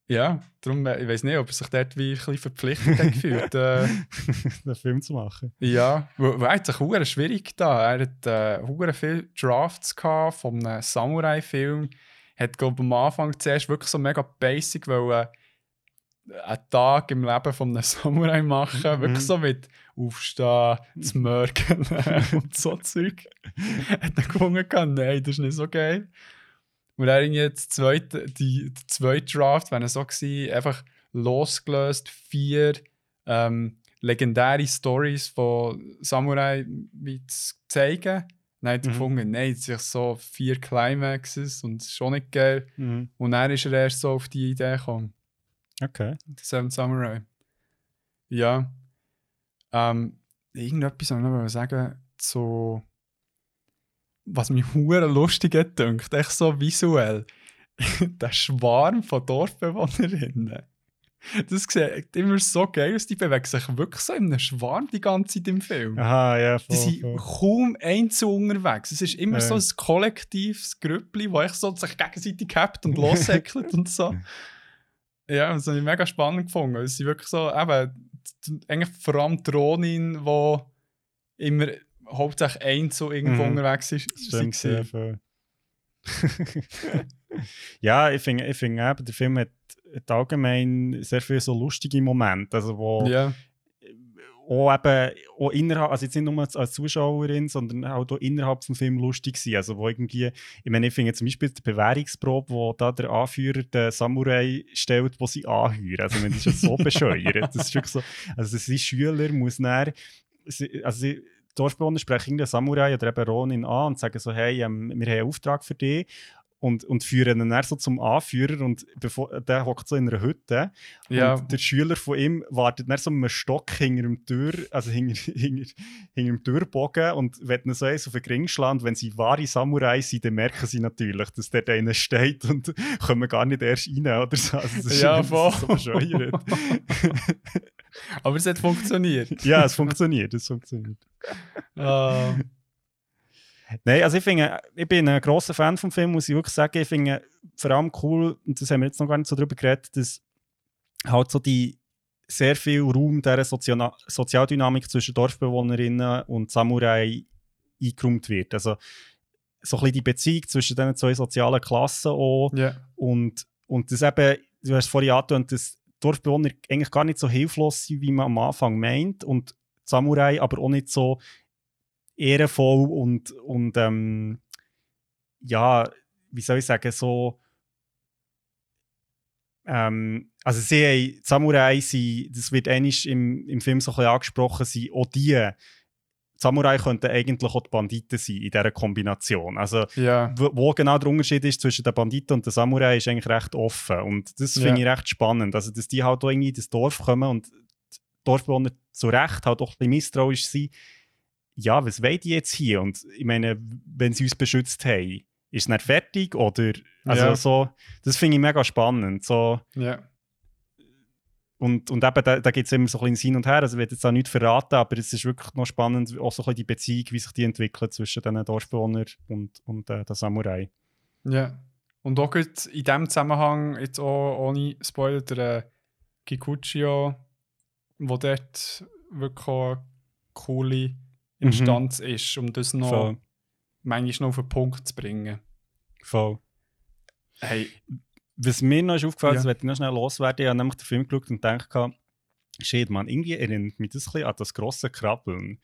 Ja, darum, äh, ich weiß nicht, ob er sich dort wie ein bisschen verpflichtet hat gefühlt. Äh, einen Film zu machen. ja, weil er sich schwierig da. Er hat äh, viele Drafts gehabt von einem Samurai-Film. Hat, glaube am Anfang zuerst wirklich so mega basic, weil äh, einen Tag im Leben von einem Samurai machen. Mhm. Wirklich so mit Aufstehen, zu mörken und so Zeug. hat er gefunden, nein, das ist nicht so geil. Und er jetzt zweite, die, der zweite Draft, wenn er so war, einfach losgelöst, vier ähm, legendäre Stories von Samurai mit zu zeigen. Dann hat er Mhm. gefunden, nein, es sind so vier Climaxes und es ist schon nicht geil. Mhm. Und dann ist er erst so auf die Idee gekommen. Okay. The Seven Samurai. Ja. Ähm, irgendetwas soll ich noch sagen zu. Was mich hure lustig gedacht, echt so visuell. Der Schwarm von Dorfbewohnerinnen. Das sieht immer so geil aus. Die bewegen sich wirklich so in einem Schwarm die ganze Zeit im Film. Aha, ja, Die voll, sind voll. kaum einzeln unterwegs. Es ist immer Ja. so ein kollektives Grüppli, das echt so sich gegenseitig hebt und lossäckelt und so. Ja, das habe ich mega spannend gefunden. Es sind wirklich so, eben, eigentlich vor allem die Ronin, die immer hauptsächlich eins so irgendwo Mhm. unterwegs ist. Stimmt, sie sehr viel. ja, ich finde, ich finde eben, der Film hat, hat allgemein sehr viele so lustige Momente, also wo Ja, auch eben auch innerhalb, also jetzt nicht nur als Zuschauerin, sondern auch da innerhalb des Films lustig sind. Also wo irgendwie, ich meine, ich finde zum Beispiel die Bewährungsprobe, wo da der Anführer den Samurai stellt, wo sie anheuern. Also das ist ja so bescheuert. Das ist wirklich so, also sein Schüler muss sie- also sie, die Dorfbewohner sprechen irgendeinen Samurai oder eben Ronin an und sagen so, hey, ähm, wir haben einen Auftrag für dich. Und, und führen ihn dann so zum Anführer und bevor, der hockt so in einer Hütte ja. und der Schüler von ihm wartet dann so mit einem Stock hinter dem Tür, also hinter, hinter, hinter dem Türbogen und wenn ihn so eins auf den Ring schlagen, wenn sie wahre Samurai sind, dann merken sie natürlich, dass der da einer steht und kommen gar nicht erst rein oder so. Also das ist, Ja, so voll. bescheuert. Aber es hat funktioniert. ja, es funktioniert, es funktioniert. Ah, Nein, also ich finde, ich bin ein grosser Fan vom Film, muss ich wirklich sagen. Ich finde vor allem cool, und das haben wir jetzt noch gar nicht so drüber geredet, dass halt so die sehr viel Raum dieser Sozialdynamik zwischen Dorfbewohnerinnen und Samurai eingeräumt wird. Also so ein bisschen die Beziehung zwischen diesen zwei sozialen Klassen auch ja. und, und das eben, du hast es vorhin angetönt, dass Dorfbewohner eigentlich gar nicht so hilflos sind, wie man am Anfang meint und Samurai aber auch nicht so ehrenvoll und, und ähm, ja, wie soll ich sagen, so ähm, also sie haben, Samurai sind, das wird ähnlich im, im Film so ein bisschen angesprochen, sind auch die Samurai könnten eigentlich auch die Banditen sein in dieser Kombination. Also Ja. wo, genau der Unterschied ist zwischen den Banditen und den Samurai, ist eigentlich recht offen. Und das Ja. finde ich recht spannend. Also, dass die halt auch irgendwie in das Dorf kommen und die Dorfbewohner zu Recht halt auch ein bisschen misstrauisch sind. Ja, was wollen die jetzt hier? Und ich meine, wenn sie uns beschützt haben, ist es nicht fertig? Oder, also Ja. so, das finde ich mega spannend. So. Und, und eben, da, da gibt es immer so ein bisschen Hin und Her. Also, ich will jetzt auch nichts verraten, aber es ist wirklich noch spannend, auch so ein bisschen die Beziehung, wie sich die entwickelt zwischen den Dorfbewohnern und, und äh, den Samurai. Ja. Und auch in diesem Zusammenhang, jetzt auch ohne Spoiler, der äh, Kikuchio, wo dort wirklich eine coole Instanz ist, um das noch Voll. manchmal noch auf den Punkt zu bringen. Voll. Hey, Was mir noch ist aufgefallen Ja. ist, werde ich noch schnell loswerden. Ich habe nämlich den Film geschaut und gedacht, shit, man, irgendwie erinnert mich das ein bisschen an das grosse Krabbeln.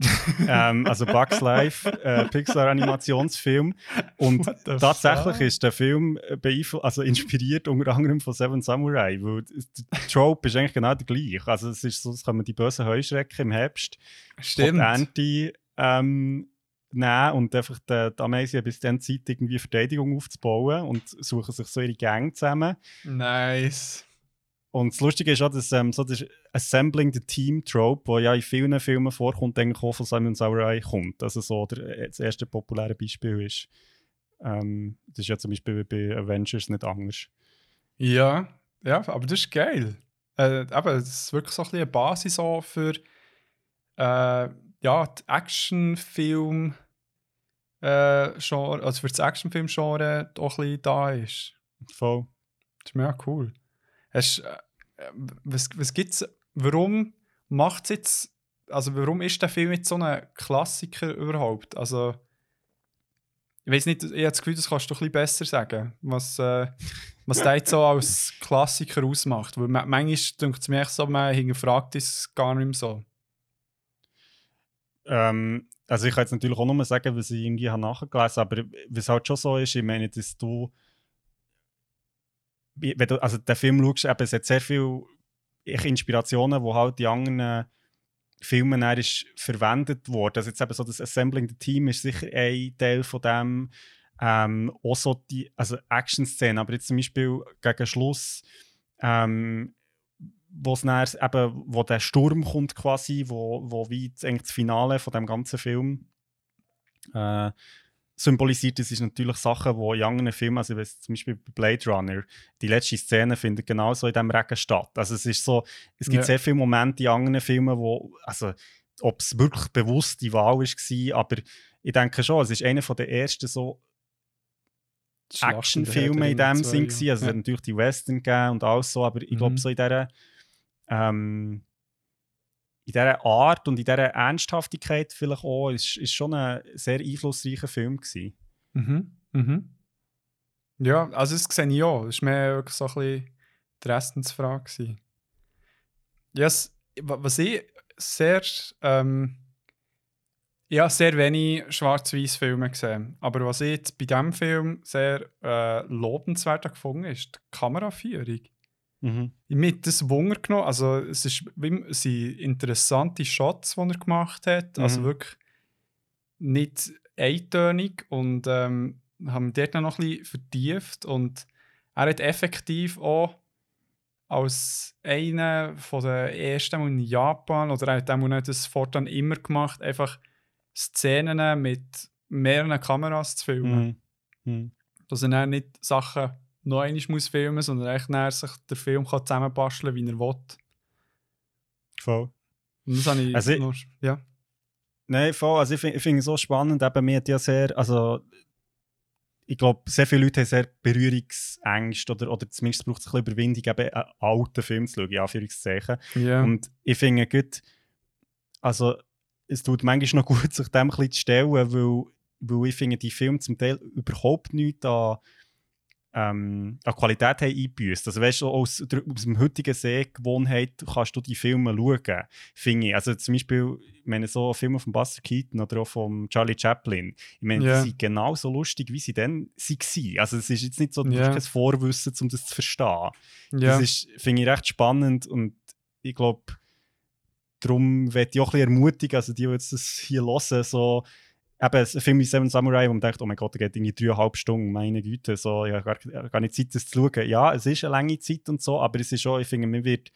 ähm, also Bugs Life, äh, Pixar-Animationsfilm. Und tatsächlich fuck? ist der Film äh, also inspiriert unter anderem von Seven Samurai, weil der Trope ist eigentlich genau der gleiche. Also es ist so, es kommen die bösen Heuschrecken im Herbst Stimmt. Ernte ähm, nehmen und einfach die, die Ameisen bis dann Zeit, irgendwie Verteidigung aufzubauen und suchen sich so ihre Gang zusammen. Nice. Und das Lustige ist auch, dass ähm, so das Assembling the Team Trope, wo ja in vielen Filmen vorkommt, eigentlich auch von Simon Samurai kommt. Also so der, äh, das erste populäre Beispiel ist. Ähm, das ist ja zum Beispiel bei Avengers nicht anders. Ja, ja, aber das ist geil. Äh, eben, das ist wirklich so ein bisschen eine Basis auch für äh, ja, die Actionfilm äh, Genre, also für das Actionfilm-Genre auch ein bisschen da ist. Voll. Das ist mega cool. Hast, äh, was was gibt's, warum macht es jetzt, also warum ist der Film jetzt so ein Klassiker überhaupt? Also, ich weiß nicht, ich habe das Gefühl, das kannst du ein bisschen besser sagen, was, äh, was der jetzt so als Klassiker ausmacht. Weil ma- manchmal denkt es mir so, man hinterfragt es gar nicht mehr so. Ähm, also ich kann jetzt natürlich auch nur sagen, was ich irgendwie habe nachgelesen habe, aber was halt schon so ist, ich meine, dass du, wenn du also den Film schaust, eben, es hat sehr viele Inspirationen, die halt die anderen Filmen ist verwendet wurden. Also jetzt eben so das Assembling the Team ist sicher ein Teil von dem. Ähm, auch so die also Action-Szenen, aber jetzt zum Beispiel gegen Schluss, ähm, wo es eben, wo der Sturm kommt quasi, wo, wo wie das- eigentlich das Finale von dem ganzen Film äh, symbolisiert. Das ist natürlich Sachen, die in anderen Filmen, also zum Beispiel bei Blade Runner, die letzte Szene findet genauso in diesem Regen statt. Also es ist so, es gibt Ja. sehr viele Momente in anderen Filmen, wo, also ob es wirklich bewusst die Wahl war, aber ich denke schon, es ist einer der ersten so Actionfilme in dem Sinn. Also es hat natürlich die Western gegeben und alles so, aber ich glaube Mhm. so in dieser ähm, in dieser Art und in dieser Ernsthaftigkeit vielleicht auch, ist, ist schon ein sehr einflussreicher Film gewesen. Mhm. Mhm. Ja, also das sehe ich auch. Das war mehr so ein bisschen die Restensfrage. Yes, wa- was ich sehr... Ähm, habe sehr wenig schwarz-weiß Filme gesehen. Aber was ich jetzt bei diesem Film sehr äh, lobenswert gefunden ist die Kameraführung. Mhm. Mir hat das Wunder genommen. Also, es, ist, es sind interessante Shots, die er gemacht hat. Also Mhm. wirklich nicht eintönig und ähm, haben dort noch ein bisschen vertieft. Und er hat effektiv auch als einer von der ersten in Japan, oder er auch nicht das fortan immer gemacht, einfach Szenen mit mehreren Kameras zu filmen Mhm. Mhm. dass er nicht Sachen noch einmal muss filmen sondern echt dann sich der Film kann zusammenbasteln wie er will. Voll. Und das habe ich Also ich- noch, ja. Nein, voll. Also ich finde find es so spannend. Eben, mir ja sehr, also ich glaube, sehr viele Leute haben sehr Berührungsängste oder, oder zumindest braucht es ein bisschen Überwindung, eben einen alten Film zu schauen, in Anführungszeichen. ja. Und ich finde gut, also es tut manchmal noch gut, sich dem ein bisschen zu stellen, weil, weil ich finde, die Filme zum Teil überhaupt nicht an, ähm, an Qualität haben eingebüßt. Also weißt du, aus, aus dem heutigen Sehgewohnheit kannst du die Filme schauen, finde ich. Also zum Beispiel, ich meine, so Filme von Buster Keaton oder auch von Charlie Chaplin, ich meine, Ja. die sind genauso lustig, wie sie dann waren. Also es ist jetzt nicht so, du hast kein Vorwissen, um das zu verstehen. ja. Das ist, finde ich, recht spannend und ich glaube, darum werde ich auch ein bisschen ermutigen, also die, die jetzt das hier hören, so, eben, ein Film wie Seven Samurai, wo man denkt, oh mein Gott, der geht irgendwie dreieinhalb Stunden, meine Güte, so, ich habe gar, gar nicht Zeit, das zu schauen. Ja, es ist eine lange Zeit und so, aber es ist schon, ich finde, man wird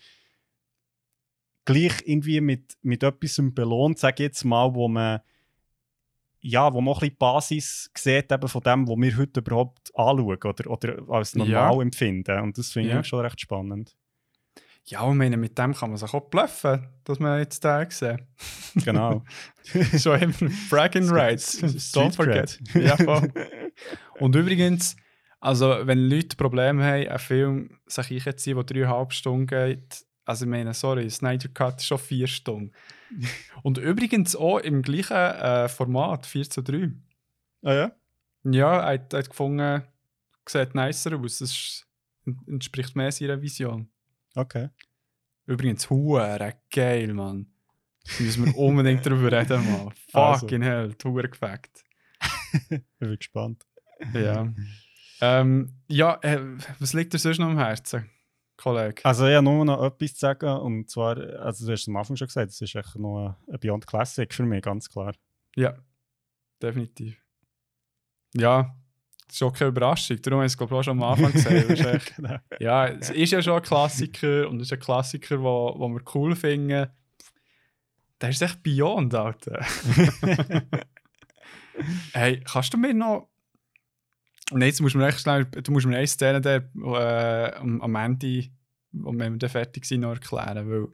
gleich irgendwie mit, mit etwas belohnt, sage ich jetzt mal, wo man ja, wo man auch ein bisschen die Basis sieht eben von dem, was wir heute überhaupt anschauen oder, oder als normal Ja. empfinden. Und das finde Ja. ich schon recht spannend. Ja, ich meine, mit dem kann man sich auch bluffen, dass man jetzt da gesehen Genau. Schon eben Bragging Rights. Don't forget. ja, voll. Und übrigens, also wenn Leute Probleme haben, einen Film sich einzuziehen, der dreieinhalb Stunden geht, also ich meine, sorry, Snyder Cut ist schon vier Stunden. Und übrigens auch im gleichen äh, Format, 4 zu 3. Ah ja? Ja, er hat, hat gefunden, sieht nicer aus, das ist, entspricht mehr seiner Vision. Okay. Übrigens, hure geil, Mann. Müssen wir unbedingt darüber reden, Mann. Also. Fucking hell, die hure gefackt. Bin gespannt. Ja. ähm, ja, äh, was liegt dir sonst noch am Herzen, Kollege? Also ich habe nur noch etwas zu sagen und zwar, also du hast es am Anfang schon gesagt, es ist echt noch ein Beyond Classic für mich, ganz klar. Ja, definitiv. Ja, ist auch keine Überraschung. Darum habe ich es glaube ich, auch schon am Anfang echt- Genau. ja, es ist ja schon ein Klassiker und es ist ein Klassiker, wo, wo wir cool finden. Der ist echt Beyond, Alter. hey, kannst du mir noch. Nein, jetzt musst du mir echt schnell. Du musst mir eine Szene der, äh, am, Ende, wenn wir dann fertig sind, noch erklären, weil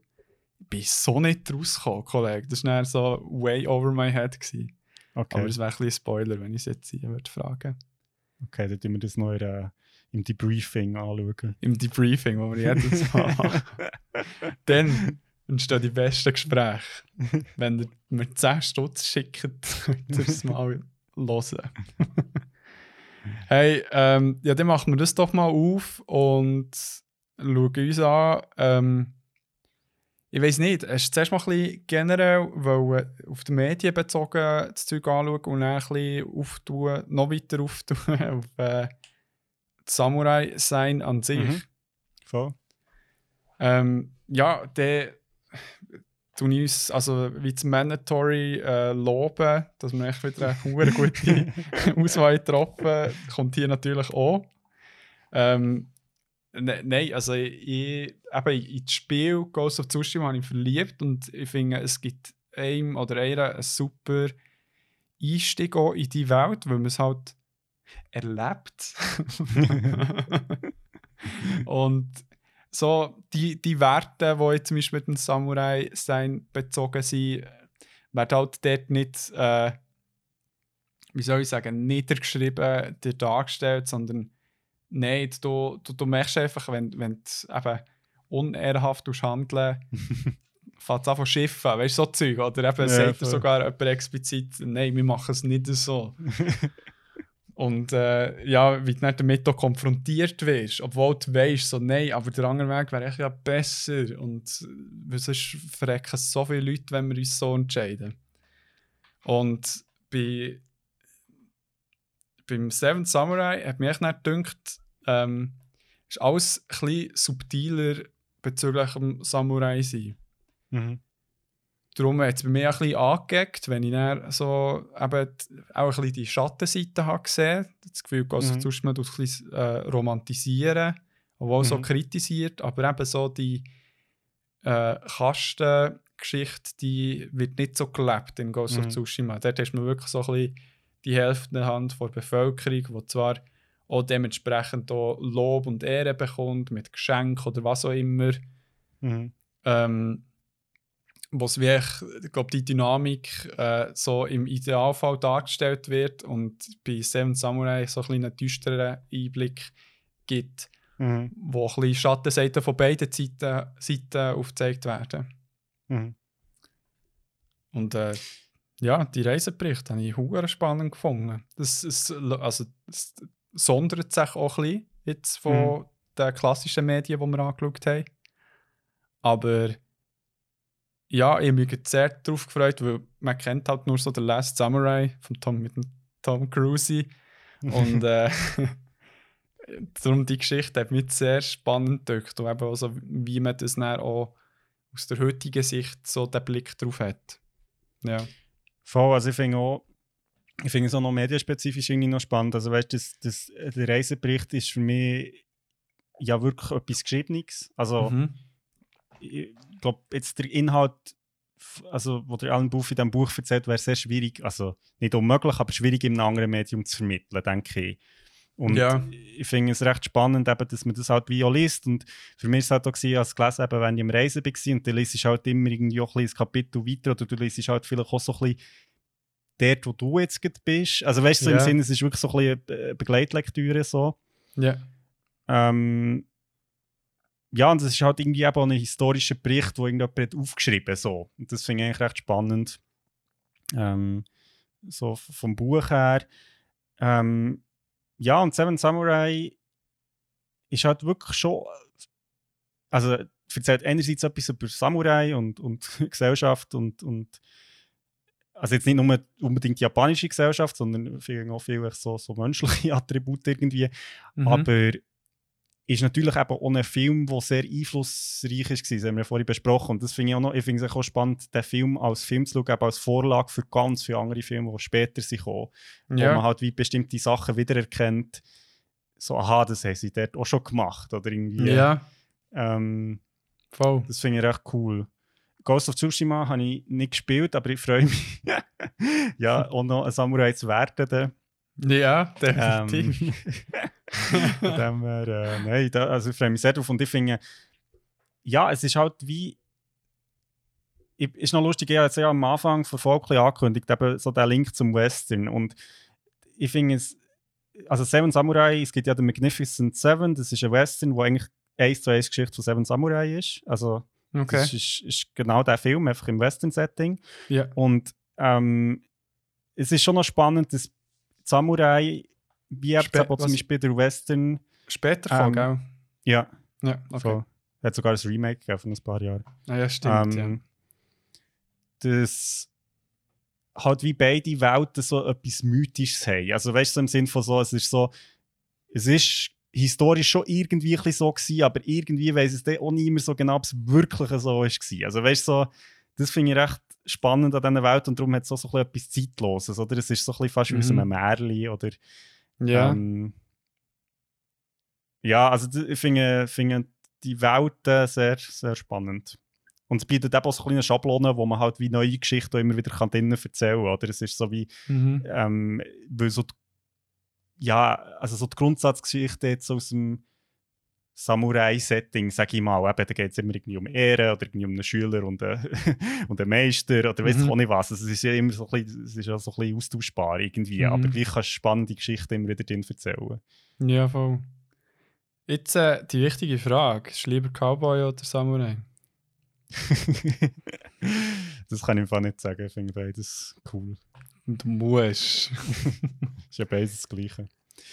ich bin so nicht rausgekommen, Kollege. Das war so way over my head. Gewesen. Okay, Aber es wäre ein bisschen Spoiler, wenn ich es jetzt hier würde fragen okay dann tun wir das noch in, äh, im Debriefing anschauen. Im Debriefing, wo wir jedes Mal machen. Dann entstehen die besten Gespräche. Wenn ihr mir 10 Stutz schickt, könnt ihr es mal hören. hey, ähm, ja, dann machen wir das doch mal auf und schauen uns an. Ähm, ich weiß nicht, hast du zuerst mal ein bisschen generell wollen, auf die Medien bezogen das Zeug anschauen und dann ein bisschen auftun, noch weiter auftun auf äh, das Samurai-Sein an sich? Mhm. Voll. Ähm, ja, der tun uns also wie das Mandatory äh, loben, dass wir echt wieder eine gute Auswahl getroffen kommt hier natürlich auch. Ähm, ne, nein, also ich, eben in das Spiel Ghost of Tsushima habe ich verliebt und ich finde, es gibt einem oder einer einen super Einstieg auch in die Welt, weil man es halt erlebt. und so die, die Werte, die jetzt zum Beispiel mit dem Samurai sein bezogen sind, werden halt dort nicht, äh, wie soll ich sagen, niedergeschrieben, dargestellt, sondern nein, du, du, du merkst einfach, wenn, wenn du eben unehrenhaft handeln fängt an von Schiffen, weißt du, so Zeug. Oder eben Ja, sagt er sogar jemand explizit, nein, wir machen es nicht so. Und äh, ja, wie du dann damit auch konfrontiert wirst, obwohl du weißt, so nein, aber der andere Weg wäre echt ja besser. Und äh, sonst verrecken so viele Leute, wenn wir uns so entscheiden. Und bei, beim Seven Samurai hat mich echt dann gedacht, ähm, ist alles ein bisschen subtiler bezüglich dem Samurai sein. Mhm. Darum hat es bei mir ein bisschen angeeckt, wenn ich dann so eben auch ein bisschen die Schattenseite habe gesehen. Das Gefühl, dass Mhm. sonst man das ein bisschen äh, romantisieren, obwohl so Mhm. kritisiert, aber eben so die äh, Kastengeschichte, die wird nicht so gelebt in Ghost of Mhm. Tsushima. Dort hast du wirklich so ein bisschen die Hälfte der Hand der Bevölkerung, die zwar auch dementsprechend auch Lob und Ehre bekommt, mit Geschenk oder was auch immer Mhm. ähm, was wie ich, glaube, die Dynamik äh, so im Idealfall dargestellt wird und bei Seven Samurai so ein einen düsteren Einblick gibt, Mhm. wo ein bisschen Schattenseiten von beiden Seiten, Seiten aufgezeigt werden. Mhm. Und äh, ja, die Reiseberichte habe ich hure spannend gefunden. Das, es, also, es sondert sich auch ein bisschen jetzt von den klassischen Medien, die wir angeschaut haben. Aber ja, ich habe mich sehr darauf gefreut, weil man kennt halt nur so den Last Samurai von Tom, mit dem Tom Cruise. Und äh, darum die Geschichte hat mich sehr spannend gedacht. Und eben also, wie man das dann auch aus der heutigen Sicht so den Blick drauf hat. Ja. Voll, also ich finde auch, ich finde es auch noch medienspezifisch irgendwie noch spannend. Also weißt du, das, das, der Reisebericht ist für mich ja wirklich etwas Geschriebenes. Also Mhm. ich glaube, jetzt der Inhalt, also, wo der Alan Buff in diesem Buch erzählt, wäre sehr schwierig, also nicht unmöglich, aber schwierig in einem anderen Medium zu vermitteln, denke ich. Und Ja. ich finde es recht spannend, eben, dass man das halt wie auch liest. Und für mich war es halt auch, gewesen, als gelesen, eben, wenn ich am Reisen war und dann liest halt immer irgendwie auch ein Kapitel weiter oder du liest halt vielleicht auch so ein bisschen dort, wo du jetzt bist. Also weißt du, so Ja. im Sinne, es ist wirklich so ein bisschen eine Begleitlektüre so. Ja. Ähm, ja, und es ist halt irgendwie eben auch ein historischer Bericht, wo irgendjemand hat aufgeschrieben so. Und das finde ich eigentlich recht spannend. Ähm, so vom Buch her. Ähm, ja, und Seven Samurai ist halt wirklich schon. Also, erzählt einerseits etwas über Samurai und, und Gesellschaft und, und. Also, jetzt nicht nur unbedingt die japanische Gesellschaft, sondern auch viel so, so menschliche Attribute irgendwie. Mhm. Aber ist natürlich eben auch ein Film, der sehr einflussreich ist. Das haben wir ja vorhin besprochen. Und das finde ich auch noch, ich finde es auch spannend, den Film als Film zu schauen, eben als Vorlage für ganz viele andere Filme, die später sind. Wo man ja. halt wie bestimmte Sachen wiedererkennt. So, aha, das haben sie dort auch schon gemacht. Oder irgendwie. ja, Ähm, voll. das finde ich recht cool. Ghost of Tsushima habe ich nicht gespielt, aber ich freue mich, ja, auch noch ein Samurai zu werden. Ja, Ähm, definitiv. Von dem äh, nein, da, also ich freue mich sehr drauf und ich finde, ja, es ist halt wie, ich, ist noch lustig, ich habe jetzt ja am Anfang ein bisschen angekündigt, eben so der Link zum Western und ich finde es, also Seven Samurai, es gibt ja den Magnificent Seven, das ist ein Western, wo eigentlich eins zu eins Geschichte von Seven Samurai ist, also Okay. das ist, ist genau der Film, einfach im Western-Setting Ja. und ähm, es ist schon noch spannend, dass Samurai, wie eben Spä- zum Beispiel der Western, Später Ähm, gell? ja, Ja, okay. so, hat sogar ein Remake gegeben von ein paar Jahren. Ah, ja, stimmt. Ähm, dass halt wie beide Welten so etwas Mythisches haben. Also weißt du, so im Sinn von so, es ist so, es ist historisch schon irgendwie so gewesen, aber irgendwie weiß es dann auch nicht mehr so genau, ob es wirklich so ist gewesen. Also weißt du, so, das finde ich recht spannend an dieser Welt und darum hat es auch so ein bisschen etwas Zeitloses, oder? Es ist so ein bisschen fast wie aus Mhm. einem Märchen oder ja. Ja. ähm, ja, also ich finde, finde die Welten sehr, sehr spannend. Und es bietet eben auch so kleine Schablonen, wo man halt wie neue Geschichten immer wieder kann drinnen erzählen kann. Oder es ist so wie, Mhm. ähm, weil so die, ja, also so die Grundsatzgeschichte jetzt aus dem Samurai-Setting, sage ich mal, eben, da geht es immer irgendwie um Ehre oder irgendwie um einen Schüler und einen, und einen Meister oder weiß Mhm. ich auch nicht was. Also es ist ja immer so ein bisschen, es ist ja so ein bisschen austauschbar irgendwie, Mhm. aber gleich kannst du spannende Geschichten immer wieder drin erzählen. ja, voll. Jetzt äh, die wichtige Frage: Ist lieber Cowboy oder Samurai? das kann ich einfach nicht sagen. Ich finde beides cool. Du musst. ist ja beides das Gleiche.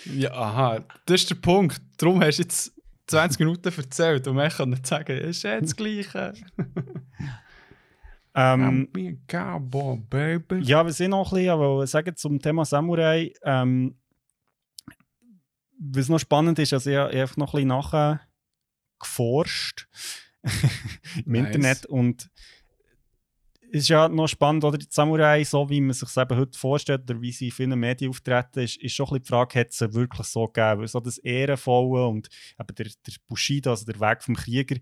Ja, aha, das ist der Punkt. Darum hast du jetzt 20 Minuten erzählt und man kann nicht sagen, es ist ja das Gleiche. Ähm, cowboy, baby. ja, wir sind noch ein bisschen, aber sagen zum Thema Samurai. Ähm, was noch spannend ist, also ich habe einfach noch ein bisschen nachher geforscht im Nice. Internet und ist ja noch spannend, oder? Die Samurai, so wie man sich eben heute vorstellt oder wie sie in vielen Medien auftreten, ist, ist schon ein bisschen die Frage, hat es wirklich so gegeben? Weil so das Ehrenvolle und eben der, der Bushido, also der Weg vom Krieger,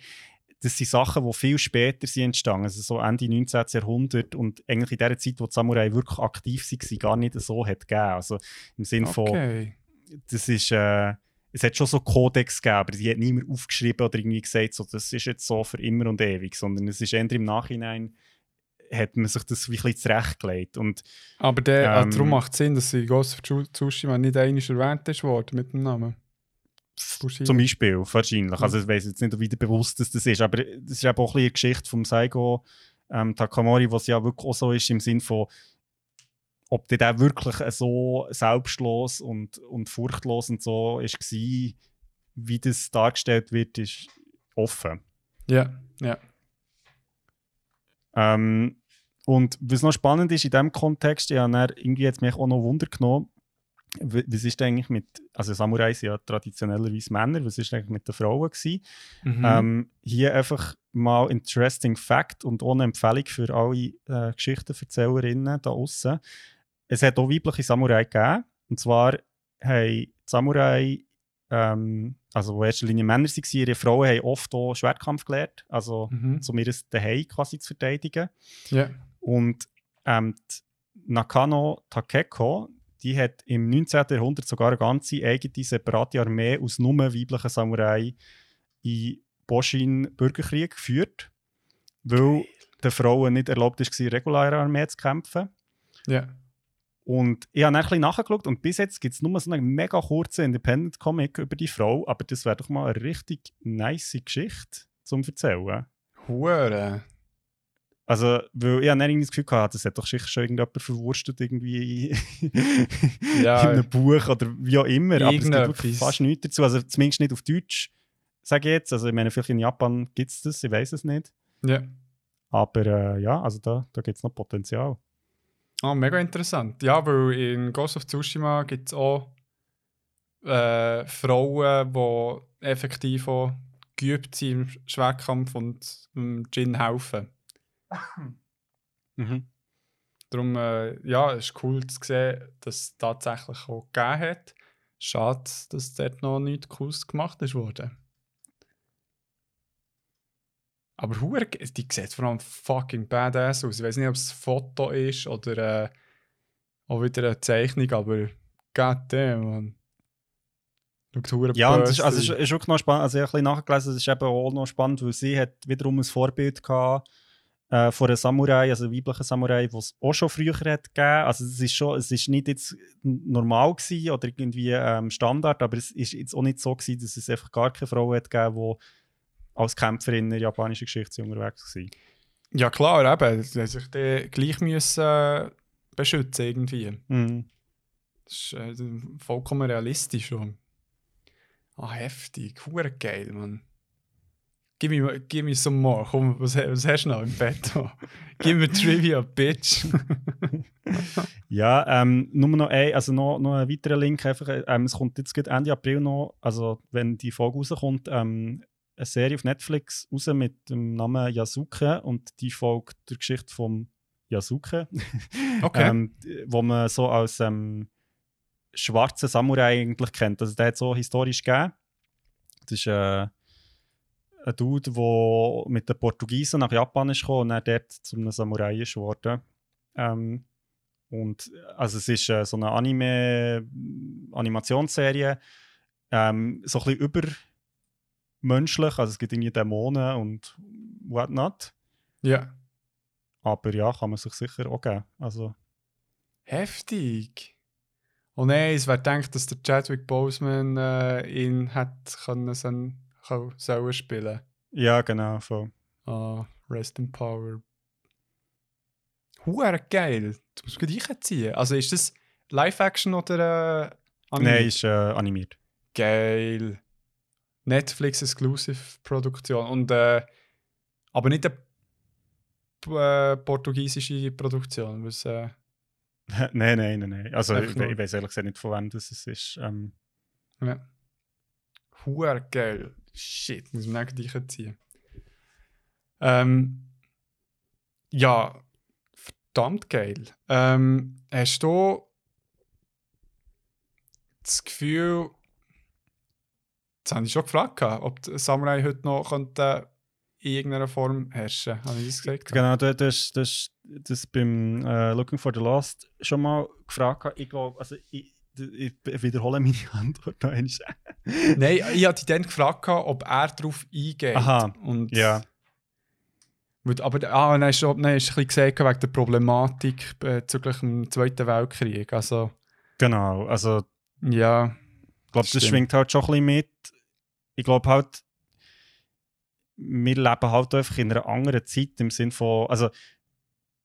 das sind Sachen, die viel später sind entstanden, also so Ende 19. Jahrhundert und eigentlich in der Zeit, wo die Samurai wirklich aktiv waren, gar nicht so hat gegeben. Also im Sinne von, Okay. das ist, äh, es hat schon so Kodex gegeben, aber die hat niemand aufgeschrieben oder irgendwie gesagt, so, das ist jetzt so für immer und ewig, sondern es ist eher im Nachhinein, hat man sich das wie ein bisschen zurechtgelegt. Und Aber der, ah, Ähm, darum macht es Sinn, dass sie Ghost of Tsu- Tsushima nicht einmal erwähnt ist worden mit dem Namen. Zum Beispiel, wahrscheinlich. Also ich weiß jetzt nicht, wie bewusst dass das ist, aber das ist eben auch ein bisschen eine Geschichte vom Saigo ähm, Takamori, was ja wirklich auch so ist im Sinn von, ob der der wirklich so selbstlos und, und furchtlos und so ist war, wie das dargestellt wird, ist offen. Ja, ja. Ähm, und was noch spannend ist in diesem Kontext, ja, irgendwie hat es mich auch noch Wunder genommen, was ist eigentlich mit, also Samurai sind ja traditionellerweise Männer, was ist eigentlich mit den Frauen gewesen? Mhm. Ähm, hier einfach mal interesting Fact und ohne Empfehlung für alle äh, Geschichtenverzählerinnen da außen. Es hat auch weibliche Samurai gegeben. Und zwar haben die Samurai, ähm, also in erster Linie Männer waren, ihre Frauen haben oft auch Schwertkampf gelernt, also Mhm. um ihr Daheim quasi zu verteidigen. Ja. Und ähm, Nakano Takeko, die hat im 19. Jahrhundert sogar eine ganze eigene separate Armee aus nur weiblichen Samurai in Boshin Bürgerkrieg geführt, weil den Frauen nicht erlaubt ist, in regulärer Armee zu kämpfen. Ja. Und ich habe dann ein bisschen nachgeschaut und bis jetzt gibt es nur so einen mega kurzen Independent-Comic über die Frau, aber das wäre doch mal eine richtig nice Geschichte zum Erzählen. Hure. Also, weil ich habe dann irgendwie das Gefühl gehabt, das hat doch sicher schon irgendjemand verwurstet irgendwie Ja. in einem Buch oder wie auch immer. Aber es gibt fast nichts dazu. Also zumindest nicht auf Deutsch, sage ich jetzt. Also ich meine, vielleicht in Japan gibt es das, ich weiß es nicht. Ja. Aber äh, ja, also da, da gibt es noch Potenzial. Ah, mega interessant. Ja, weil in Ghost of Tsushima gibt es auch äh, Frauen, die effektiv auch geübt sind im Schwertkampf und im Gin helfen. Mhm. Darum, äh, ja, es ist cool zu sehen, dass es tatsächlich auch gegeben hat. Schade, dass dort noch nichts Cooles gemacht ist worden. Aber hure, ge- die sieht vor allem fucking badass aus. Ich weiß nicht, ob es ein Foto ist oder äh, auch wieder eine Zeichnung, aber goddamn, man. Ja, und es ist, also ist, ist wirklich noch spannend. Also ich habe ein bisschen nachgelesen, es ist eben auch noch spannend, weil sie hat wiederum ein Vorbild gehabt äh, von einer Samurai, also weiblichen Samurai, die es auch schon früher hat gegeben. Also es ist schon, es ist nicht jetzt normal gewesen oder irgendwie ähm, Standard, aber es ist jetzt auch nicht so gewesen, dass es einfach gar keine Frau hat gegeben, die als Kämpferin in der japanischen Geschichte unterwegs war. Ja klar, eben. Sie haben sich dann gleich müssen, äh, beschützen irgendwie. Mhm. Das ist äh, vollkommen realistisch. Ah, heftig. Hure geil, Mann. Gib mir, gib mir some more. Komm, was, was hast du noch im Bett? gib mir Trivia, Bitch. Ja, ähm, nur noch ein, also noch, noch ein weiterer Link. Einfach, ähm, es kommt jetzt Ende April noch, also wenn die Folge rauskommt, ähm, eine Serie auf Netflix raus mit dem Namen Yasuke und die folgt der Geschichte vom Yasuke, Okay. ähm, wo man so als ähm, schwarzen Samurai eigentlich kennt. Also der hat so historisch gegeben. Das ist äh, ein Dude, der mit den Portugiesen nach Japan ist gekommen und dann dort zu einem Samurai ist geworden. Ähm, und also es ist äh, so eine Anime Animationsserie, ähm, so ein bisschen übermenschlich, also es gibt irgendwie Dämonen und whatnot. ja. Aber ja, kann man sich sicher auch geben. Also, Heftig. Oh nein, es wäre gedacht, dass der Chadwick Boseman äh, ihn hat können, können, sollen spielen. ja, genau. Voll. Ah, Rest in Power. Huere geil. Du musst gleich einziehen. Also ist das Live-Action oder äh, animiert? Nein, ist äh, animiert. Geil. Netflix Exclusive Produktion und äh, aber nicht eine äh, portugiesische Produktion, was äh, nein, nein, nein, nein. Also ich, ich weiß ehrlich gesagt nicht, von wem das ist. Ähm, ja. Huere geil. Shit, muss man gleich einziehen. Ähm, ja, verdammt geil. Ähm, hast du das Gefühl, jetzt habe ich schon gefragt, ob Samurai heute noch könnte in irgendeiner Form herrschen. Habe ich das gesagt? genau, du hast das, das beim äh, Looking for the Lost schon mal gefragt. Ich glaube, also ich, ich wiederhole meine Antwort noch einmal. Nein, ich hatte dich dann gefragt, ob er darauf eingeht. Aha, Und ja. Aber ah, hast du dann hast du ein bisschen gesagt wegen der Problematik bezüglich dem Zweiten Weltkrieg. Also, Genau, also ja. ich glaube, das schwingt halt schon ein bisschen mit. Ich glaube halt, wir leben halt einfach in einer anderen Zeit im Sinn von, also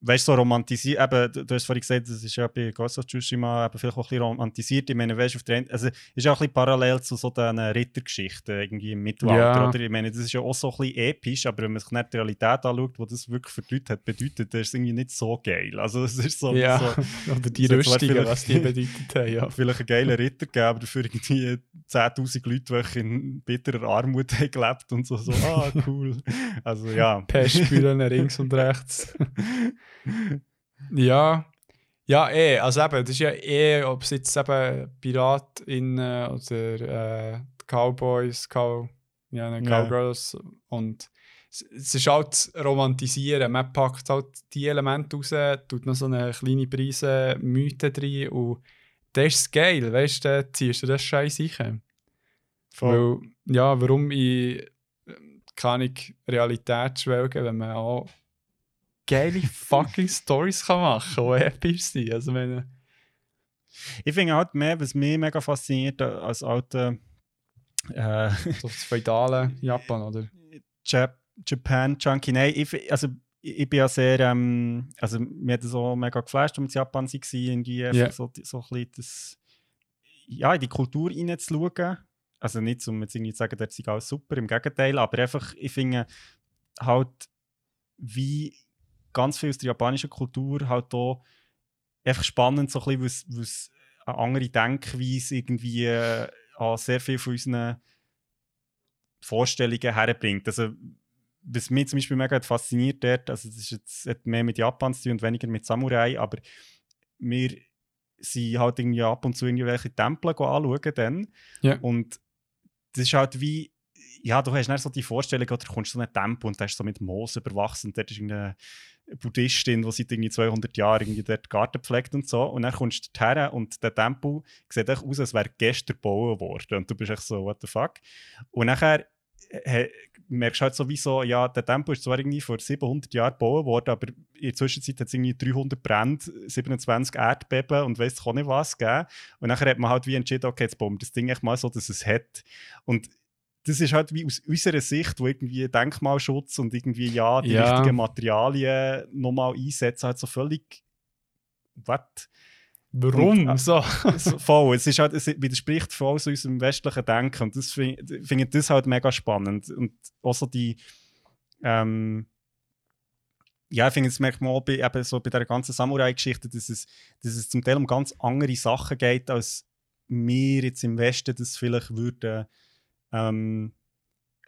weißt du, so romantisiert, eben, du, du hast vorhin gesagt, das ist ja bei Ghost of Tsushima eben vielleicht auch ein bisschen romantisiert. Ich meine, weißt du, auf der also ist ja auch ein bisschen parallel zu so den Rittergeschichten irgendwie im Mittelalter, Ja. oder? Ich meine, das ist ja auch so ein bisschen episch, aber wenn man sich nicht die Realität anschaut, wo das wirklich für die Leute hat bedeutet, dann ist irgendwie nicht so geil. Also es ist so, ja. so Oder die Das Rüstungen, was die bedeutet haben. Ja. vielleicht einen geilen Ritter gegeben, aber dafür irgendwie 10'000 Leute, die in bitterer Armut haben gelebt und so, so ah, cool. Also ja. Pestbühlen links und rechts. ja. Ja, eh. Also eben, das ist ja eh, ob es jetzt eben PiratInnen oder äh, Cowboys, Cow, ja, ne. Cowgirls und es- es ist halt Romantisieren. Man packt halt die Elemente raus, tut noch so eine kleine Preise Mythe drin und das ist geil, weißt du, ziehst du das Scheiß. Voll. Weil, ja, warum kann ich Realität schwelgen, wenn man auch geile fucking Stories kann machen kann, die episch sind. Also, wenn, Ich finde halt mehr, was mich mega fasziniert als alter äh, so das feudale Japan, oder? Jap Japan Junkie. Nein, ich, also, ich, bin ja sehr, ähm, also mir hat das auch mega geflasht, als wir in Japan waren, irgendwie einfach Ja. so, die- so ein bisschen das, ja, in die Kultur reinzuschauen. Also nicht, um jetzt irgendwie zu sagen, das ist alles super, im Gegenteil, aber einfach, ich finde halt, wie ganz viel aus der japanischen Kultur halt auch einfach spannend, so ein bisschen, was, was eine andere Denkweise irgendwie äh, an sehr viel von unseren Vorstellungen herbringt. Also, was mich zum Beispiel mega hat fasziniert dort, also das ist jetzt hat mehr mit Japan zu tun und weniger mit Samurai, aber wir sind halt irgendwie ab und zu irgendwelche Tempel anschauen dann. Ja. Und das ist halt wie, ja, du hast nicht so die Vorstellung, oder du kommst so in einen Tempel und der ist so mit Moos überwachsen und dort ist irgendeine Buddhistin, die seit irgendwie 200 Jahren irgendwie dort Garten pflegt und so. Und dann kommst du her und der Tempel sieht echt aus, als wäre gestern gebaut worden. Und du bist echt so, what the fuck? Und nachher äh, merkst du halt sowieso, ja, der Tempel ist zwar irgendwie vor 700 Jahren gebaut worden, aber in der Zwischenzeit hat es irgendwie 300 Brände, 27 Erdbeben und weiss auch nicht was gegeben. Und nachher hat man halt wie entschieden, okay, jetzt bauen wir das Ding echt mal so, dass es hat. Und das ist halt wie aus unserer Sicht, wo irgendwie Denkmalschutz und irgendwie ja die Ja. richtigen Materialien nochmal einsetzen, halt so völlig. Was? Warum? Und, äh, so. voll. Es, ist halt, es widerspricht voll so unserem westlichen Denken. Und das finde find ich das halt mega spannend. Und auch so die. Ähm, ja, ich finde, das merkt man auch bei, eben so bei der ganzen Samurai-Geschichte, dass es, dass es zum Teil um ganz andere Sachen geht, als wir jetzt im Westen das vielleicht würden ähm,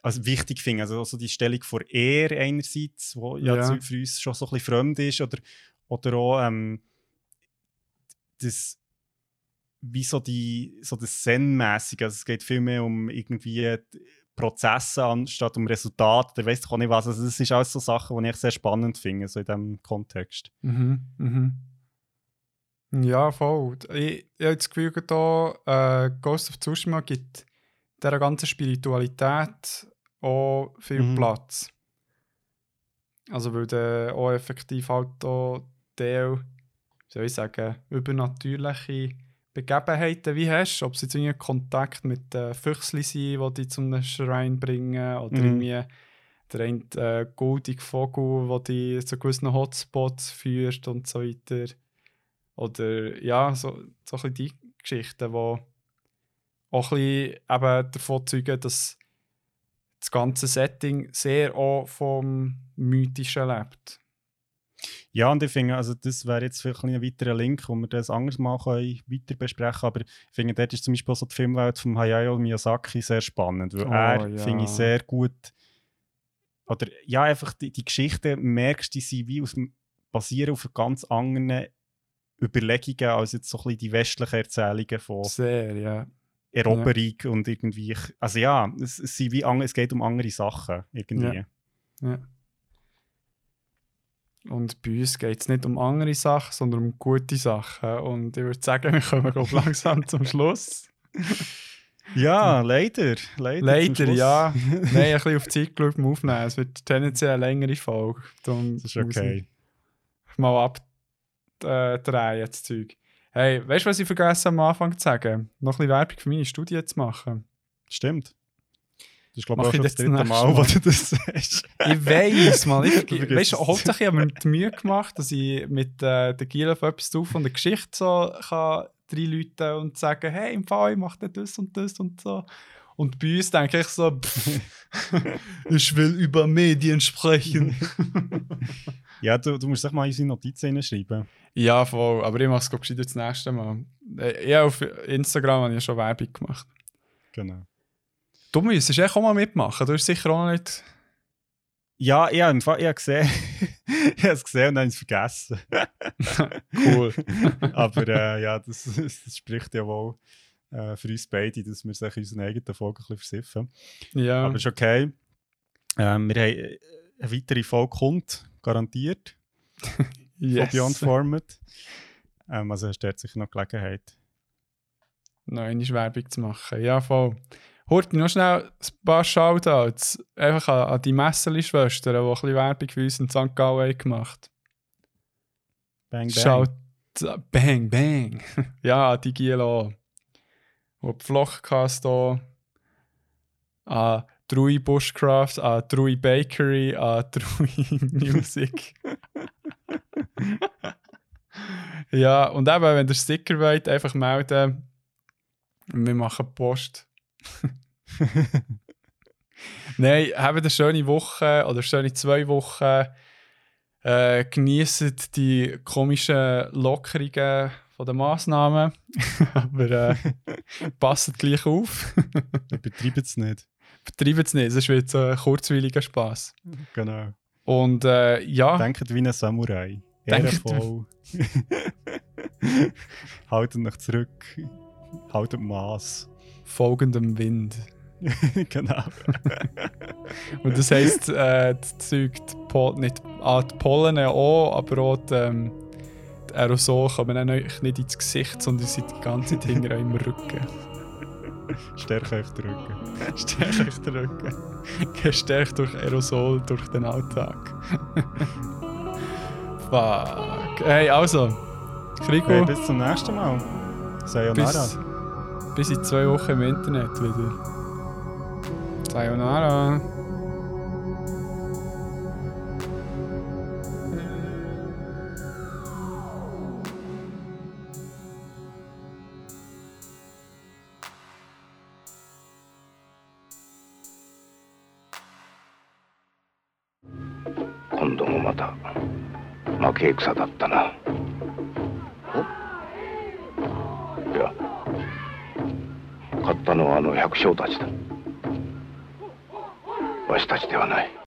als wichtig finden. Also auch so die Stellung vor Ehre einerseits, wo ja, Ja. für uns schon so ein bisschen fremd ist, oder, oder auch ähm, das wie so, die, so das Zen-mäßige. Also es geht viel mehr um irgendwie Prozesse anstatt um Resultate oder weiss ich auch nicht was. Also das ist alles so Sachen, die ich sehr spannend finde, so in diesem Kontext. Mhm, mhm. Ja, voll. Ich, ich habe das Gefühl, da, äh, Ghost of Tsushima gibt dieser ganzen Spiritualität auch viel Mhm. Platz. Also, weil der auch effektiv halt auch Teil, wie soll ich sagen, übernatürliche Begebenheiten wie hast. Ob es jetzt irgendwie Kontakt mit den Füchsli sind, die dich zum Schrein bringen oder Mhm. irgendwie der eine äh, goldige Vogel, der dich zu gewissen Hotspots führt und so weiter. Oder ja, so, so ein bisschen die Geschichten, die auch ein bisschen eben davon zeugen, dass das ganze Setting sehr auch vom Mythischen lebt. Ja, und ich finde, also das wäre jetzt vielleicht ein weiterer Link, wo wir das anders mal können, weiter besprechen können. Aber ich finde, dort ist zum Beispiel so die Filmwelt von Hayao Miyazaki sehr spannend, weil Oh, er, ja. finde ich, sehr gut oder ja, einfach die, die Geschichten merkst, die sind wie aus, basieren auf ganz anderen Überlegungen als jetzt so ein bisschen die westlichen Erzählungen von Sehr, ja. Eroberung und irgendwie, also ja, es, es, sind wie, es geht um andere Sachen irgendwie. Ja. Und bei uns geht es nicht um andere Sachen, sondern um gute Sachen. Und ich würde sagen, wir kommen glaub, langsam zum Schluss. Ja, leider. Leider, Leider, ja. Nein, ein bisschen auf die Zeit geschaut beim Aufnehmen. Es wird tendenziell eine längere Folge. Darum Das ist okay. ich Mal abdrehen, jetzt Zeug. Hey, weißt du, was ich vergessen am Anfang zu sagen? Noch ein bisschen Werbung für meine Studie zu machen. Stimmt. Das ist, glaube ich, auch schon das dritte nächste Mal, wo Mal. du das sagst. Ich weiß, man. Ich, Du weißt du, hauptsächlich habe ich mir die Mühe gemacht, dass ich mit äh, der Giel auf etwas drauf und der Geschichte so kann drei Leute und sagen, hey, im Fall, ich mache das und das und so. Und bei uns denke ich so, pff, ich will über Medien sprechen. Ja, du, du musst sag mal unsere Notizen hineinschreiben. ja, voll. Aber ich mache es ich, gescheiter das nächste Mal. Äh, Ja, auf Instagram habe ich schon Werbung gemacht. Genau. Du müsstest echt auch mal mitmachen. Du hast sicher auch nicht... Ja, im Fall, ich habe gesehen, ich habe es gesehen und dann habe ich es vergessen. Cool. Aber äh, ja, das, das spricht ja wohl äh, für uns beide, dass wir sich unseren eigenen Folgen ein bisschen versiffen. ja. Aber ist okay. Ähm, wir haben äh, eine weitere Folge kommt, garantiert, von Beyond Format. Ähm, also hast du sicher noch Gelegenheit. noch eine Werbung zu machen. Ja, voll. Hurt noch schnell ein paar Shoutouts. Einfach an, an die Messeli-Schwestern, die ein bisschen Werbung für uns in St. Gallen gemacht Bang, bang. Shout Bang, bang. ja, an die Gielo. Wo die Vloggcast hier. An Drui Bushcraft, an Drui Bakery, an Drui Music. ja, und eben, wenn ihr Sticker wollt, einfach melden. Wir machen Post. Nein, habt eine schöne Woche oder schöne zwei Wochen. Äh, genießt die komischen Lockerungen von den Massnahmen. Aber äh, passt gleich auf. Übertreibt es nicht. Betreibt es nicht, sonst wird es ein kurzweiliger Spaß. Genau. Und äh, ja, Denkt wie ein Samurai. Ehrenvoll. Haltet euch zurück. Haltet Maß. folgendem Wind. genau. Und das heisst, äh, das Zeug, die Pol nicht ah, die Pollen auch, aber auch die, ähm, die Aerosole kommen euch nicht ins Gesicht, sondern sind die ganze Zeit hinter eurem Rücken. Stärke auf den Rücken. Stärkt euch den Rücken. Gestärkt durch Aerosol durch den Alltag. Fuck. Hey, also, Krigo, Okay, bis zum nächsten Mal. Sayonara. bis, bis in zwei Wochen im Internet wieder. Sayonara. け戦だったな。お？いや勝ったのはあの百姓たちだ。わしたちではない